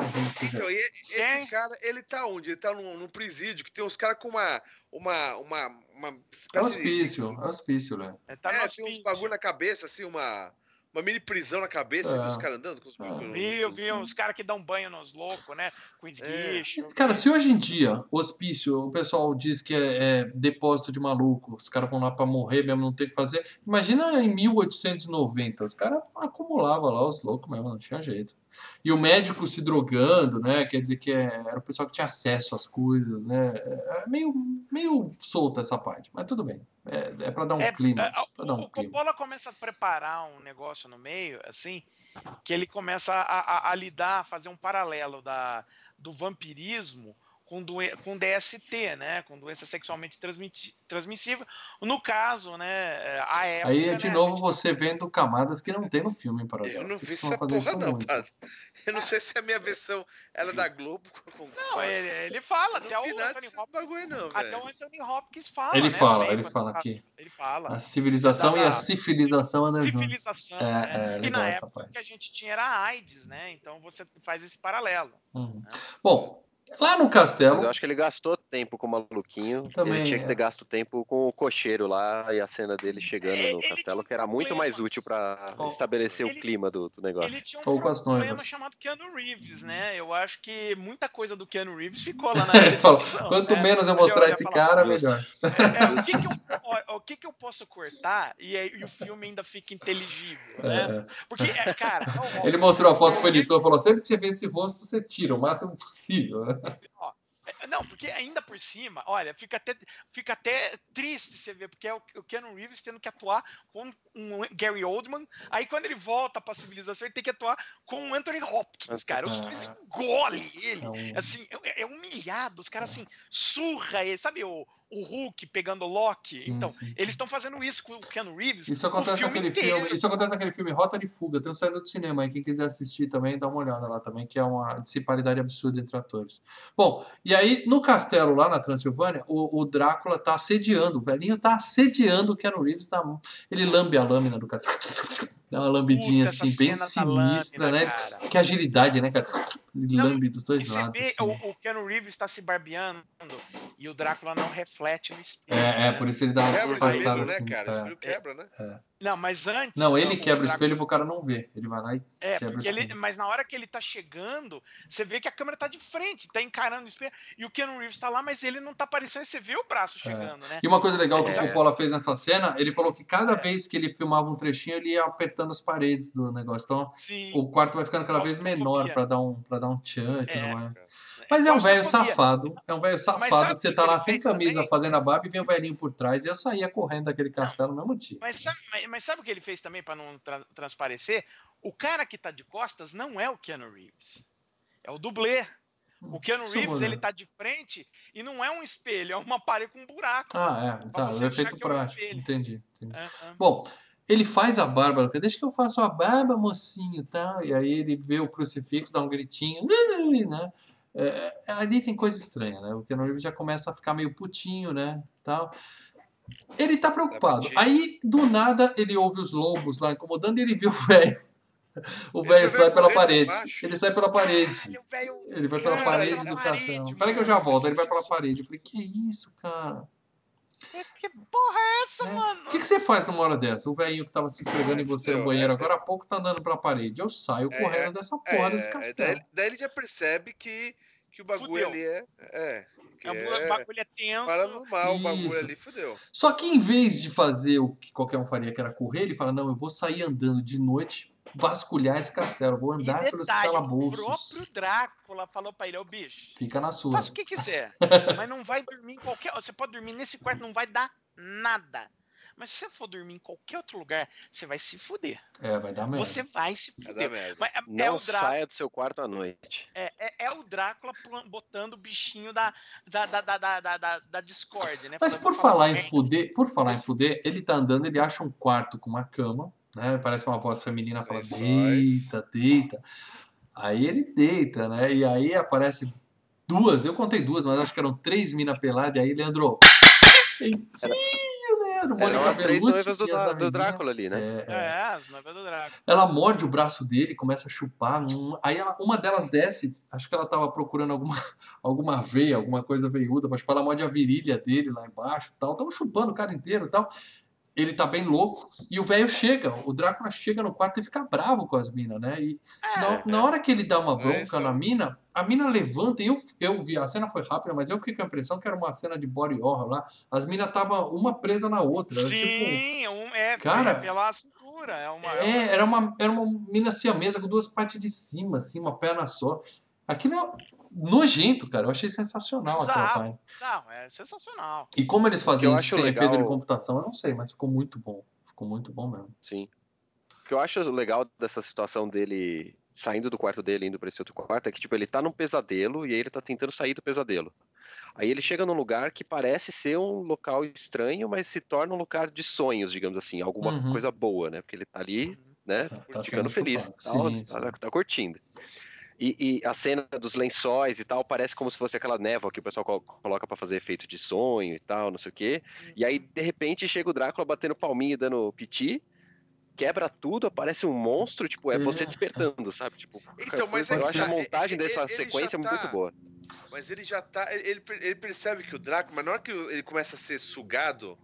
Então, e esse Quem? cara, ele tá onde? Ele tá num, num presídio que tem uns caras com uma. Uma. Uma. Uma É hospício, é hospício, né? Ele tá de. no É, tem uns bagulho na cabeça, assim, uma. Uma mini prisão na cabeça, É. com os caras andando com os. Vi, eu vi uns caras que dão banho nos loucos, né? Com esguicho. Cara, se hoje em dia, hospício, o pessoal diz que é, é depósito de maluco, os caras vão lá pra morrer mesmo, não tem o que fazer. Imagina em 1890, os caras acumulavam lá os loucos mesmo, não tinha jeito. E o médico se drogando, né? Quer dizer que é- era o pessoal que tinha acesso às coisas, né? É meio, meio solta essa parte, mas tudo bem. É, é pra dar um É, clima. é, Pra dar o, um o clima. Coppola começa a preparar um negócio no meio, assim, que ele começa a, a- a lidar, fazer um paralelo da, do vampirismo com, doen com DST, né? Com doença sexualmente transmissível. No caso, né? A época, Aí, de né, novo, você vendo camadas que não tem no filme, em paralelo. Eu não vi essa porra, isso não, cara. Eu não sei se a minha versão ela é da Globo. Não, ele, ele fala, Não até o Anthony Hopkins. bagulho, não, Até o Anthony Hopkins fala. Ele né, fala, ele fala aqui. Ele fala. A civilização e a civilização andam juntos. Civilização. É, né? é, e legal na essa época parte. que a gente tinha era a AIDS, né? Então você faz esse paralelo. Uhum. Bom, lá no Mas castelo, eu acho que ele gastou tempo com o maluquinho. Também, ele tinha que é. ter gasto tempo com o cocheiro lá e a cena dele chegando Ele- no castelo, que era um muito problema. mais útil pra Oh. estabelecer Ele- o clima do, do negócio. Ele tinha um Ou com as problema noivas. chamado Keanu Reeves, né? Eu acho que muita coisa do Keanu Reeves ficou lá na [LAUGHS] edição, quanto né? menos eu Ele mostrar olha e esse cara, melhor. É, o, que que eu, ó, o que que eu posso cortar e, e o filme ainda fica inteligível, né? É, Porque, é, cara, é Ele mostrou a foto pro editor e falou: sempre que você vê esse rosto, você tira o máximo possível. né? É, Não, porque ainda por cima, olha, fica até, fica até triste você ver, porque é o, o Keanu Reeves tendo que atuar com um Gary Oldman, aí quando ele volta pra civilização, ele tem que atuar com o Anthony Hopkins, cara. Os dois engolem ele. É Assim, é, é humilhado, os caras assim, surra ele, sabe o, o Hulk pegando o Loki? Sim, então, sim. eles estão fazendo isso com o Keanu Reeves. Isso o acontece filme naquele inteiro. filme. Isso acontece naquele filme Rota de Fuga. Tem um saído do cinema aí. Quem quiser assistir também, dá uma olhada lá também, que é uma disparidade absurda entre atores. Bom, e aí no castelo lá na Transilvânia, o, o Drácula tá assediando. O velhinho tá assediando o Keanu Reeves. Tá, ele lambe a lâmina do cara. [LAUGHS] Dá uma lambidinha Puta, assim, bem sinistra, lâmina, né? cara. Que agilidade, né, cara? [LAUGHS] Ele Não, lambe dos dois você lados. vê assim. o, o Keanu Reeves está se barbeando e o Drácula não reflete no espelho. É, é, né? por isso ele dá uma disfarçada né, assim. cara? é. Esse filme quebra, né? Não, mas antes. Não, ele quebra o espelho pro cara não ver. Ele vai lá e. É, quebra o porque ele, espelho. mas na hora que ele tá chegando, você vê que a câmera tá de frente, tá encarando o espelho, e o Keanu Reeves tá lá, mas ele não tá aparecendo, você vê o braço chegando, né? E uma coisa legal que É. o Coppola fez nessa cena, ele falou que cada vez que ele filmava um trechinho, ele ia apertando as paredes do negócio. Então, Sim. o quarto vai ficando cada vez menor pra dar um, pra dar um tchan e tudo É. mais. Mas é um velho safado. É um velho safado que você tá lá sem camisa também? fazendo a barba e vem o velhinho por trás. E eu saía correndo daquele castelo no mesmo dia. Mas sabe, mas- mas sabe o que ele fez também pra não tra- transparecer? O cara que tá de costas não é o Keanu Reeves. É o dublê. O Keanu Isso Reeves, ele tá de frente e não é um espelho, é uma parede com um buraco. Ah, é. Tá, o efeito é um prático. espelho. Entendi. entendi. Aham. Bom, ele faz a barba, deixa que eu faça a barba, mocinho, tá? E aí ele vê o crucifixo, dá um gritinho, né? É, ali tem coisa estranha, né? O Keanu Reeves já começa a ficar meio putinho, né? Tal. Ele tá preocupado. putinho. Aí, do nada, ele ouve os lobos lá incomodando e ele vê o [LAUGHS] velho. O velho sai pela parede. Ele sai pela parede. Ele vai pela parede pela do castelo. Peraí que eu já volto. Ele vai pela [LAUGHS] parede. Eu falei, que isso, cara? Que porra é essa, É. mano? O que, que você faz numa hora dessa? O velhinho que tava se esfregando em você no banheiro é- agora há pouco tá andando pra parede. Eu saio É, correndo dessa porra É, desse é, castelo. daí, daí ele já percebe que, que o bagulho Fudeu. ali é. É. Que É, é o bagulho é tenso. paranormal, o bagulho ali fudeu. Só que em vez de fazer o que qualquer um faria, que era correr, ele fala: Não, eu vou sair andando de noite, vasculhar esse castelo, vou andar pelos detalhe, o calabouços. próprio Drácula falou pra ele, ô bicho, Fica na sua. faça o que quiser, mas não vai dormir em qualquer... Você pode dormir nesse quarto, não vai dar nada. Mas se você for dormir em qualquer outro lugar, você vai se fuder. É, vai dar merda. Você vai se Vai dar fuder. merda. Mas é- é, Não o Drá- saia do seu quarto à noite. é, é- é o Drácula botando o bichinho da, da, da, da, da, da, da- Discord, né? Mas Falando, por fala falar em fuder, por falar em fuder, ele tá andando, ele acha um quarto com uma cama, né? Parece uma voz feminina fala: deita, deita. Aí ele deita, né? E aí aparece duas, eu contei duas, mas acho que eram três minas peladas, e aí Leandro. Peitinho, Leandro, Eram Mônica as três Bellucci noivas do, e as do. Drácula ali, né? É, é. É, as noivas do Drácula. Ela morde o braço dele, começa a chupar. Aí ela- uma delas desce, acho que ela tava procurando alguma, [LAUGHS] alguma veia, alguma coisa veiuda, mas tipo, ela morde a virilha dele lá embaixo tal. Tão chupando o cara inteiro tal. Ele tá bem louco. E o velho chega, o Drácula chega no quarto e fica bravo com as minas, né? E É, na, na hora que ele dá uma É bronca isso na mina, a mina levanta e eu, eu vi, a cena foi rápida, mas eu fiquei com a impressão que era uma cena de body horror lá. As minas estavam uma presa na outra. Tipo, Sim, um, é, Cara, é pela cintura. É uma, é, era uma, era uma mina siamesa com duas partes de cima, assim, uma perna só. Aquilo é nojento, cara. Eu achei sensacional aquela parte. Não, é sensacional. E como eles faziam isso sem legal- efeito de computação, eu não sei, mas ficou muito bom. Ficou muito bom mesmo. Sim. O que eu acho legal dessa situação dele saindo do quarto dele, indo pra esse outro quarto, é que, tipo, ele tá num pesadelo e aí ele tá tentando sair do pesadelo. Aí ele chega num lugar que parece ser um local estranho, mas se torna um lugar de sonhos, digamos assim, alguma Uhum. coisa boa, né? Porque ele tá ali, né, Tá, tá ficando feliz, tal, Sim, tá, sim. tá curtindo. E, e a cena dos lençóis e tal parece como se fosse aquela névoa que o pessoal co- coloca pra fazer efeito de sonho e tal, não sei o quê. E aí, de repente, chega o Drácula batendo palminha e dando piti, quebra tudo, aparece um monstro, tipo, é você É. despertando, sabe? Tipo, Então, mas eu é acho que a montagem ele- dessa ele sequência tá- muito boa. Mas ele já tá. Ele, ele percebe que o Drácula, mas na hora que ele começa a ser sugado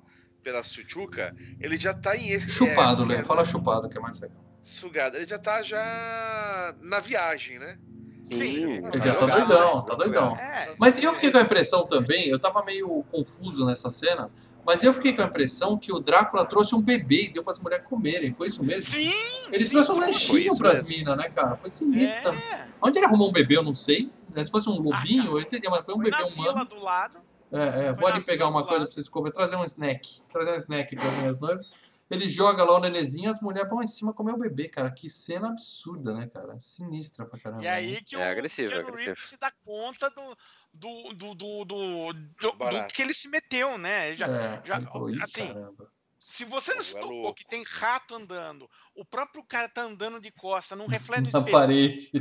pela Chuchuca, ele já tá em esse. Chupado, é, Léo. Fala chupado, que é mais legal. Sugado. Ele já tá já na viagem, né? Sim, Ele já tá jogado, doidão, né? tá doidão. É, Mas eu fiquei com a impressão também, eu tava meio confuso nessa cena, mas eu fiquei com a impressão que o Drácula trouxe um bebê e deu pras mulheres comerem. Foi isso mesmo? sim, Ele sim, trouxe um lanchinho pras minas, né, cara? Foi sinistro também. É, Onde ele arrumou um bebê, eu não sei. Se fosse um lobinho, eu entendi, mas foi um foi bebê na humano. do lado. É, é, vou ali pegar uma do coisa lado. pra vocês comerem, trazer um snack. Trazer um snack para minhas noivas. Ele joga lá o nenenzinho, as mulheres vão em cima comer o bebê, cara. Que cena absurda, né, cara? Sinistra pra caramba. E aí que É o agressivo, é Keanu agressivo. Reeves se dá conta do, do, do, do, do, do- do que ele se meteu, né? Ele já- É, já- falou, assim, caramba. Se você não É se tocou louco. que tem rato andando, o próprio cara tá andando de costa, não reflete no Na espelho, parede.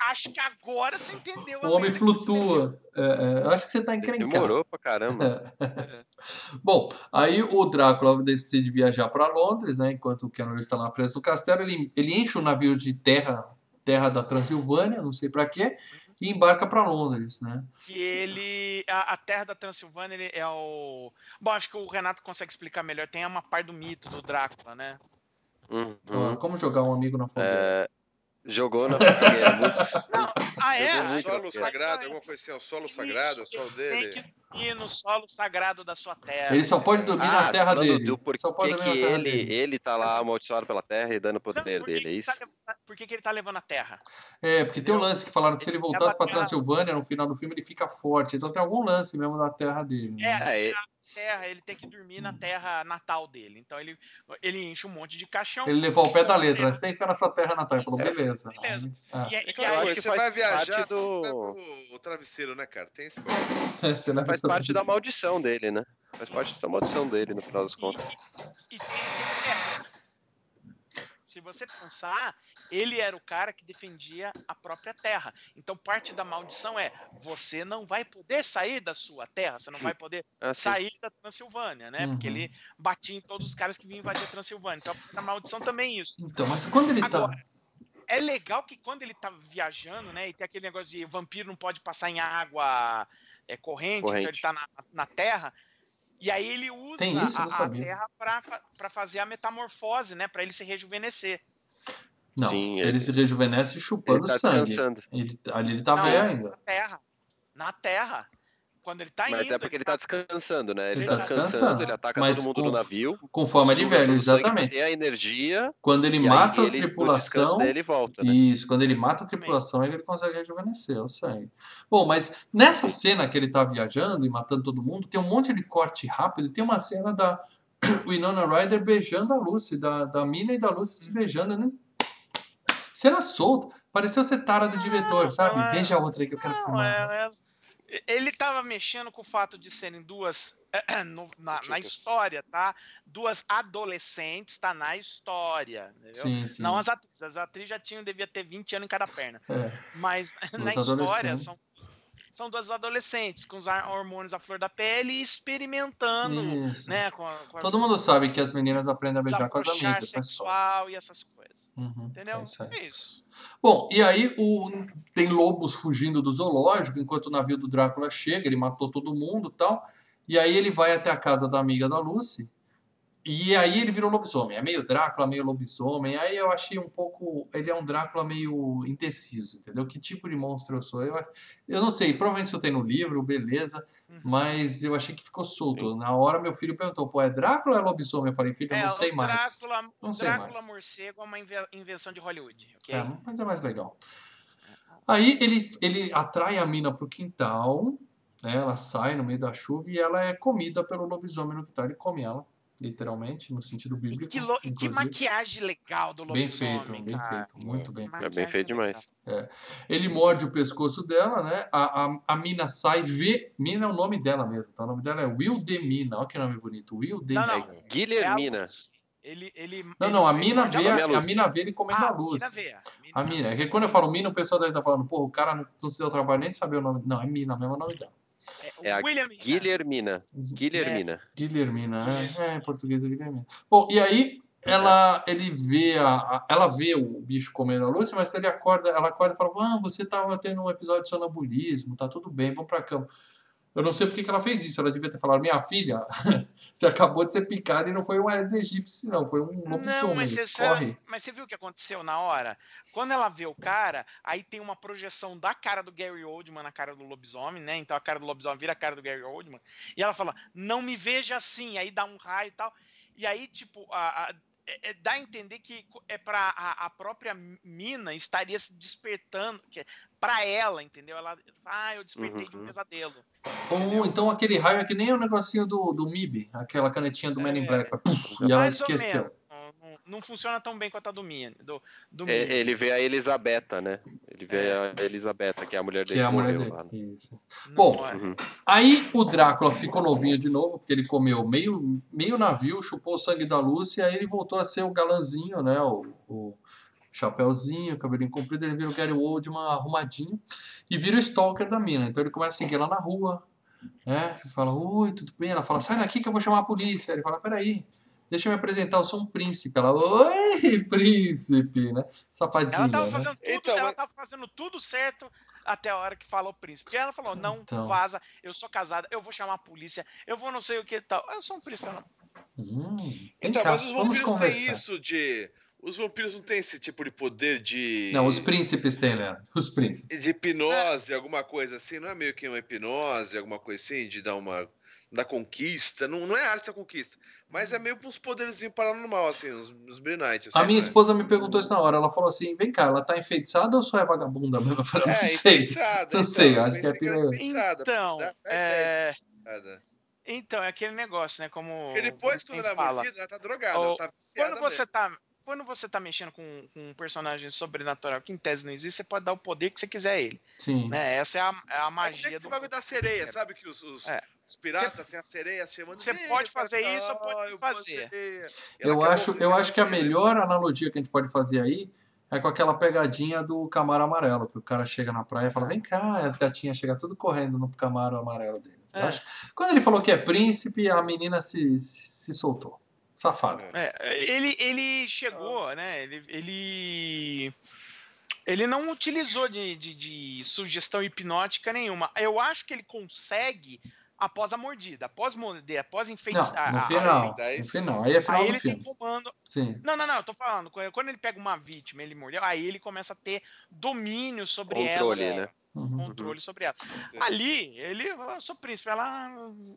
acho que agora você entendeu. a O homem flutua. É, é, acho que você tá encrencado. Demorou pra caramba. Bom, aí o Drácula decide viajar para Londres, né? Enquanto o Keanu Reeves está lá preso no castelo, ele, ele enche o navio de terra, terra da Transilvânia, não sei para quê, e embarca para Londres, né? que ele. A, a terra da Transilvânia ele é o. Bom, acho que o Renato consegue explicar melhor. Tem uma parte do mito do Drácula, né? Uhum. Como jogar um amigo na fogueira? É, jogou na fogueira. muito- [LAUGHS] Ah, é? Solo sagrado, alguma coisa assim, é o solo Isso, sagrado, é o solo Tem dele. que ir no solo sagrado da sua terra. Ele só pode dormir Ah, na terra dele. do porquê só pode que dormir na terra ele, dele. ele tá lá amaldiçoado pela terra e dando Não, poder dele, que é ele isso? tá por que, que ele tá levando a terra? É, porque tem um Entendeu? lance que falaram que se ele Ele voltasse leva pra. Transilvânia no final do filme, ele fica forte. Então tem algum lance mesmo da terra dele. né? É, É, terra, ele tem que dormir na terra natal dele. Então ele, ele enche um monte de caixão. Ele levou ao pé da letra, né? Você tem que ficar na sua terra natal. Ele falou, beleza. Beleza. Ah, E, aí- É e aquela aí- acho coisa, que você vai viajar, parte do- o, travesseiro, né, cara? Tem esse [LAUGHS] você leva faz parte da maldição dele, né? Faz parte da maldição dele, no final das contas. E- e tem- é. Se você pensar, ele era o cara que defendia a própria terra. Então, parte da maldição é: você não vai poder sair da sua terra, você não vai poder Assim, sair da Transilvânia, né? Porque Uhum. ele batia em todos os caras que vinham invadir a Transilvânia. Então, a maldição também é isso. Então, mas quando ele tá. Agora, é legal que quando ele tá viajando, né? E tem aquele negócio de vampiro não pode passar em água é, corrente, então Corrente. ele tá na, na terra. E aí ele usa Tem isso? A, a terra pra fazer a metamorfose, né? Pra ele se rejuvenescer. Não, Sim, ele, ele- se rejuvenesce chupando ele tá sangue. Ele, ali ele tá Não, velho ainda. Na terra. Na terra. Quando ele tá Mas indo. é porque ele tá descansando, né? Ele, Ele tá tá descansando, descansando, ele ataca mas todo mundo com- no navio. Com forma de pra exatamente. ter a energia. Quando ele aí mata ele, a tripulação. descanso dele volta, né? Isso, quando ele mata a Exatamente. tripulação, ele consegue rejuvenescer o sangue. Bom, mas nessa cena que ele tá viajando e matando todo mundo, tem um monte de corte rápido. Tem uma cena da [CLEARS THROAT] Winona Ryder beijando a Lucy, da, da Mina e da Lucy se beijando. Né? Cena solta. Pareceu ser tara do diretor, sabe? ela- Beija a outra aí que eu quero Não, filmar. é- é- ele tava mexendo com o fato de serem duas [CLEARS THROAT] no- na, na história, tá? Duas adolescentes, tá na história, entendeu? Sim, sim. Não as atrizes. As atrizes já tinham, devia ter 20 anos em cada perna. É. Mas [LAUGHS] na história são, são duas adolescentes com os hormônios à flor da pele e experimentando, Isso. né? Com, a- com a- Todo mundo sabe que as meninas aprendem a beijar com as amigas escola. sexual e essas coisas. Uhum, Entendeu? é isso. É isso. Bom, e aí o, tem lobos fugindo do zoológico enquanto o navio do Drácula chega, ele matou todo mundo e tal. E aí ele vai até a casa da amiga da Lucy. E aí ele virou lobisomem. É meio Drácula, meio lobisomem. Aí eu achei um pouco. Ele é um Drácula meio indeciso, entendeu? Que tipo de monstro eu sou? Eu, eu não sei, provavelmente isso tem no livro, beleza. Uhum. Mas eu achei que ficou solto. Na hora meu filho perguntou: pô, é Drácula ou é lobisomem? Eu falei, filho, eu É, não sei o mais. Drácula, Não sei Drácula mais. morcego é uma inve- invenção de Hollywood, ok? É, mas é mais legal. Aí ele, ele atrai a mina pro quintal, né? Ela sai no meio da chuva e ela é comida pelo lobisomem no quintal. Ele come ela, literalmente, no sentido E bíblico. que, lo- que maquiagem legal do Bem lobisomem, feito, bem cara. feito, muito bem feito. É bem feito demais. Ele morde o pescoço dela, né? A, a, a mina sai, vê. Mina é o nome dela mesmo, tá? O nome dela é Wildemina. Olha que nome bonito. Wildemina. Não, não. É É Guilhermina. luz. Ele, ele, Não, não, a mina vê, é a, Luz. a mina vê ele comendo Ah, a luz. mina vê. A mina. É que quando eu falo mina, o pessoal deve estar falando, pô, o cara não, não se deu trabalho nem de saber o nome. Não, é mina, mesmo é o nome dela. É a William Mina. Guilhermina. Guilhermina. Guilhermina, é, é, em português é Guilhermina. Bom, e aí ela, ele vê a, a- ela vê o bicho comendo a Lúcia, mas ele acorda, ela acorda e fala, ah, você estava tendo um episódio de sonambulismo, tá tudo bem, vamos pra cama. Eu não sei porque que ela fez isso, ela devia ter falado, minha filha, [LAUGHS] você acabou de ser picada e não foi um Aedes aegypti, não, foi um Não, lobisomem, mas você, corre. mas você viu o que aconteceu na hora? Quando ela vê o cara, aí tem uma projeção da cara do Gary Oldman na cara do lobisomem, né? Então a cara do lobisomem vira a cara do Gary Oldman. E ela fala, não me veja assim. Aí dá um raio e tal. E aí, tipo, a, a- é- é- dá a entender que é para a, a própria mina estaria se despertando, que é para ela, entendeu? Ela, ah, eu despertei de um Uhum. pesadelo. Ou então aquele raio é que nem o negocinho do, do MIB, aquela canetinha do Men in É. Black, puf, e ela esqueceu. Não, não- não funciona tão bem quanto a do do, do É. Ele vê a Elisabetta, né? Ele vê É. a Elisabetta, que é a mulher Que dele é a que mulher lá. né? dele. Não Bom, é. Uhum. Aí o Drácula ficou novinho de novo, porque ele comeu meio, meio navio, chupou o sangue da Lúcia, e aí ele voltou a ser o galanzinho, né? O, o chapéuzinho, cabelinho comprido, ele vira o Gary Oldman arrumadinho e vira o stalker da mina. Então ele começa a seguir ela na rua, né? Ele fala, oi, tudo bem? Ela fala, sai daqui que eu vou chamar a polícia. Ele fala, peraí, deixa eu me apresentar, eu sou um príncipe. Ela, oi, príncipe, né? Safadinha, Ela tava né? fazendo tudo, Então, ela mas- tava fazendo tudo certo até a hora que falou o príncipe. Porque ela falou, não, Então. vaza, eu sou casada, eu vou chamar a polícia, eu vou não sei o que e tal. Eu sou um príncipe, ela, Hum, Então, cá, mas os vampiros têm isso de. Os vampiros não têm esse tipo de poder de. Não, os príncipes têm, Leandro. Os príncipes. De hipnose, alguma coisa assim, não é meio que uma hipnose, alguma coisa assim, de dar uma. Da conquista. Não, não é arte da conquista. Mas é meio que uns poderzinhos paranormal, assim, uns, uns Brilliant. A minha esposa me perguntou isso na hora. Ela falou assim: vem cá, ela tá enfeitiçada ou só é vagabunda mesmo? Eu falei, não É, sei. enfeitiçada, Não então, sei, eu acho que é piranha. Então, é, então, é aquele negócio, né? Como. Porque depois, quando ela é fala. mordida, ela tá drogada. Ou- ela tá viciada Quando você tá. Quando você tá mexendo com, com um personagem sobrenatural que em tese não existe, você pode dar o poder que você quiser a ele. Sim. Né? Essa é a, é a mesmo. É que magia do. bagulho da sereia, sabe? Que os, os, É. os piratas têm a sereia chamando. Você "Vem, pode fazer isso ou "Ah, pode fazer." sereia." E ela Eu acho, eu acho que a melhor analogia que a gente pode fazer aí é com aquela pegadinha do Camaro Amarelo, que o cara chega na praia e fala, vem cá, as gatinhas chegam tudo correndo no Camaro Amarelo dele. É. Quando ele falou que é príncipe, a menina se, se, se soltou. Safada. É, ele, ele chegou, né? Ele, ele, ele não utilizou de, de, de sugestão hipnótica nenhuma. Eu acho que ele consegue após a mordida, após morder, após Não, enfeitiçar. no a- a- final. daí- No final. Aí é final Aí do ele tem filme. comando. Sim. Não, não, não, eu tô falando. Quando quando ele pega uma vítima, ele mordeu, aí ele começa a ter domínio sobre Controle, ela. né? Uhum. Controle sobre ela. Ali, ele, eu sou príncipe, ela.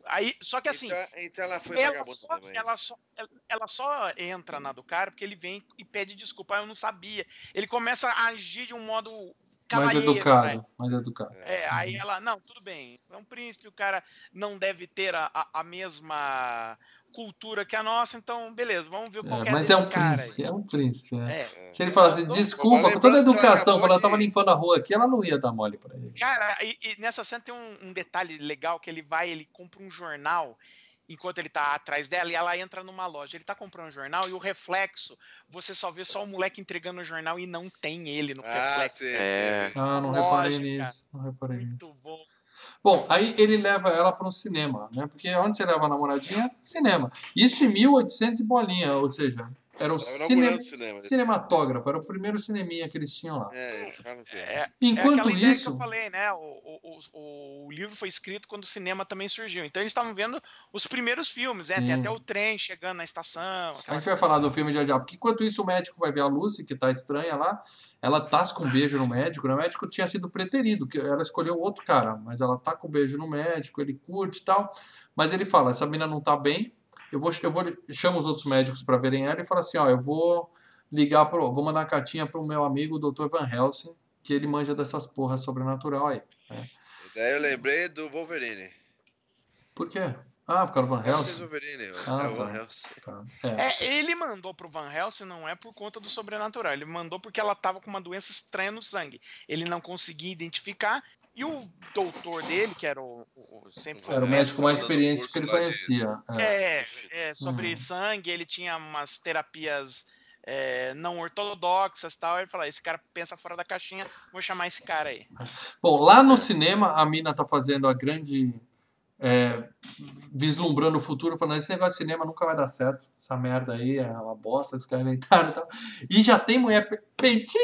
Aí, só que assim, Então, então ela foi ela só, ela, só, ela- ela só entra na do cara porque ele vem e pede desculpa. "Ah, Eu não sabia. Ele começa a agir de um modo Mais cavalheiro. né? educado. Mais educado. É, aí ela, não, tudo bem, é um príncipe, o cara não deve ter a, a, a mesma cultura que a nossa, então beleza, vamos ver qual É, que é mas é um cara aí. príncipe, é um príncipe. né? É. Se ele falasse Então, desculpa, com toda a educação, quando ela tava de- limpando a rua aqui, ela não ia dar mole pra ele. Cara, e, e nessa cena tem um, um detalhe legal que ele vai, ele compra um jornal enquanto ele tá atrás dela e ela entra numa loja. Ele tá comprando um jornal e o reflexo, você só vê só o moleque entregando o jornal e não tem ele no Ah, reflexo. sim, É. Ah, não Lógica. reparei nisso. Não reparei nisso. Muito bom. Bom, aí ele leva ela para um cinema, né? Porque onde você leva a namoradinha? Cinema. Isso em 1800 e bolinha, ou seja, era o cine... cinema. cinematógrafo, era o primeiro cineminha que eles tinham lá. É, isso, fala assim. É, Enquanto é ideia que isso, eu falei, né? O, o, o, o livro foi escrito quando o cinema também surgiu. Então eles estavam vendo os primeiros filmes, né? Tem até o trem chegando na estação. a gente vai falar do filme de já, porque enquanto isso o médico vai ver a Lucy, que tá estranha lá, ela tasca um beijo no médico, né? o médico tinha sido preterido, que ela escolheu outro cara, mas ela tá com um beijo no médico, ele curte e tal, mas ele fala, essa mina não tá bem, eu vou, eu vou chama os outros médicos para verem ela e fala assim, ó, eu vou ligar pro, vou mandar uma cartinha pro meu amigo, o Dr. Van Helsing, que ele manja dessas porras sobrenatural aí. E daí eu lembrei do Wolverine. Por quê? Ah, por causa do Van Helsing? Wolverine, o- Ah, é o tá. Van Helsing. Tá. É. É, ele mandou pro Van Helsing não é por conta do sobrenatural, ele mandou porque ela tava com uma doença estranha no sangue. Ele não conseguia identificar e o doutor dele, que era o, o- sempre foi Era o É, médico mais experiente que ele conhecia. É. É, é, sobre Hum. sangue, ele tinha umas terapias é, não ortodoxas e tal. Ele falou: esse cara pensa fora da caixinha, vou chamar esse cara aí. Bom, lá no cinema, a mina tá fazendo a grande. é, vislumbrando o futuro, falando: esse negócio de cinema nunca vai dar certo. Essa merda aí é uma bosta caras inventaram e tal. E já tem mulher. pe- Peitinho!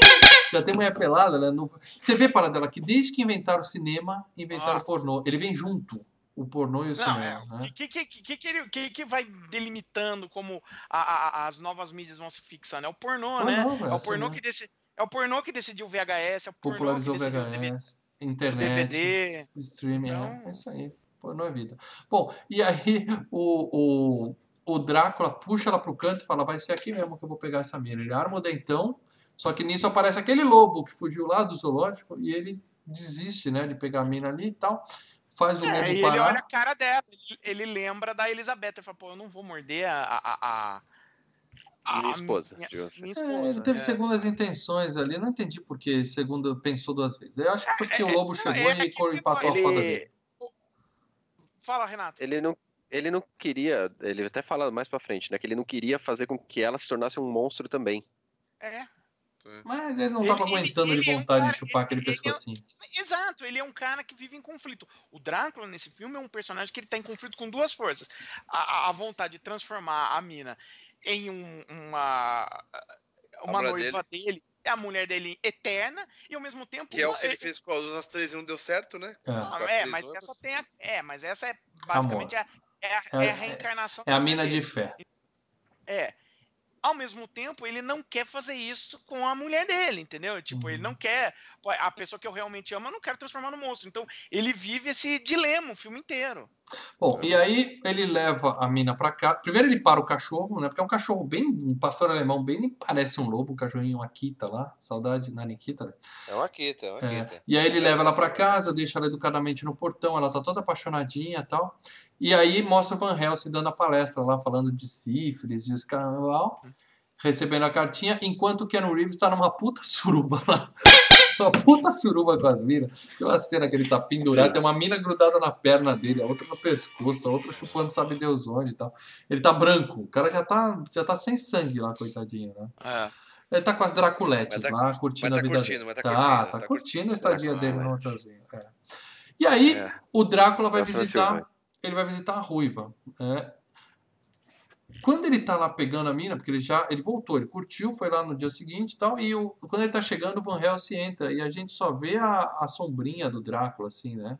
Já tem mulher pelada, né? No- Você vê para dela que desde que inventaram o cinema, inventaram Ah. o pornô. Ele vem junto, o pornô e o Não, cinema. é, né? o que, que, que, que, que, ele- que, que vai delimitando como a- a- as novas mídias vão se fixando? É o pornô, né? Pornô, velho, É o pornô que deci- é o pornô que decidiu o VHS, é o pornô Popularizou o que decidiu o VHS, internet. DVD. Streaming, Então- é, é isso aí. Pornô é vida. Bom, e aí o, o, o Drácula puxa ela pro canto e fala: vai ser aqui mesmo que eu vou pegar essa mina. Ele arma o dentão, só que nisso aparece aquele lobo que fugiu lá do zoológico e ele desiste, né, de pegar a mina ali e tal. Faz o É, lobo e ele parar. olha a cara dela, ele, lembra da Elizabeth. Ele fala, pô, eu não vou morder a. a, a, a- Minha a esposa, minha- minha É, esposa. ele teve é. segundas intenções ali, eu não entendi porque segundo pensou duas vezes. Eu acho que foi porque o É, lobo não, chegou é e que cor- empatou a ele- foda dele. Fala, Renato. Ele não, ele não queria, ele até fala mais pra frente, né? Que ele não queria fazer com que ela se tornasse um monstro também. É, Mas ele não Ele- tava ele- aguentando de ele é um vontade cara- de chupar aquele ele- ele é um- pescocinho. exato, ele é um cara que vive em conflito. O Drácula, nesse filme, é um personagem que ele tá em conflito com duas forças. A, a- vontade de transformar a mina em um- uma, uma noiva dele, a mulher dele eterna, e ao mesmo tempo. Que é o que ele ele- fez com as três e não deu certo, né? É. Ah, é, mas outras. essa tem a, é, mas essa é basicamente a, é, a, É- é a reencarnação. É a mina de dele. fé. É. Ao mesmo tempo, ele não quer fazer isso com a mulher dele, entendeu? Tipo, ele Uhum. não quer. pô, A pessoa que eu realmente amo, eu não quero transformar no monstro. Então, ele vive esse dilema o filme inteiro. Bom, e aí ele leva a mina pra cá. Primeiro ele para o cachorro, né? Porque é um cachorro bem. Um pastor alemão bem nem parece um lobo, um cachorrinho Akita lá. Saudade na Nikita, né? É uma quita, é uma É, quita. e aí ele leva ela pra casa, deixa ela educadamente no portão, ela tá toda apaixonadinha e tal. E aí mostra o Van Helsing dando a palestra lá, falando de sífilis e os carnaval, recebendo a cartinha, enquanto o Keanu Reeves tá numa puta suruba lá. [LAUGHS] [LAUGHS] Uma puta suruba com as minas. Tem uma cena que ele tá pendurado, tem uma mina grudada na perna dele, a outra no pescoço, a outra chupando sabe Deus onde e tal. Ele tá branco, o cara já tá, já tá sem sangue lá, coitadinho, né? É. Ele tá com as Draculetes tá- lá, curtindo mas a tá vida curtindo, dele. mas tá tá, curtindo, tá tá curtindo a estadia dele no hotelzinho. é. E aí, É. o Drácula vai visitar. Ele vai visitar a Ruiva. é. Quando ele tá lá pegando a mina, porque ele já. Ele voltou, ele curtiu, foi lá no dia seguinte e tal. E o, quando ele tá chegando, o Van Helsing entra. E a gente só vê a, a sombrinha do Drácula, assim, né?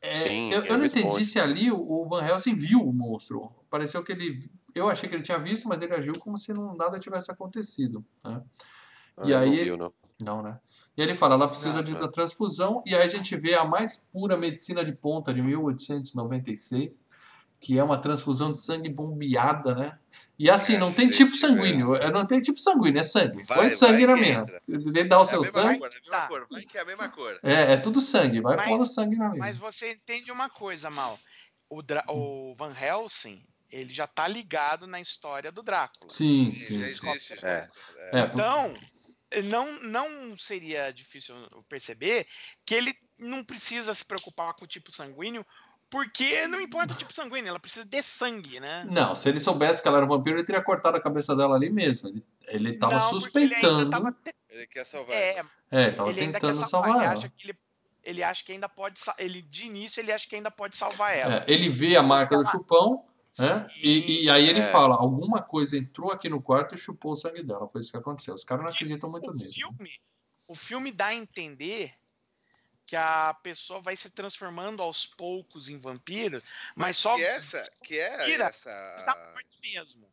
É, Sim, eu, é eu não muito entendi bom. se ali o, Van Helsing viu o monstro. Pareceu que ele. Eu achei que ele tinha visto, mas ele agiu como se não, nada tivesse acontecido. Né? Ah, E aí não ele- viu, não. Não, né? E ele fala, ela precisa Não, de não. uma transfusão, e aí a gente vê a mais pura medicina de ponta de 1896, que é uma transfusão de sangue bombeada, né? E assim, não tem tipo sanguíneo, é, não tem tipo sanguíneo, é sangue. Vai- Põe sangue vai na mina. entra. Ele dá o É seu sangue, cor, é a mesma Tá. cor. Vai que é a mesma cor. é, é tudo sangue, vai Mas- pondo sangue na mina. Mas você entende uma coisa, Mal. O, Dra- o Van Helsing, ele já tá ligado na história do Drácula. Sim, Sim, sim, É. É. É, Então, não, não seria difícil perceber que ele não precisa se preocupar com o tipo sanguíneo, porque não importa o tipo sanguíneo, ela precisa de sangue, né? Não, se ele soubesse que ela era um vampiro, ele teria cortado a cabeça dela ali mesmo. Ele, ele tava Não, porque ele ainda suspeitando. tava te- Ele quer salvar. É, É, ele tava ele ainda quer tentando salvar, salvar ele ela. acha que ele, ele acha que ainda pode, ele de início ele acha que ainda pode salvar ela. É, ele vê a marca do Ela- chupão, né? E, e aí ele É. fala: alguma coisa entrou aqui no quarto e chupou o sangue dela. Foi isso que aconteceu. Os caras não acreditam muito o nele. né? filme, o filme dá a entender que a pessoa vai se transformando aos poucos em vampiro, mas só Que essa, que é Vira. essa... está morto mesmo.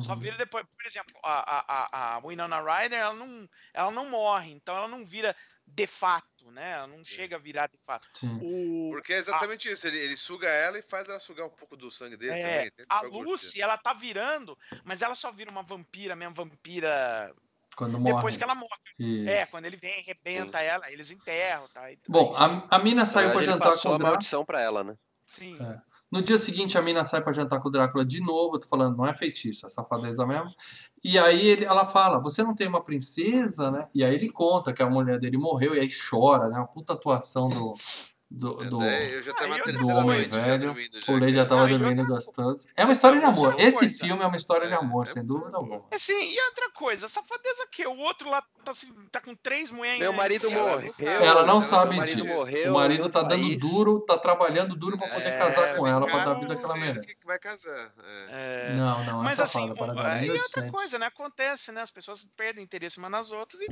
Só Uhum. vira depois, por exemplo, a, a, a, a Winona Ryder, ela não, ela não morre, então ela não vira de fato, né? Ela não chega a virar de fato. Sim. O, Porque é exatamente isso. Ele, ele suga ela e faz ela sugar um pouco do sangue dele É, também. a. Lucy, ela tá virando, mas ela só vira uma vampira, mesmo vampira, Quando morre. depois que ela morre. Isso. É, quando ele vem, arrebenta ela, eles enterram, tá? E Bom, a, a mina saiu pra jantar com o Drácula. maldição pra ela, né? Sim. É. No dia seguinte, a mina sai pra jantar com o Drácula de novo. Eu tô falando, não é feitiço, é safadeza mesmo. E aí ele, ela fala: Você não tem uma princesa, né? E aí ele conta que a mulher dele morreu e aí chora, né? Uma puta atuação do. Do, do- do homem velho, o Lei já tava dormindo gostoso. É uma história de amor. Esse filme é uma história de É, amor, é sem dúvida de alguma. Assim, e outra coisa, safadeza que o outro lá tá, assim, tá com três mulheres. Meu marido ela não morreu. sabe. Ela não sabe disso. morreu o marido tá dando país. duro, tá trabalhando duro pra poder É, casar com ela, pra dar a vida que ela merece. que vai casar. Não, não, é Mas safada assim, para dar e outra 1800. coisa, né? Acontece, né? As pessoas perdem interesse umas nas outras e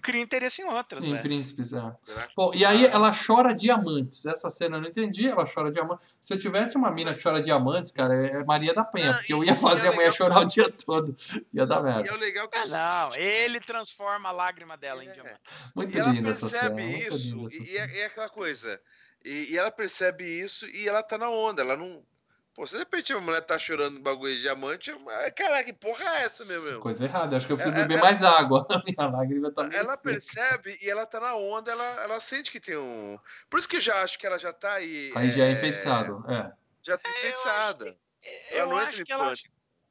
criam interesse em outras, Em né? príncipes, é. Bom, e aí ela chora diamantes. Essa cena eu não entendi, ela chora diamantes. Se eu tivesse uma mina que chora diamantes, cara, é Maria da Penha, Ah, porque eu e- ia e fazer é a mulher chorar o dia todo. Ia dar E merda. é o legal que Ah, não, ele transforma a lágrima dela em É. diamante. Muito E linda essa cena, percebe muito isso, linda essa e cena. é, é aquela coisa. E, e ela percebe isso e ela tá na onda. Ela não. Pô, se de repente a mulher tá chorando bagulho de diamante, eu- ah, caraca, que porra é essa, meu meu? Coisa errada, acho que eu preciso É, beber é- mais água. A [LAUGHS] minha lágrima tá meio Ela seca. percebe e ela tá na onda, ela, ela sente que tem um. Por isso que eu já acho que ela já tá aí. Aí já é é, enfeitiçado. É. Já tá enfeitiçada. Ela Eu não entra acho que ela.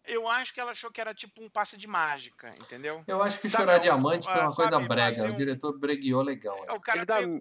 Eu acho que ela achou que era tipo um passe de mágica, entendeu? Eu acho que Sabe, chorar é um- diamante foi ah, uma coisa sabe, brega. fazer O um- diretor bregueou legal. É, o cara Ele dá- pegou.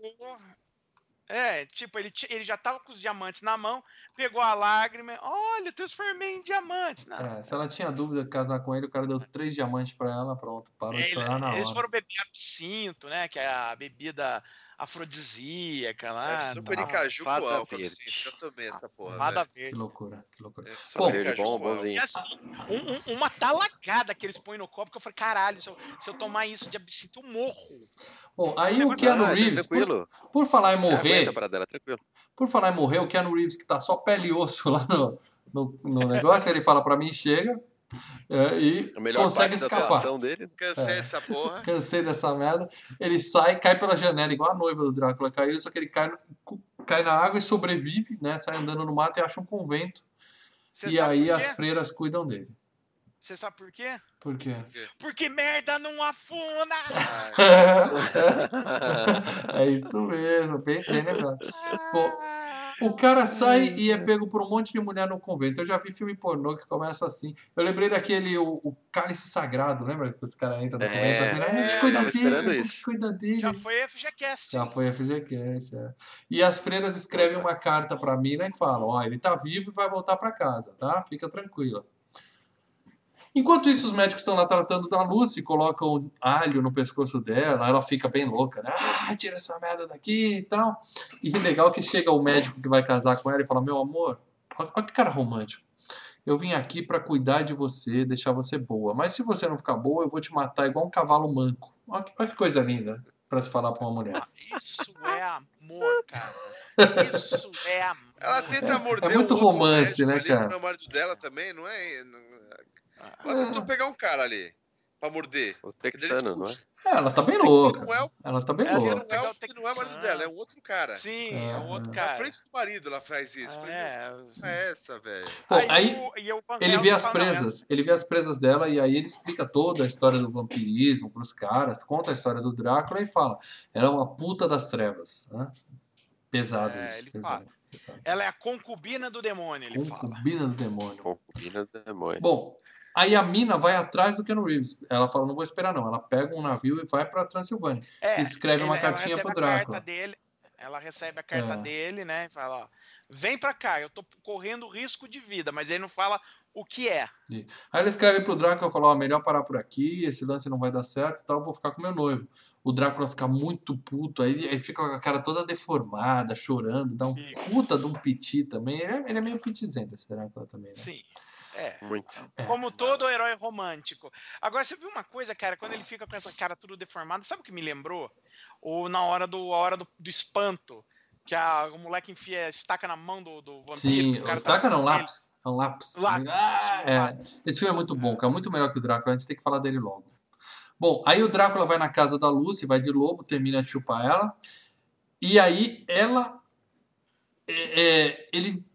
É, tipo, ele, ele já tava com os diamantes na mão, pegou a lágrima, olha, eu transformei em diamantes. Não, É, se ela tinha dúvida de casar com ele, o cara deu três diamantes pra ela, pronto, parou de Ele- chorar na eles hora. foram beber absinto, né? Que é a bebida afrodisíaca lá. é super tal. caju com Fada álcool. verde. assim, Já tomei essa porra. Fada velho. Que verde. loucura, que loucura. É Bom, super Verde bom, com álcool. bonzinho. E assim, um- um- uma talagada que eles põem no copo que eu falei, caralho, se eu, se eu tomar isso de absinto, eu morro. Bom, aí o Keanu Ah, Reeves, por, por falar em morrer, por falar em morrer, o Keanu Reeves que tá só pele e osso lá no, no, no negócio, ele fala pra mim, chega, é, e A melhor consegue escapar. dele. Cansei É. dessa porra. [LAUGHS] Cansei dessa merda. Ele sai, cai pela janela, igual a noiva do Drácula caiu, só que ele cai, cai na água e sobrevive, né? Sai andando no mato e acha um convento. Você e aí as freiras cuidam dele. Você sabe por quê? Por quê? Porque merda não afuna! Ai, [LAUGHS] é isso mesmo, bem, bem lembrado. Bom, O cara sai e é pego por um monte de mulher no convento. Eu já vi filme pornô que começa assim. Eu lembrei daquele, o, o cálice sagrado, lembra que os caras entram no É, convento? As mulheres, a gente é, cuida dele, a gente cuida dele. Já foi FGCast. Já foi a FGCast, é. E as freiras escrevem uma carta pra mina e falam: Ó, ele tá vivo e vai voltar pra casa, tá? Fica tranquila. Enquanto isso, os médicos estão lá tratando da Lucy, colocam alho no pescoço dela, ela fica bem louca, né? Ah, tira essa merda daqui e tal. E legal que chega o médico que vai casar com ela e fala: Meu amor, olha que cara romântico. Eu vim aqui pra cuidar de você, deixar você boa. Mas se você não ficar boa, eu vou te matar igual um cavalo manco. Olha que, olha que coisa linda pra se falar pra uma mulher. Isso é amor, cara. Isso é amor. Ela tenta morder é muito o outro romance, médico né, cara? é o marido dela também, não é? Ah. Ela tentou pegar um cara ali pra morder. O texano, não é? É, ela tá bem louca. é o- Ela tá bem Ela Ele louca. não é, o, que não é o marido dela, é um outro cara. Sim, É, é o outro é. Na cara. frente do marido ela faz isso. Falei, É. "Meu, não é essa, velho. Bom, aí o- o Van ele vê as fala, "Não, é presas, ele vê as presas dela e aí ele explica toda a história do vampirismo pros caras, conta a história do Drácula e fala, ela é uma puta das trevas, né? Pesado É, isso, pesado. pesado. Ela é a concubina do demônio, ele fala. Concubina do demônio. Concubina do demônio. Bom, aí a mina vai atrás do Ken Reeves. Ela fala, não vou esperar não. Ela pega um navio e vai pra Transilvânia. É, escreve uma ela cartinha pro Drácula. dele, ela recebe a carta É. dele, né? E fala, ó, vem pra cá, eu tô correndo risco de vida, mas ele não fala o que é. Aí ele escreve pro Drácula e fala, ó, melhor parar por aqui, esse lance não vai dar certo e tal, eu vou ficar com meu noivo. O Drácula fica muito puto, aí ele fica com a cara toda deformada, chorando, dá um Fica. puta de um piti também. Ele é, ele é meio pitizento, esse Drácula também, né? Sim. É. Muito. É. Como todo herói romântico. Agora, você viu uma coisa, cara, quando ele fica com essa cara tudo deformada, sabe o que me lembrou? Ou na hora do, a hora do, do espanto, que a, o moleque enfia, estaca na mão do, do vampiro. Sim, o cara o Staca tá não, lápis. É um lápis. Lápis, Ah, isso, é. Esse filme é muito bom, cara. Muito melhor que o Drácula. A gente tem que falar dele logo. Bom, aí o Drácula vai na casa da Lucy, vai de lobo, termina de chupar ela. E aí ela. é, é, ele.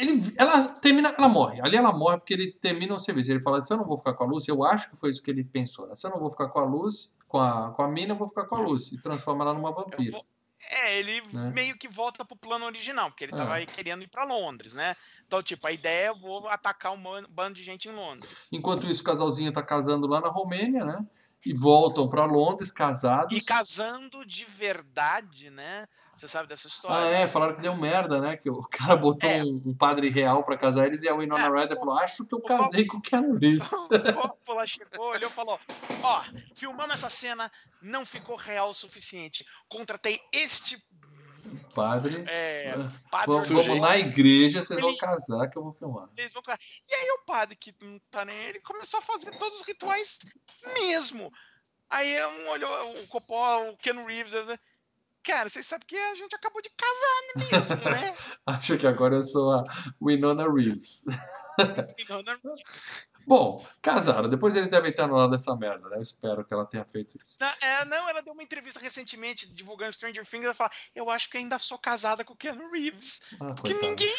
Ele, ela termina, ela morre. Ali ela morre porque ele termina o serviço. Ele fala: se eu não vou ficar com a Lucy, eu acho que foi isso que ele pensou. Né? Se eu não vou ficar com a Lucy, com a, com a mina, eu vou ficar com a Lucy. E transforma ela numa vampira. vou- É, ele Né? meio que volta pro plano original, porque ele É. tava aí querendo ir pra Londres, né? Então, tipo, a ideia é eu vou atacar um bando de gente em Londres. Enquanto isso, o casalzinho tá casando lá na Romênia, né? E voltam pra Londres, casados. E casando de verdade, né? Você sabe dessa Ah, história? é, falaram que deu merda, né? Que o [LAUGHS] cara botou É. um, um padre real pra casar eles e a Winona É, Ryder o- falou: Acho que eu o- casei com o Keanu Reeves. [LAUGHS] O Coppola chegou, olhou e falou: Ó, filmando essa cena não ficou real o suficiente. Contratei este padre. é, Ah, padre Vamos, vamos na igreja, vocês vão casar que eu vou filmar. vocês vão casar." E aí o padre que não tá nem ele começou a fazer todos os rituais mesmo. Aí um olhou o Coppola, o Ken Reeves, né? Cara, vocês sabem que a gente acabou de casar mesmo, né? [LAUGHS] Acho que agora eu sou a Winona Reeves. [LAUGHS] Não, não, Bom, casaram. Depois eles devem estar no lado dessa merda, né? Eu espero que ela tenha feito isso. Não, é, não, ela deu uma entrevista recentemente divulgando Stranger Things. Ela fala: Eu acho que ainda sou casada com o Keanu Reeves. Ah, Porque coitada. ninguém.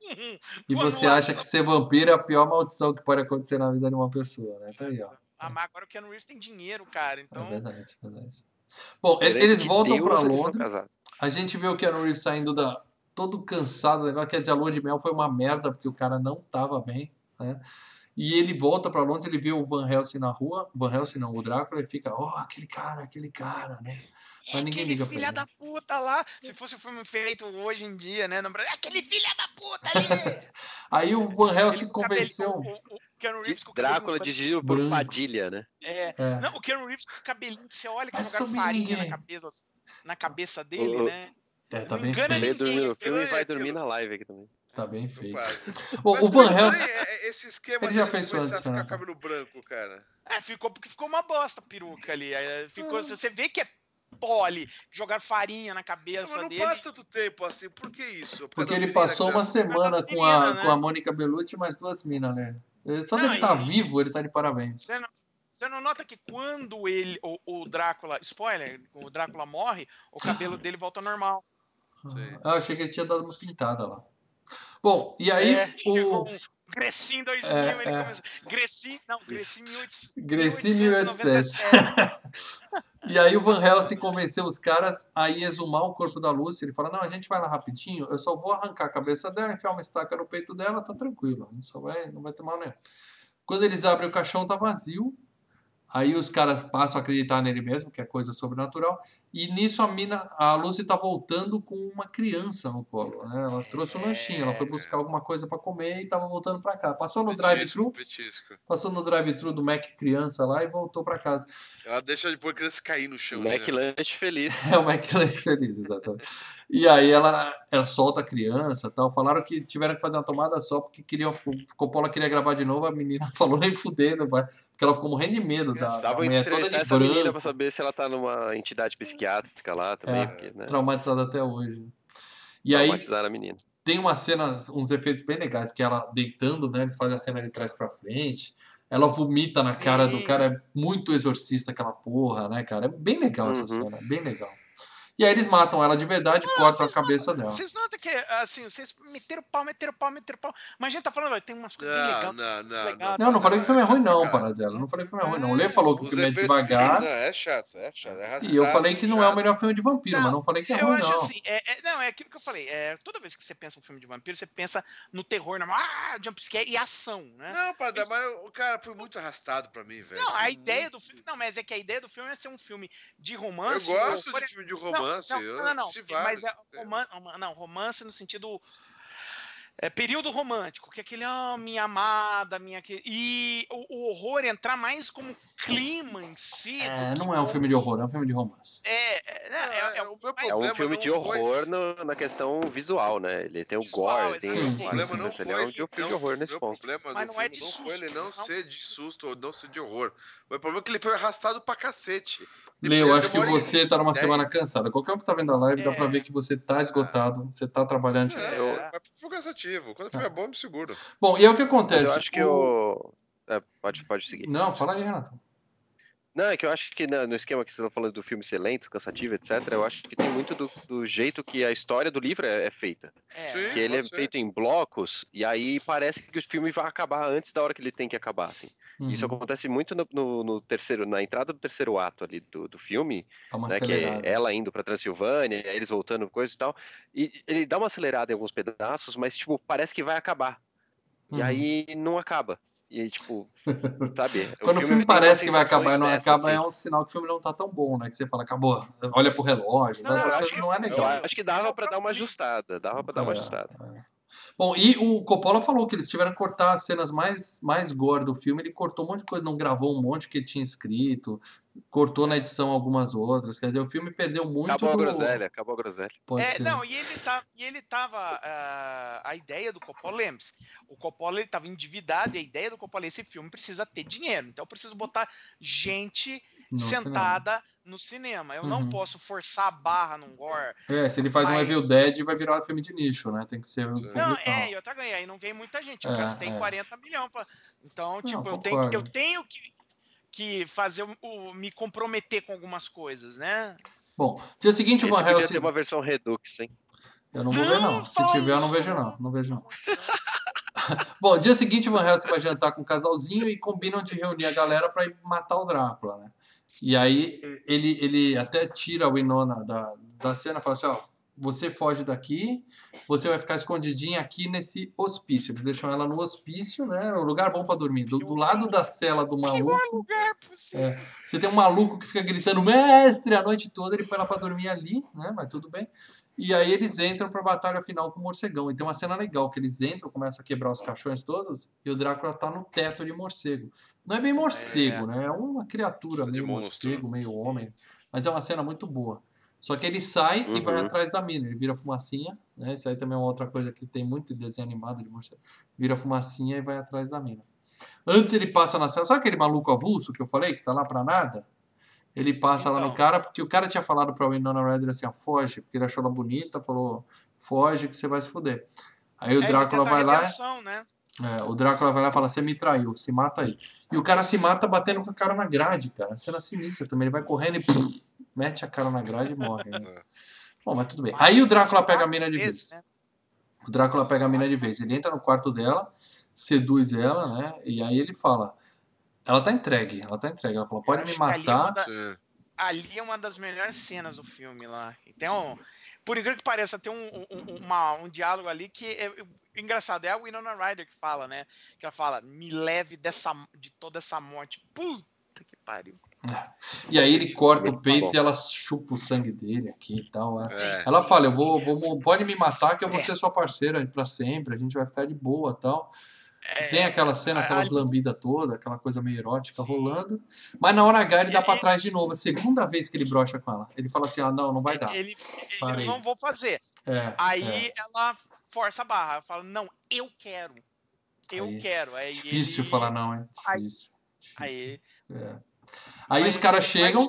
[LAUGHS] E Pô, você acha que ser vampiro é a pior maldição que pode acontecer na vida de uma pessoa, né? Tá aí, ó. Ah, mas agora o Keanu Reeves tem dinheiro, cara. É Então. verdade, verdade. Bom, eles voltam são Londres. A gente vê o Keanu Reeves saindo da. todo cansado do negócio. Quer dizer, a lua de mel foi uma merda, porque o cara não tava bem, né? E ele volta pra Londres, ele vê o Van Helsing na rua. Van Helsing não, o Drácula, e fica, ó, aquele cara, aquele cara, né? Mas ninguém aquele liga pra filha ele. da puta lá. Se fosse um filme feito hoje em dia, né? No Brasil, "É aquele filha da puta ali. [LAUGHS] Aí o Van Helsing Ele convenceu. O Keanu Reeves com o cabelo Drácula dirigido por. Padilha, né? É, É, não, o Keanu Reeves com o cabelinho que você olha que jogaram farinha ninguém. na cabeça, na cabeça dele, O- né? é, tá não bem feio. ninguém. dormir no filme é vai aquilo. dormir na live aqui também. Tá bem feio. Bom, o Van Helsing. é- é Esse esquema Ele já fez isso antes, a ficar né? cabelo branco, cara. É, ficou porque ficou uma bosta a peruca ali. Ficou, Hum. Você vê que é pó ali, jogaram farinha na Não, cabeça mas não dele. passa tanto tempo assim. Por que isso? Por Porque ele passou tá- uma semana das com a, meninas, com a né? Mônica Bellucci e mais duas minas, né? Ele- Só Não, dele estar e- vivo, ele tá de parabéns. Você não, você não nota que quando ele, o, o Drácula, spoiler, o Drácula morre, o cabelo dele volta ao normal. Ah, eu achei que ele tinha dado uma pintada lá. Bom, e aí é, chegou o um Grecin 2000, É, ele é. começou. Grecin, não, Grecin 1800. Grecin 1807. E aí o Van Helsing convenceu os caras a exumar o corpo da Lucy. Ele fala, não, a gente vai lá rapidinho, eu só vou arrancar a cabeça dela, enfiar uma estaca no peito dela, tá tranquilo, não, só vai, não vai ter mal nenhum. Quando eles abrem o caixão, tá vazio. Aí os caras passam a acreditar nele mesmo, que é coisa sobrenatural. E nisso a mina, a Lucy tá voltando com uma criança no colo. Né? Ela trouxe um lanchinho, ela foi buscar alguma coisa para comer e tava voltando para cá. Passou no drive-thru, passou no drive-thru do Mac criança lá e voltou para casa. Ela deixa depois a criança cair no chão. Mac né? Lunch feliz. [LAUGHS] É o McLanche feliz, exatamente. E aí ela, ela solta a criança tal. Falaram que tiveram que fazer uma tomada só porque queriam, o Coppola queria gravar de novo. A menina [LAUGHS] falou nem fudendo, vai, porque ela ficou morrendo de medo da, da Estavam mulher toda de essa menina pra branco, saber se ela tá numa entidade psiquiátrica lá também, É. porque, né? traumatizada até hoje. E aí a menina. tem umas cenas, uns efeitos bem legais, que ela deitando, né? Eles fazem a cena de trás pra frente. Ela vomita na cara do Sim. cara, é muito exorcista aquela porra, né, cara? É bem legal essa Uhum. cena, bem legal. E aí eles matam ela de verdade e cortam a cabeça dela. Vocês notam que, assim, vocês meteram pau, meteram pau, meteram pau. Mas a gente tá falando, tem umas coisas bem Não, legais. não, não, legal. Não, não falei que o filme é ruim, não, Cara, para dela. Não falei que o filme é ruim, não. O Lê falou que o filme é devagar. Não, é chato, é chato. É E eu falei que não é o melhor filme de vampiro, Não, mas não falei que é eu ruim, acho não. assim, é, é- não, é aquilo que eu falei. É, toda vez que você pensa um filme de vampiro, você pensa no terror, na ah, jumpscare e ação, né? Não, para dar, Esse- mas o cara foi muito arrastado pra mim, velho. Não, a Foi ideia do filme. Não, mas é que a ideia do filme é ser um filme de Eu romance. gosto ou- de filme de romance. Não, eu não, não, não, mas é roman- roman- não, romance no sentido. É período romântico, que é aquele, ah, minha amada, minha. E o, o horror entrar mais como clima em si. É, que não é um filme de horror, é um filme de romance. É, é, é, é, é, o meu mas- É um problema filme não de foi- horror no- na questão visual, né? Ele tem o gore, tem os Sim, sim, clipes, sim. né? Ele é um de filme de horror nesse meu ponto. problema Mas do não é de não foi ele não não. ser de susto ou não ser de horror. O problema é que ele foi arrastado pra cacete. Lê, eu acho que você tá numa semana cansada. Qualquer um que tá vendo a live, dá É. pra ver que você tá esgotado, você tá trabalhando. É, Eu- é foi cansativo. Quando foi bom, eu me seguro. Bom, e aí o que Mas acontece? eu acho que o. é, pode, pode seguir. Não, fala aí, Renato. Não, é que eu acho que na- no esquema que vocês estão falando do filme ser lento, cansativo, etc., eu acho que tem muito do, do jeito que a história do livro é, é feita. é, Sim. Que ele é ser. feito em blocos, e aí parece que o filme vai acabar antes da hora que ele tem que acabar, assim. Isso Uhum, acontece muito no, no- no terceiro, na entrada do terceiro ato ali do, do filme, né, que é ela indo pra Transilvânia, eles voltando, coisa e tal. E ele dá uma acelerada em alguns pedaços, mas, tipo, parece que vai acabar. E Uhum. aí não acaba. E aí, tipo, [LAUGHS] sabe? Quando o filme, umas parece que vai acabar e não dessas, acaba, assim. é um sinal que o filme não tá tão bom, né? Que você fala, acabou. Olha pro relógio, Não, essas coisas acho não é que- legal. Eu acho que dava é pra dar uma ajustada, dava pra dar uma É, ajustada. é. Bom, e o Coppola falou que eles tiveram que cortar as cenas mais, mais gore do filme. Ele cortou um monte de coisa, não gravou um monte que tinha escrito, cortou na edição algumas outras. Quer dizer, o filme perdeu muito Acabou a do... groselha, acabou a groselha. Pode É, ser. não, e ele, tá, e ele tava. ah, a ideia do Coppola, lembre-se, o Coppola ele tava endividado e a ideia do Coppola, esse filme precisa ter dinheiro. Então eu preciso botar gente No sentada no cinema. Eu Uhum. não posso forçar a barra num gore. É, se ele faz um Mas- Evil Dead, vai virar um filme de nicho, né? Tem que ser Não, publicão. Não, é, e outra ganhar, aí não vem muita gente. Eu É, gastei é. 40 milhões. Pra... Então, tipo, eu, tenho, eu tenho que, que fazer o, o- me comprometer com algumas coisas, né? Bom, dia seguinte o Esse Van Helsing... ter uma versão Redux, hein? Eu não vou ver, não. Não, Se tiver, eu não vejo, não. Não vejo, não. [LAUGHS] Bom, dia seguinte o Van Helsing vai jantar com um casalzinho e combinam de reunir a galera para ir matar o Drácula, né? E aí ele, ele até tira a Winona da, da cena e fala assim, ó, você foge daqui, você vai ficar escondidinha aqui nesse hospício. Eles deixam ela no hospício, né? Um lugar bom para dormir. Do, do lado da cela do maluco, lugar possível. É. você tem um maluco que fica gritando mestre a noite toda, ele põe ela pra dormir ali, né? Mas tudo bem. E aí eles entram pra batalha final com o morcegão. E tem uma cena legal, que eles entram, começam a quebrar os caixões todos, e o Drácula tá no teto de morcego. Não é bem morcego, né? É uma criatura De meio monstro. morcego, meio homem. Mas é uma cena muito boa. Só que ele sai e vai Uhum. atrás da mina. Ele vira fumacinha, né? Isso aí também é uma outra coisa que tem muito desenho animado de morcego. Vira fumacinha e vai atrás da mina. Antes ele passa na cela. Sabe aquele maluco avulso que eu falei, que tá lá pra nada? Ele passa lá no Então. cara, porque o cara tinha falado pra Winona Ryder assim, ó, foge, porque ele achou ela bonita, falou, foge que você vai se fuder. Aí o É, Drácula vai lá, né? é, o Drácula vai lá e fala, você me traiu, se mata aí. E o cara se mata batendo com a cara na grade, cara. Cena sinistra também, ele vai correndo e pum, [LAUGHS] mete a cara na grade e morre. né? Bom, mas tudo bem. Aí o Drácula pega a mina de vez. né? O Drácula pega a mina de vez. Ele entra no quarto dela, seduz ela, né? E aí ele fala. Ela tá entregue, ela tá entregue. Ela fala, pode me ali é matar. da- ali é uma das melhores cenas do filme lá. E Tem um, por incrível que pareça, tem um, um, uma- um diálogo ali que é engraçado. É a Winona Ryder que fala, né? Que ela fala: me leve dessa, de toda essa morte. Puta que pariu. E aí ele corta o peito e ela chupa o sangue dele aqui e tal. é. É. Ela fala, eu vou, vou, pode me matar que eu vou ser sua parceira pra sempre, a gente vai ficar de boa tal. Tem aquela cena, a- aquelas ali- lambidas toda, aquela coisa meio erótica Sim. rolando. Mas na hora H ele dá E- pra trás de novo, a segunda vez que ele brocha com ela. Ele fala assim, ah, não, não vai dar. Ele, ele não vou fazer. É, Aí é. ela força a barra. Ela fala: não, eu quero. Eu Aí, quero. Aí Difícil ele- falar não, é Aí- difícil. difícil. Aí, É. Aí mas os caras chegam,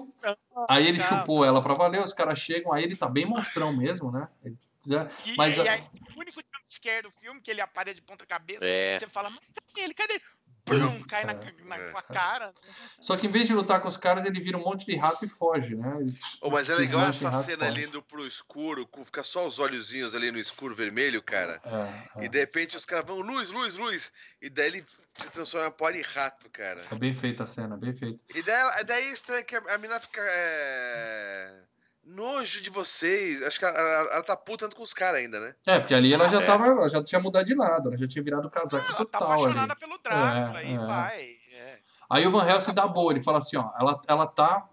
aí ele chupou ela pra valer, os caras chegam, aí ele tá bem monstrão mesmo, né? Ele E, Mas e a- aí, o único jumpscare do filme, que ele aparece de ponta cabeça, É. você fala, mas cadê ele? Cadê ele? Brum, [LAUGHS] cai na, na, É. com a cara. Só que em vez de lutar com os caras, ele vira um monte de rato e foge, né? Ô, mas é legal essa cena ali indo pro escuro, com fica só os olhozinhos ali no escuro vermelho, cara. É, é. E de repente os caras vão, luz, luz, luz. E daí ele se transforma em pó rato, cara. É bem feita a cena, bem feita. E daí, daí é estranho que a, a menina fica. É... Nojo de vocês. Acho que ela, ela- ela tá puta com os caras ainda, né? É, porque ali ela já É. tava, ela já tinha mudado de lado, ela já tinha virado casaco Ela tá total ali. apaixonada pelo Drácula, É, e é. vai. é. Aí o Van Helsing dá boa, ele fala assim, ó, ela, ela tá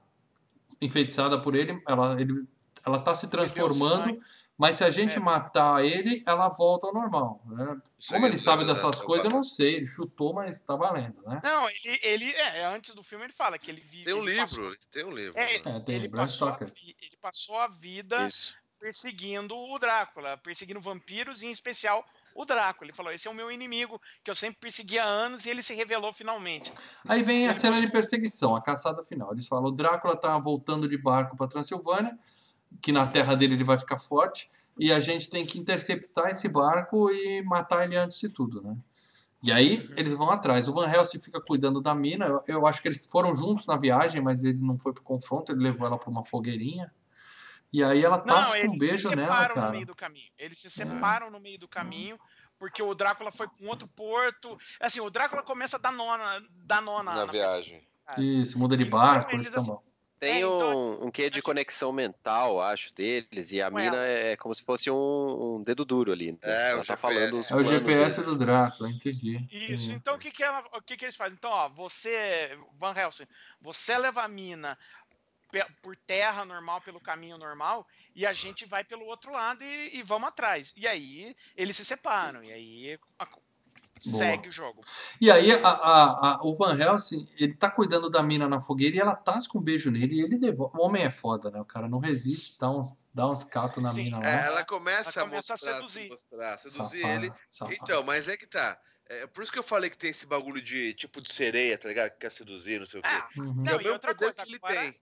enfeitiçada por ele, ela, ele, ela tá se transformando. Mas se a gente É. matar ele, ela volta ao normal, né? Como ele sabe dessas coisas, eu não sei, ele chutou, mas tá valendo, né? Não, ele, ele é, antes do filme ele fala que ele vive. Tem um livro, passou- tem um livro. é, É, tem ele, Bram passou a, ele passou a vida Isso. perseguindo o Drácula, perseguindo vampiros, e em especial o Drácula. Ele falou: esse é o meu inimigo, que eu sempre persegui há anos, e ele se revelou finalmente. Aí vem Se a cena de perseguição, a caçada final. Eles falam, o Drácula tá voltando de barco pra Transilvânia, que na terra dele ele vai ficar forte, e a gente tem que interceptar esse barco e matar ele antes de tudo, né? E aí eles vão atrás. O Van Helsing fica cuidando da mina. Eu, eu acho que eles foram juntos na viagem, mas ele não foi pro confronto, ele levou ela pra uma fogueirinha. E aí ela tasca um eles se beijo nela, separam no cara. meio do caminho. Eles se separam no meio do caminho, porque o Drácula foi com outro porto. Assim, o Drácula começa a dar nona, dar nona Na na viagem. Isso, muda de Então, barco, eles eles estão assim, Tem É, então, um, um quê de conexão mental, acho, deles, e a Com mina ela. é como se fosse um, um dedo duro ali. né? É, Ela o tá GPS. falando É o GPS deles. do Drácula, entendi. Isso, entendi. então o que que, ela, o que que eles fazem? Então, ó, você, Van Helsing, você leva a mina por terra normal, pelo caminho normal, e a gente vai pelo outro lado e, e vamos atrás. E aí eles se separam, e aí a- Boa. segue o jogo. E aí a- a- a- o Van Helsing, ele tá cuidando da mina na fogueira e ela tasca um beijo nele e ele devolve. O homem é foda, né? O cara não resiste, dá uns, dá uns catos na Sim. mina lá. É, ela começa, Ela começa a a mostrar, seduzir. mostrar, seduzir Safada, ele. safada. Então, mas é que tá. É por isso que eu falei que tem esse bagulho de tipo de sereia, tá ligado? Que quer seduzir, não sei o quê. Ah, Uhum. Não, é o e mesmo poder coisa, que ele agora- tem.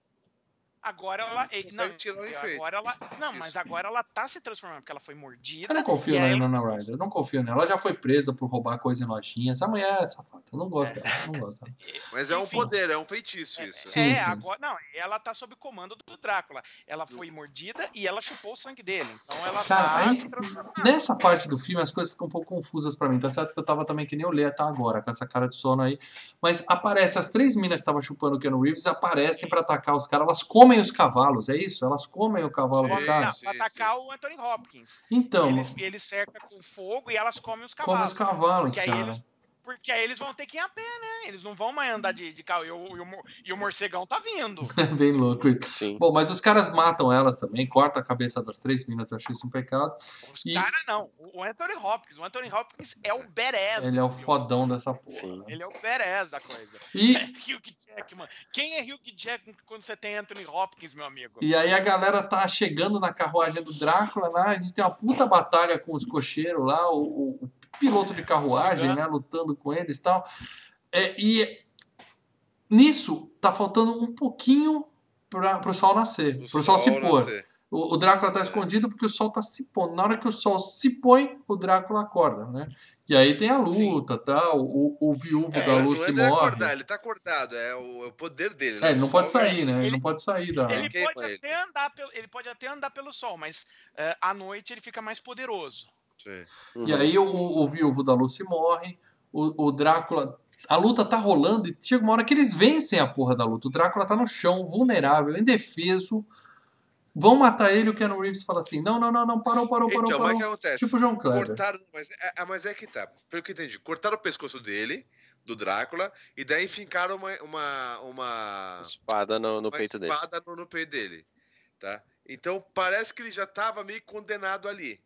Agora ela. Não, efeito. agora ela. Não, mas agora ela tá se transformando, porque ela foi mordida. Eu não confio na ela- Winona Ryder, eu não confio nela. Ela já foi presa por roubar coisa em lojinha. Essa mulher é safada, eu não gosto dela, eu não gosto dela. [LAUGHS] Mas é um Enfim. poder, é um feitiço isso. Sim, é, sim. agora. Não, ela tá sob comando do Drácula. Ela foi mordida e ela chupou o sangue dele. Então ela Cara, tá aí- se transformando. Nessa parte do filme as coisas ficam um pouco confusas pra mim. Tá certo que eu tava também que nem o Lê até agora, com essa cara de sono aí. Mas aparece, as três minas que estavam chupando o Keanu Reeves aparecem pra atacar os caras. Elas comem os cavalos, é isso? Elas comem o cavalo do Sim, cara? Não, sim, pra atacar o Anthony Hopkins. Então, Ele, ele cerca com fogo e elas comem os os cavalos. cavalos, Porque aí cara. eles- Porque aí eles vão ter que ir a pé, né? Eles não vão mais andar de, de carro. E o, e, o, e o morcegão tá vindo. [LAUGHS] É bem louco isso. Sim. Bom, mas os caras matam elas também, cortam a cabeça das três minas, eu achei isso um pecado. Os E- caras não. O Anthony Hopkins. O Anthony Hopkins é o badass. Ele é o filme. fodão dessa porra. Sim. Ele é o badass da coisa. E, Hugh Jackman. Quem é Hugh Jackman quando você tem Anthony Hopkins, meu amigo? e aí a galera tá chegando na carruagem do Drácula lá, a gente tem uma puta batalha com os cocheiros lá, o, o- o piloto de carruagem, né, lutando com eles e tal. É, e nisso tá faltando um pouquinho pra, pro sol nascer, O pro sol, se pôr. nascer. O, o Drácula É. tá escondido porque o sol tá se pondo. Na hora que o sol se põe, o Drácula acorda, né? E aí tem a luta, tal. O, o viúvo É, da Lucy não é morre. acordar, ele tá acordado, é o, é o poder dele. É, ele não pode sair, né? Ele, Ele- não pode sair da. Ele pode, ele. até andar pelo, ele pode até andar pelo sol, mas eh, à noite ele fica mais poderoso. Sim. E aí o, o viúvo da Lucy morre. O, o Drácula. A luta tá rolando e chega uma hora que eles vencem a porra da luta. O Drácula tá no chão, vulnerável, indefeso. Vão matar ele. O Keanu Reeves fala assim: não, não, não, não, parou, parou, parou, Então, mas o que parou. acontece? Tipo o João Kleber. Cortaram, mas é, é- mas é que tá. Pelo que eu entendi, cortaram o pescoço dele, do Drácula, e daí fincaram uma, uma, uma, Espada no, no uma peito dele. espada no, no peito dele. Tá? Então parece que ele já tava meio condenado ali.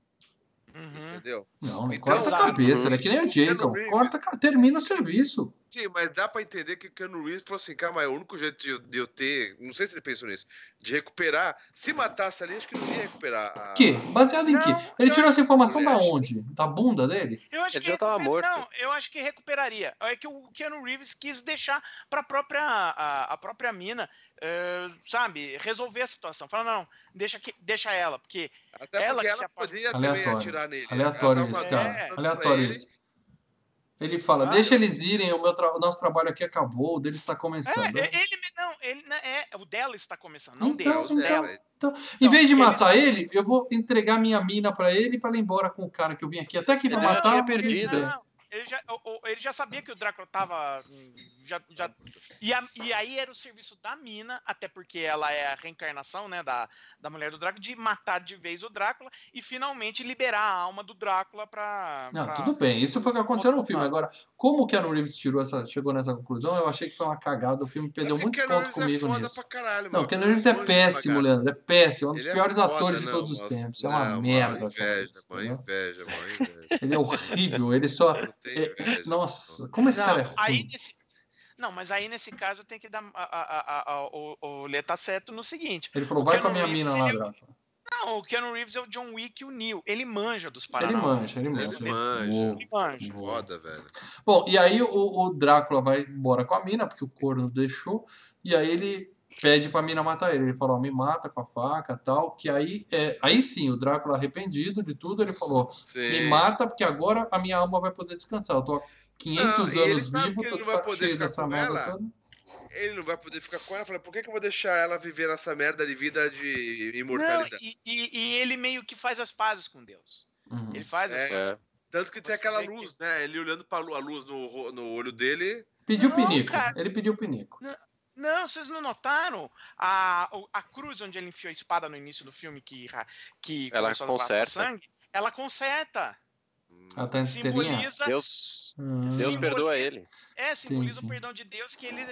Uhum. Entendeu? Não, não Então, corta a sabe, cabeça, né? Que nem o Jason. Corta, termina o serviço. Sim, mas dá pra entender que o Keanu Reeves falou assim, cara, mas o único jeito de eu, de eu ter, não sei se ele pensou nisso, de recuperar, se matasse ali, acho que não ia recuperar. A... Que? Baseado em quê? Não, Ele eu tirou essa informação da onde? Da bunda dele? Eu acho Ele que já tava morto. Não, eu acho que recuperaria. É que o Keanu Reeves quis deixar para própria a, a própria mina, eh, sabe, resolver a situação. Fala não, deixa que deixa ela, porque Até ela porque que se ela apa- podia também Aleatório. atirar nele. Aleatório Ela isso, cara. pra Aleatório ele. isso. Ele fala, Claro. deixa eles irem, o meu tra- o nosso trabalho aqui acabou, o deles está é, começando. é, ele não, ele não é, o dela está começando, não Então, dele, o então, dela. então, em vez de matar ele, eu vou entregar minha mina pra ele pra ele ir embora com o cara que eu vim aqui. Até que já matar, não. Não, ele já, ele já sabia que o Drácula tava. Já, já, e, a- e aí era o serviço da mina, até porque ela é a reencarnação né, da, da mulher do Drácula, de matar de vez o Drácula e finalmente liberar a alma do Drácula pra. Não, pra- tudo bem, isso foi o que aconteceu no filme. Agora, como o Keanu Reeves tirou essa, chegou nessa conclusão, eu achei que foi uma cagada. O filme perdeu Porque muito Keanu ponto Reeves comigo é foda nisso. Pra caralho, Não, o Keanu Reeves é péssimo. Leandro. É péssimo. É um dos Ele é piores foda, atores de não, todos os tempos. É uma não, merda. Reeves, inveja, mano, entendeu? inveja, mano, inveja. Ele é horrível. Ele só. Não é-. Nossa, como esse Não, cara é aí ruim. nesse- Não, mas aí nesse caso tem que dar. A, a, a, a- o, o Lê tá certo no seguinte. Ele falou, vai com a minha Keanu mina Reeves, lá, ele- Drácula. Não, o Keanu Reeves é o John Wick e o Neil. Ele manja dos Ele Paranormal. manja, ele manja. Ele manja. Boa. Ele manja. Foda, velho. Bom, e aí o, o Drácula vai embora com a mina, porque o corno deixou, e aí ele pede pra mina matar ele. Ele falou, ó, me mata com a faca tal, que aí, é, aí sim, o Drácula arrependido de tudo, ele falou, Sim. me mata porque agora a minha alma vai poder descansar. Eu tô 500 Não, e ele anos sabe vivo, que tô não vai saco poder cheio ficar dessa com merda ela. toda. Ele não vai poder ficar com ela. Falei, por que, que eu vou deixar ela viver nessa merda de vida de Não, imortalidade? e, e- e ele meio que faz as pazes com Deus. Uhum. Ele faz as É. pazes. É. Tanto que tem Você aquela vê que- luz, né? Ele olhando pra a luz no, no olho dele. Pediu Não, pinico, cara. ele pediu pinico. Não, vocês não notaram a, a cruz onde ele enfiou a espada no início do filme que, que Ela conserta. sangue? Ela conserta. Ela tá? Simboliza, Deus, Hum. Deus Simboliza- perdoa ele. é, simboliza Entendi. o perdão de Deus que ele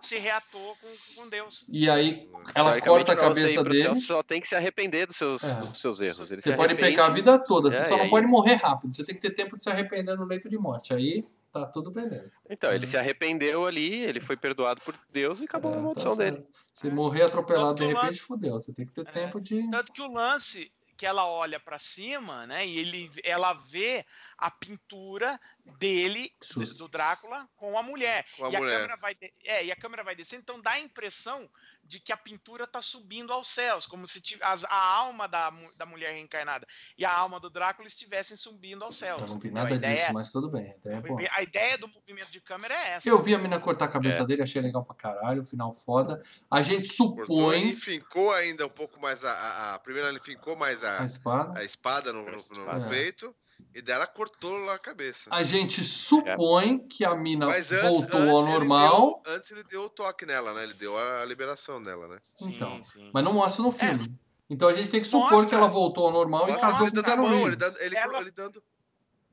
se reatou com, com Deus. E aí ela corta a cabeça céu, dele. Você só tem que se arrepender dos seus, É. dos seus erros. Ele Você se pode arrepende. pecar a vida toda, você É, só não aí- pode morrer rápido. Você tem que ter tempo de se arrepender no leito de morte. Aí tá tudo beleza. Então, ele Uhum. se arrependeu ali, ele foi perdoado por Deus e acabou É, a tá maldição dele. certo. Se morrer atropelado de repente, lance- fudeu. Você tem que ter É. tempo de. Tanto que o lance que ela olha pra cima, né, e ele, ela vê a pintura dele, do Drácula, com a mulher. Com a e, a mulher. câmera vai é, e a câmera vai descendo, então dá a impressão de que a pintura tá subindo aos céus, como se as- a alma da, da mulher reencarnada e a alma do Drácula estivessem subindo aos céus. Eu não vi entendeu? nada a, ideia, disso, mas tudo bem. A ideia é a ideia do movimento de câmera é essa. Eu vi a mina cortar a cabeça É. dele, achei legal pra caralho, final foda. A gente Cortou supõe e fincou ainda um pouco mais a. a, a- primeiro ele fincou mais a, a espada. a espada no, no- no espada. peito. E daí ela cortou lá a cabeça. A gente supõe que a mina Mas antes, voltou antes ao ele normal, deu- antes ele deu o toque nela, né? Ele deu a liberação dela, né? Sim, então. sim. mas não mostra no filme. Então a gente tem que supor Mostra. que ela voltou ao normal e Mostra casou ele com o dando a Keanu mão, ele Reeves. dando, ele, Ela- ele dando.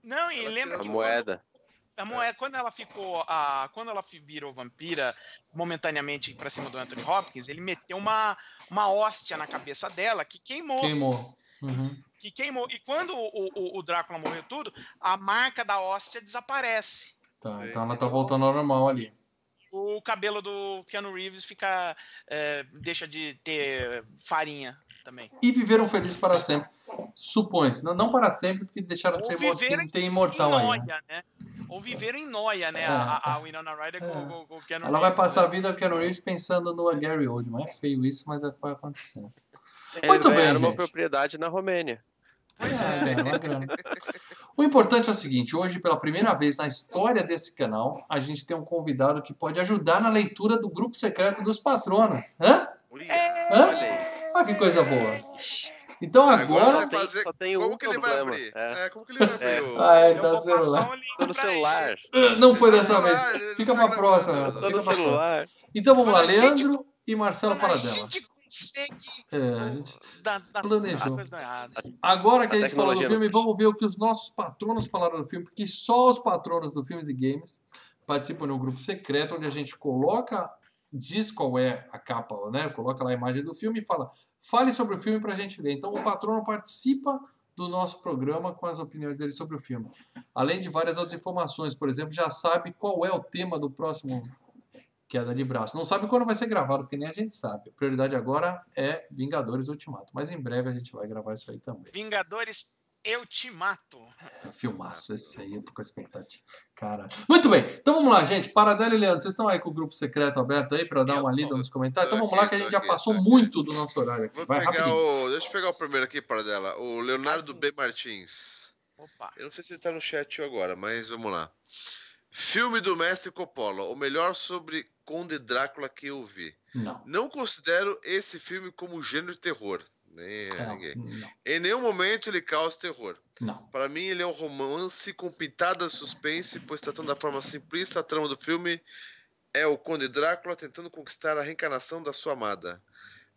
Não, e Ela lembra A que moeda. A mulher, quando ela ficou, a, quando ela fi- virou vampira momentaneamente pra cima do Anthony Hopkins, ele meteu uma, uma hóstia na cabeça dela que queimou, Queimou. Uhum. Que queimou. E quando o, o, o Drácula morreu tudo, a marca da hóstia desaparece. Tá, então ela tá voltando ao normal ali. O cabelo do Keanu Reeves fica, é, deixa de ter farinha também. E viveram felizes para sempre. Supõe-se. Não, não para sempre, porque deixaram de ser tem Em imortal aí. né? Né? ou viveram em noia, né? É. A, a Winona Ryder com, É. com, com o Keanu Ela vai passar a né? vida do Keanu Reeves pensando no Gary Oldman. É feio isso, mas é o que vai acontecer. Eles Muito bem, ganharam uma gente. propriedade na Romênia. Pois É, é. ganha uma grana. O importante é o seguinte: hoje, pela primeira vez na história desse canal, a gente tem um convidado que pode ajudar na leitura do grupo secreto dos patronos. Hã? Ui, Hã? olha que coisa boa. Então Agora agora. vai fazer. só tem como um que ele vai abrir? é. É, como que ele vai abrir? o- Ah, ele Eu tá no celular. um no celular. Não foi dessa vez. Fica pra próxima. No celular. Então vamos lá, Leandro e Marcelo Paradela. Consegue É, a gente dar, dar planejou. Agora que a, A gente falou do filme, vamos ver o que os nossos patronos falaram do filme, porque só os patronos do Filmes e Games participam de um grupo secreto onde a gente coloca, diz qual é a capa, né? Coloca lá a imagem do filme e fala, fale sobre o filme pra gente ler. Então o patrono participa do nosso programa com as opiniões dele sobre o filme. Além de várias outras informações, por exemplo, já sabe qual é o tema do próximo queda de braço. Não sabe quando vai ser gravado, porque nem a gente sabe. A prioridade agora é Vingadores Ultimato, mas em breve a gente vai gravar isso aí também. Vingadores, eu te mato. É, filmaço esse aí, eu tô com a expectativa. Cara. Muito bem, então vamos lá, gente. Paradela e Leandro, vocês estão aí com o grupo secreto aberto aí para dar Eu uma tô. lida nos comentários? Então vamos lá que a gente já passou muito do nosso horário aqui. Vou Vai pegar rapidinho. o. Deixa eu pegar o primeiro aqui para dela. O Leonardo. B. Martins. Opa. Eu não sei se ele tá no chat agora, mas vamos lá. Filme do Mestre Coppola, o melhor sobre Conde Drácula que eu vi. Não. Não considero esse filme como gênero de terror. Nem ninguém. não. Em nenhum momento ele causa terror. Não. Para mim, ele é um romance com pitada de suspense, pois tratando da forma simplista, a trama do filme é o Conde Drácula tentando conquistar a reencarnação da sua amada.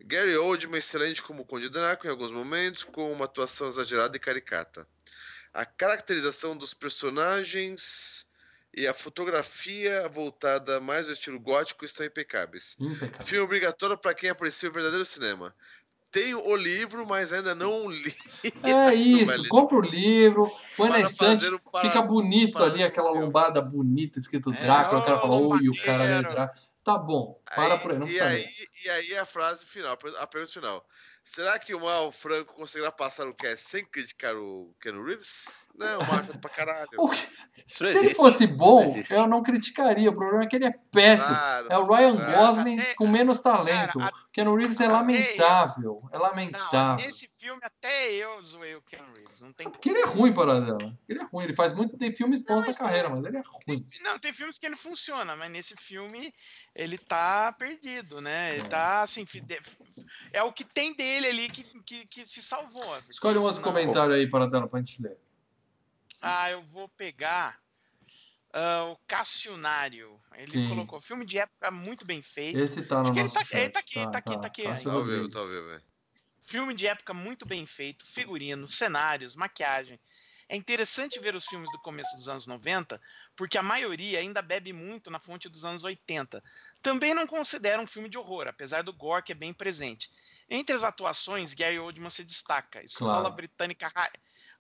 Gary Oldman excelente como Conde Drácula em alguns momentos, com uma atuação exagerada e caricata. A caracterização dos personagens e a fotografia voltada mais ao estilo gótico estão impecáveis. Impecável. Filme obrigatório para quem aprecia o verdadeiro cinema. Tenho o livro, mas ainda não [LAUGHS] li. É isso, Vale. compra o livro, põe na Para estante, fazer o para- fica bonito para- ali, aquela lombada bonita, escrito É, Drácula, o cara fala, oi, o cara é. Drácula. Tá bom, para Aí- por aí, não e precisa aí, ler. e aí a frase final, a pergunta final. Será que o Mal Franco conseguirá passar o cast sem criticar o Ken Reeves? Não, Marta pra caralho. [LAUGHS] Não Se ele existe. fosse bom, Não eu não criticaria. O problema é que ele é péssimo. Claro, É o Ryan claro. Gosling Até- com menos talento. cara, Keanu Reeves é lamentável. É Não, lamentável. nesse filme até eu zoei o Ken Reeves. Não tem Porque ele é ruim, Paradela. Ele é ruim. Ele faz muito. Tem filmes bons Não, na carreira, tem- mas ele é ruim. Não, tem filmes que ele funciona, mas nesse filme ele tá perdido, né? Ele É. tá assim. fide- É o que tem dele ali que, que, que se salvou. porque Escolhe um outro senão- comentário aí, Paradela, pra gente ler. Ah, eu vou pegar ah, o Cassionário. Ele Sim. colocou filme de época muito bem feito. Esse tá no Acho nosso tá- chat. ele tá aqui, tá aqui, tá aqui Cássio Tá ao vivo, tá vivo. Filme de época muito bem feito, figurino, cenários, maquiagem. É interessante ver os filmes do começo dos anos 90, porque a maioria ainda bebe muito na fonte dos anos 80. Também não considero um filme de horror, apesar do gore que é bem presente. Entre as atuações, Gary Oldman se destaca. Escola Claro. britânica ra-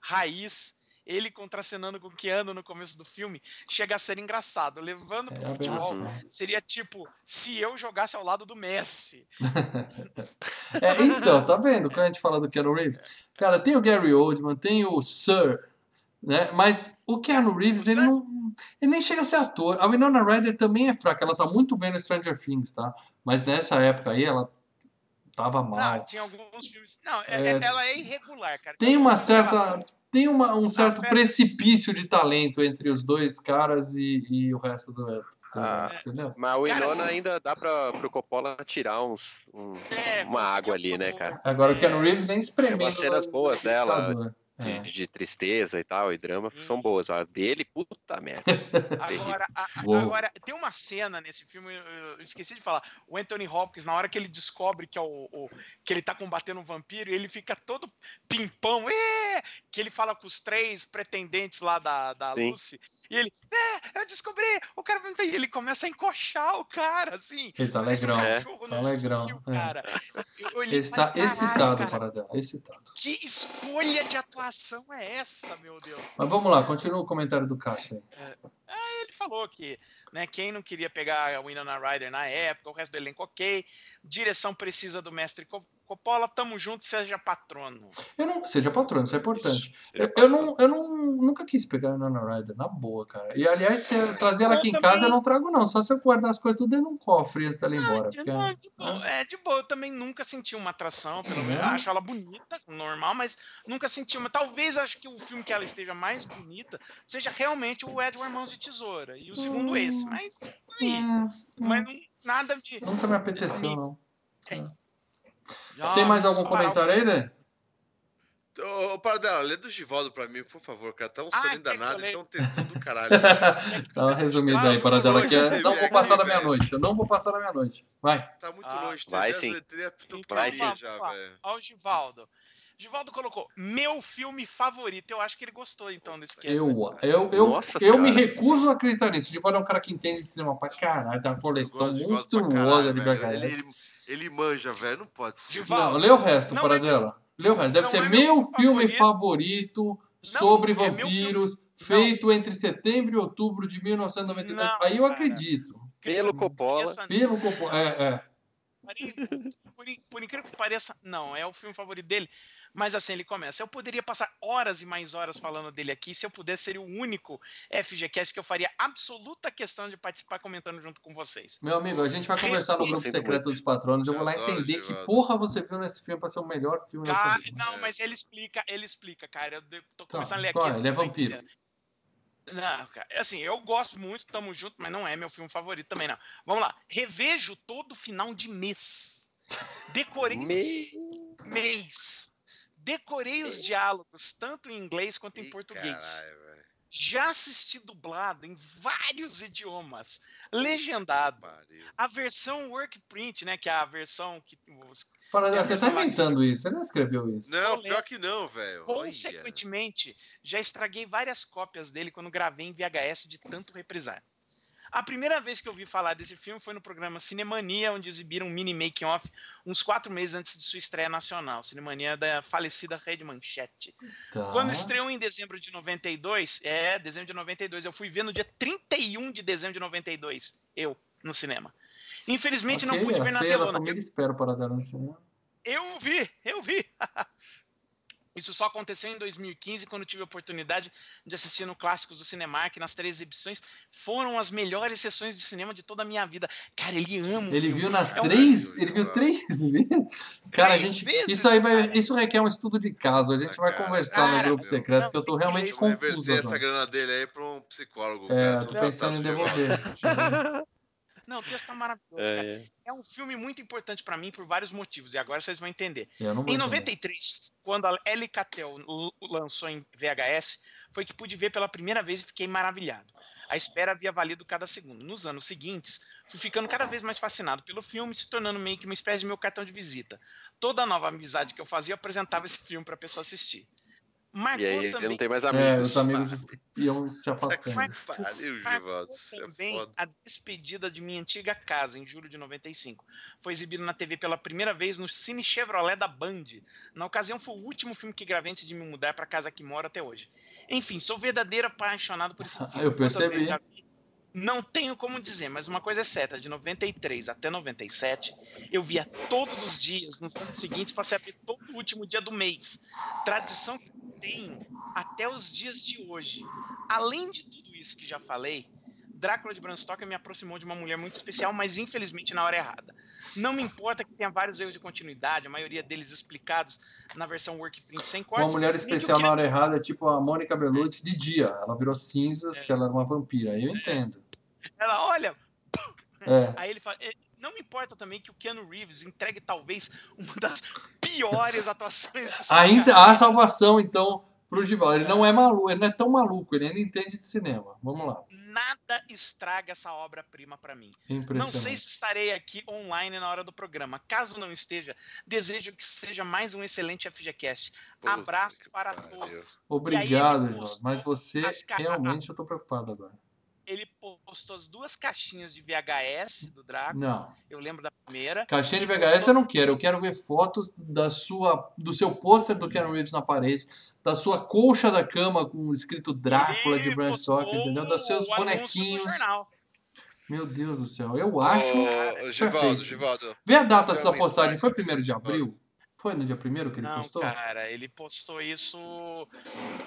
raiz, ele contracenando com Keanu no começo do filme, chega a ser engraçado. Levando pro É futebol, aberração. seria tipo se eu jogasse ao lado do Messi. [LAUGHS] É, então, tá vendo quando a gente fala do Keanu Reeves? Cara, tem o Gary Oldman, tem o Sir, né? Mas o Keanu Reeves, O ele não. Ele nem chega a ser ator. A Winona Ryder também é fraca. Ela tá muito bem no Stranger Things, tá? Mas nessa época aí, ela tava mal. Não, tinha alguns filmes. Não, É. é- ela é irregular, cara. Tem uma certa. Tem uma, um certo pera- precipício de talento entre os dois caras e, e o resto do. do- Ah. entendeu? Mas o Cara, Winona ainda dá pra, pro Coppola tirar uns, um- É, uma água ali, né, cara? Agora o É. Keanu Reeves nem espremendo. Tem umas cenas no boas dela, de, É. de tristeza e tal, e drama, Hum. são boas. A dele, puta merda. [LAUGHS] Agora, a- agora, tem uma cena nesse filme, eu, eu esqueci de falar. O Anthony Hopkins, na hora que ele descobre que, é o, o- que ele tá combatendo um vampiro, ele fica todo pimpão, "É!" que ele fala com os três pretendentes lá da, da Sim. Lucy, e ele, é, eu descobri, o cara vai e ele começa a encoxar o cara, assim. Ele tá parece um alegrão. cachorro Tá alegrão, cio, é. cara. Eu Ele está falei, "Caralho, excitado, cara, Paradela. Excitado. Que escolha de atuação é essa, meu Deus? Mas vamos lá, continua o comentário do Cássio aí. ele falou que né? Quem não queria pegar a Winona Ryder na época, o resto do elenco ok. Direção precisa do mestre Coppola, tamo junto, seja patrono. Eu não, seja patrono, isso é importante. Eu, eu não, eu não, nunca quis pegar a Nana Ryder, na boa, cara. E aliás, se eu [LAUGHS] trazer ela aqui em casa, eu não trago, não. Só se eu guardar as coisas tudo dentro de um cofre antes dela ir embora. De- Porque, não, de boa. É, de boa, eu também nunca senti uma atração, pelo menos. É? Acho ela bonita, normal, mas nunca senti uma. Talvez acho que o filme que ela esteja mais bonita seja realmente o Edward Mãos de Tesoura. E o segundo Hum. esse. Mas, aí, hum, mas não- nada de. nunca me apeteceu, não. Já, Tem mais algum o- comentário aí, Lê? Ô, ô Paradela, lê do Givaldo pra mim, por favor, cara. Tá um Ah, soninho eu danado, leia? então textão do [LAUGHS] caralho. [LAUGHS] Dá uma resumida Ah, aí, para dela que é. Não vou passar da meia-noite. Eu não vou passar da meia-noite. Vai. Tá muito Ah, longe. vai sim. Então, Vai sim. já, lá. velho. Ó, o Givaldo. Givaldo colocou meu filme favorito. Eu acho que ele gostou então desse cast. Eu, né? eu, eu, Nossa eu me recuso a acreditar nisso. De é um cara que entende de cinema pra caralho, tem uma Eu coleção de Givaldo monstruosa de. VHS. Ele, ele, ele manja, velho. Não pode ser. Não, lê o resto, Não para é- dela. Lê o resto. Deve não ser é meu meu filme favorito. favorito sobre é vampiros, feito entre setembro e outubro de 1992. Não, Aí eu cara. acredito. Pelo Coppola. Pelo Coppola. É, é. Por incrível que pareça, não, é o filme favorito dele. Mas assim, ele começa. Eu poderia passar horas e mais horas falando dele aqui. Se eu pudesse, seria o único FGCast que eu faria absoluta questão de participar comentando junto com vocês. Meu amigo, a gente vai conversar no grupo secreto dos patronos. Eu vou lá entender que porra você viu nesse filme pra ser o melhor filme da sua vida. não, mas ele explica, ele explica, cara. Eu tô Tá, começando a ler aqui. é? Ele é vampiro. Não, cara, assim, eu gosto muito, tamo junto, mas não é meu filme favorito também, não. Vamos lá. Revejo todo final de mês. Decorei mês. Decorei os diálogos, tanto em inglês quanto em Ih, português. caralho. Já assisti dublado em vários idiomas, legendado. A versão work print, né, que é a versão que os- Para Tem a você tá de- inventando isso, você não escreveu isso. Não, pior que não, velho. Consequentemente já estraguei várias cópias dele quando gravei em VHS de tanto reprisar. A primeira vez que eu ouvi falar desse filme foi no programa Cinemania, onde exibiram um mini making-off uns quatro meses antes de sua estreia nacional. Cinemania da falecida Rede Manchete. Tá. Quando estreou em dezembro de 92, é, dezembro de 92, eu fui ver no dia 31 de dezembro de 92, eu, no cinema. Infelizmente não Ok, pude ver na telona. família espera para dar no cinema. Eu vi, eu vi. [LAUGHS] Isso só aconteceu em 2015, quando tive a oportunidade de assistir no Clássicos do Cinemark, nas três exibições. Foram as melhores sessões de cinema de toda a minha vida. Cara, ele ama. o Ele filme. viu nas É um- três. Ele viu três [LAUGHS] vezes. Cara, a Três gente. vezes, Isso aí vai. cara. Isso requer um estudo de caso. A gente vai Cara, conversar no cara, grupo eu- secreto, que eu tô não, realmente Vai confuso inverter essa grana dele aí pra um psicólogo. É, cara. tô pensando em tá- devolver. [LAUGHS] Não, o texto tá maravilhoso, cara. É, É um filme muito importante pra mim por vários motivos, e agora vocês vão entender. Em entender. 93, quando a Ellie Catel l- lançou em VHS, foi que pude ver pela primeira vez e fiquei maravilhado. A espera havia valido cada segundo. Nos anos seguintes, fui ficando cada vez mais fascinado pelo filme, se tornando meio que uma espécie de meu cartão de visita. Toda nova amizade que eu fazia, eu apresentava esse filme para a pessoa assistir. Marcou E aí ele também, não tem mais É, amigos. os amigos iam se afastando. Marcou Givaldo. É também foda. a despedida de minha antiga casa, em julho de 95. Foi exibido na TV pela primeira vez no Cine Chevrolet da Band. Na ocasião, foi o último filme que gravei antes de me mudar para a casa que moro até hoje. Enfim, sou verdadeiro apaixonado por esse [LAUGHS] filme. Eu percebi. vezes já vi? Não tenho como dizer, mas uma coisa é certa: de 93 até 97, eu via todos os dias, nos anos seguintes, passei a ver todo o último dia do mês. Tradição que tenho até os dias de hoje. Além de tudo isso que já falei, Drácula de Bram Stoker me aproximou de uma mulher muito especial, mas infelizmente na hora errada. Não me importa que tenha vários erros de continuidade, a maioria deles explicados na versão workprint sem Uma cortes. mulher que eu especial na hora errada é tipo a Mônica Bellucci de dia. Ela virou cinzas porque ela era uma vampira. Aí eu entendo. Ela, olha, É. Aí ele fala. "Eh, Não me importa também que o Keanu Reeves entregue talvez uma das piores atuações sua Ainda há salvação, então, pro Gival. Ele não é maluco, ele não é tão maluco, ele ainda entende de cinema. Vamos lá. Nada estraga essa obra-prima para mim. Não sei se estarei aqui online na hora do programa. Caso não esteja, desejo que seja mais um excelente FGCast. Puta Abraço para pariu. todos. Obrigado, Gival. Mas você, realmente, eu tô preocupado agora. Ele postou as duas caixinhas de VHS do Draco. Não. Eu lembro da primeira. Caixinha de VHS postou- eu não quero. Eu quero ver fotos da sua, do seu pôster do Keanu Reeves na parede, da sua colcha da cama com escrito Drácula de Bram Stoker, entendeu? Dos seus bonequinhos. Meu Deus do céu. Eu acho. Ô, isso é Givaldo. Givaldo. Vê a data dessa postagem. Foi pra primeiro de você, abril? Foi no dia primeiro que ele Não, postou? cara, ele postou isso.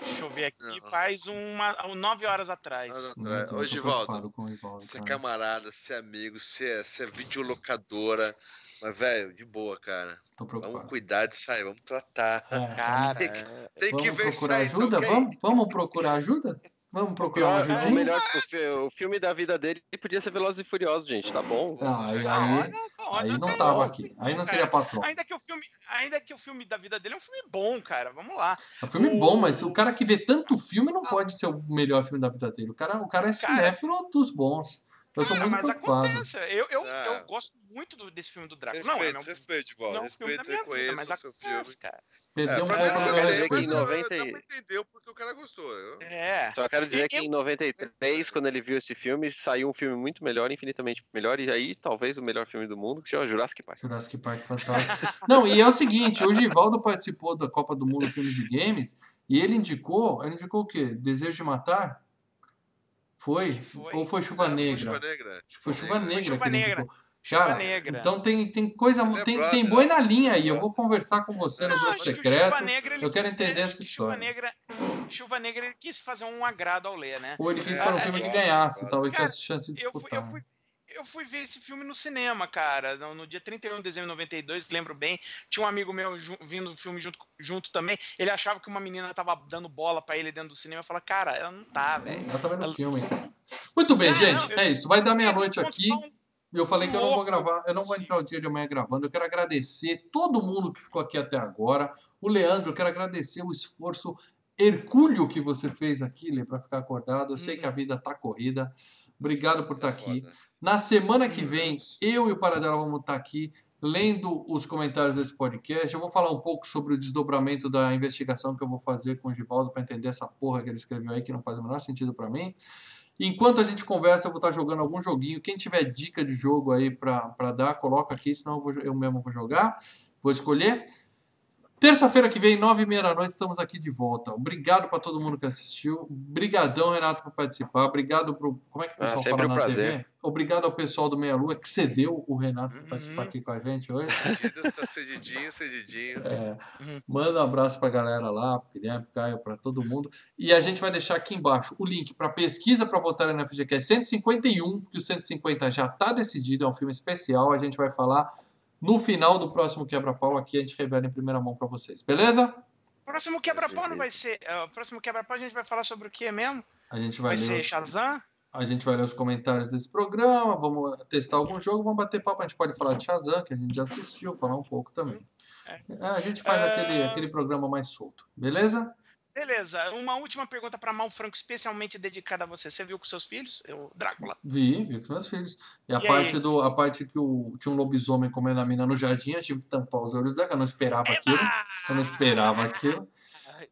Deixa eu ver aqui, Não. faz uma, nove horas atrás. Deus, Ô, tô Givaldo, Você é camarada, você é amigo, você é, você é videolocadora. Mas, velho, de boa, cara. Tô Vamos cuidar disso aí, vamos tratar. É, Cara, Tem que- Tem que vamos ver isso procurar aí, ajuda? ok? Vamos, vamos procurar ajuda? Vamos procurar uma Pior, o, ajudinha? melhor, o, fi- o filme da vida dele podia ser Velozes e Furiosos, gente, tá bom? Ah, aí, Ah, aí, olha, aí não tava aqui. Aí não seria patrão. Ainda que o filme, ainda que o filme da vida dele é um filme bom, cara. Vamos lá. É um filme O- bom, mas o cara que vê tanto filme não pode ser o melhor filme da vida dele. O cara, o cara é cinéfilo dos bons. Eu tô Cara, muito mas preocupado. acontece. Eu, eu, Ah. eu gosto muito do- desse filme do Drácula. Não, é Respeito, meu, respeito, Givaldo. não é um filme da Respeito, minha vida, mas o seu filme. acontece, cara. Perdeu um pra pouco do eu meu quero dizer que em respeito. eu- 90 Dá pra entender o porquê o cara gostou. Eu- É. Só quero dizer Eu- que em 93, quando ele viu esse filme, saiu um filme muito melhor, infinitamente melhor, e aí talvez o melhor filme do mundo, que chama Jurassic Park. Jurassic Park fantástico. Não, e é o seguinte, o Givaldo participou da Copa do Mundo Filmes e Games e ele indicou, ele indicou o quê? Desejo de Matar? Foi? Foi. Ou foi Chuva Não, foi Negra? Chuva Negra. Que foi Chuva Negra Chuva que Negra. Chuva Cara, Negra. então tem, tem coisa, é tem, tem boi né? na linha aí. Eu vou conversar com você no Não, grupo acho que o secreto. Chuva Negra, ele Eu quero quis- entender essa Chuva história. Negra, Chuva Negra ele quis fazer um agrado ao Lê, né? Ou ele quis É, para um filme que é, ganhasse, é. talvez tivesse chance de Eu fui, disputar. eu, fui, eu fui ver esse filme no cinema, cara, no, no dia 31 de dezembro de 92, lembro bem. Tinha um amigo meu ju- vindo o filme junto, junto também. Ele achava que uma menina tava dando bola pra ele dentro do cinema. Eu falei, cara, ela não tá, velho. Ela tá vendo o Ela- filme. Muito bem, É, gente. não, eu- É isso. Vai dar meia-noite aqui. E eu falei que eu não vou gravar, eu não vou entrar o dia de amanhã gravando. Eu quero agradecer todo mundo que ficou aqui até agora. O Leandro, eu quero agradecer o esforço hercúleo que você fez aqui, Lê, para ficar acordado. Eu sei que a vida tá corrida. Obrigado por estar aqui. Na semana que vem, eu e o Paradela vamos estar aqui lendo os comentários desse podcast. Eu vou falar um pouco sobre o desdobramento da investigação que eu vou fazer com o Givaldo para entender essa porra que ele escreveu aí, que não faz o menor sentido para mim. Enquanto a gente conversa, eu vou estar jogando algum joguinho. Quem tiver dica de jogo aí para dar, coloca aqui, senão eu, vou- eu mesmo vou jogar. Vou escolher. Terça-feira que vem, nove e meia da noite, estamos aqui de volta. Obrigado para todo mundo que assistiu. Obrigadão, Renato, por participar. Obrigado pro. Como é que o Ah, pessoal sempre fala um na prazer. TV? Obrigado ao pessoal do Meia Lua que cedeu o Renato para participar Uhum. aqui com a gente hoje. Cedido, tá cedidinho, cedidinho. É, Uhum. manda um abraço pra galera lá, pro Guilherme, pro Caio, pra todo mundo. E a gente vai deixar aqui embaixo o link pra pesquisa pra votar no FGCast 151, que o 150 já tá decidido, é um filme especial. A gente vai falar no final do próximo Quebra-Pau. Aqui a gente revela em primeira mão pra vocês, beleza? Próximo quebra-pau não vai ser. é, O próximo quebra-pau a gente vai falar sobre o que mesmo? A gente vai, Vai, ler ser os, Shazam? a gente vai ler os comentários desse programa, vamos testar algum jogo, vamos bater papo. A gente pode falar de Shazam, que a gente já assistiu, falar um pouco também. É, a gente faz É. aquele, aquele programa mais solto, beleza? Beleza. Uma última pergunta para Mal Franco, especialmente dedicada a você. Você viu com seus filhos? Eu, Drácula. Vi, vi com meus filhos. E a E parte aí? do a parte que o, tinha um lobisomem comendo a mina no jardim, eu tive que tampar os olhos dela, eu não esperava aquilo. Eu não esperava aquilo.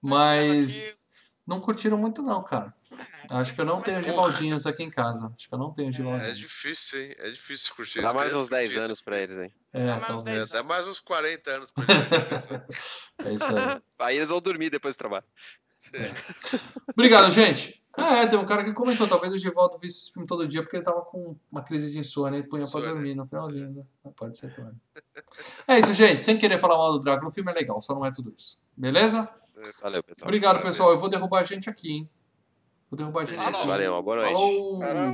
Mas não curtiram muito não, cara. Acho que eu não tenho Givaldinhos aqui em casa. Acho que eu não tenho É Givaldinhos. difícil, hein? É difícil curtir Dá mais uns 10 curtir anos pra eles, hein? É, mais uns talvez. É, 10 até mais uns 40 anos pra eles. [LAUGHS] É isso aí. Aí eles vão dormir depois do trabalho. Obrigado, gente. Ah, é, tem um cara que comentou, talvez o Givaldo visse esse filme todo dia porque ele tava com uma crise de insônia e punha pra dormir no finalzinho. Né? Pode ser também. É isso, gente. Sem querer falar mal do Drácula, o filme é legal, só não é tudo isso. Beleza? Valeu, pessoal. Obrigado, pessoal. Eu vou derrubar a gente aqui, hein? Vou derrubar a gente Falou. aqui. Valeu, boa noite. Falou! Caramba.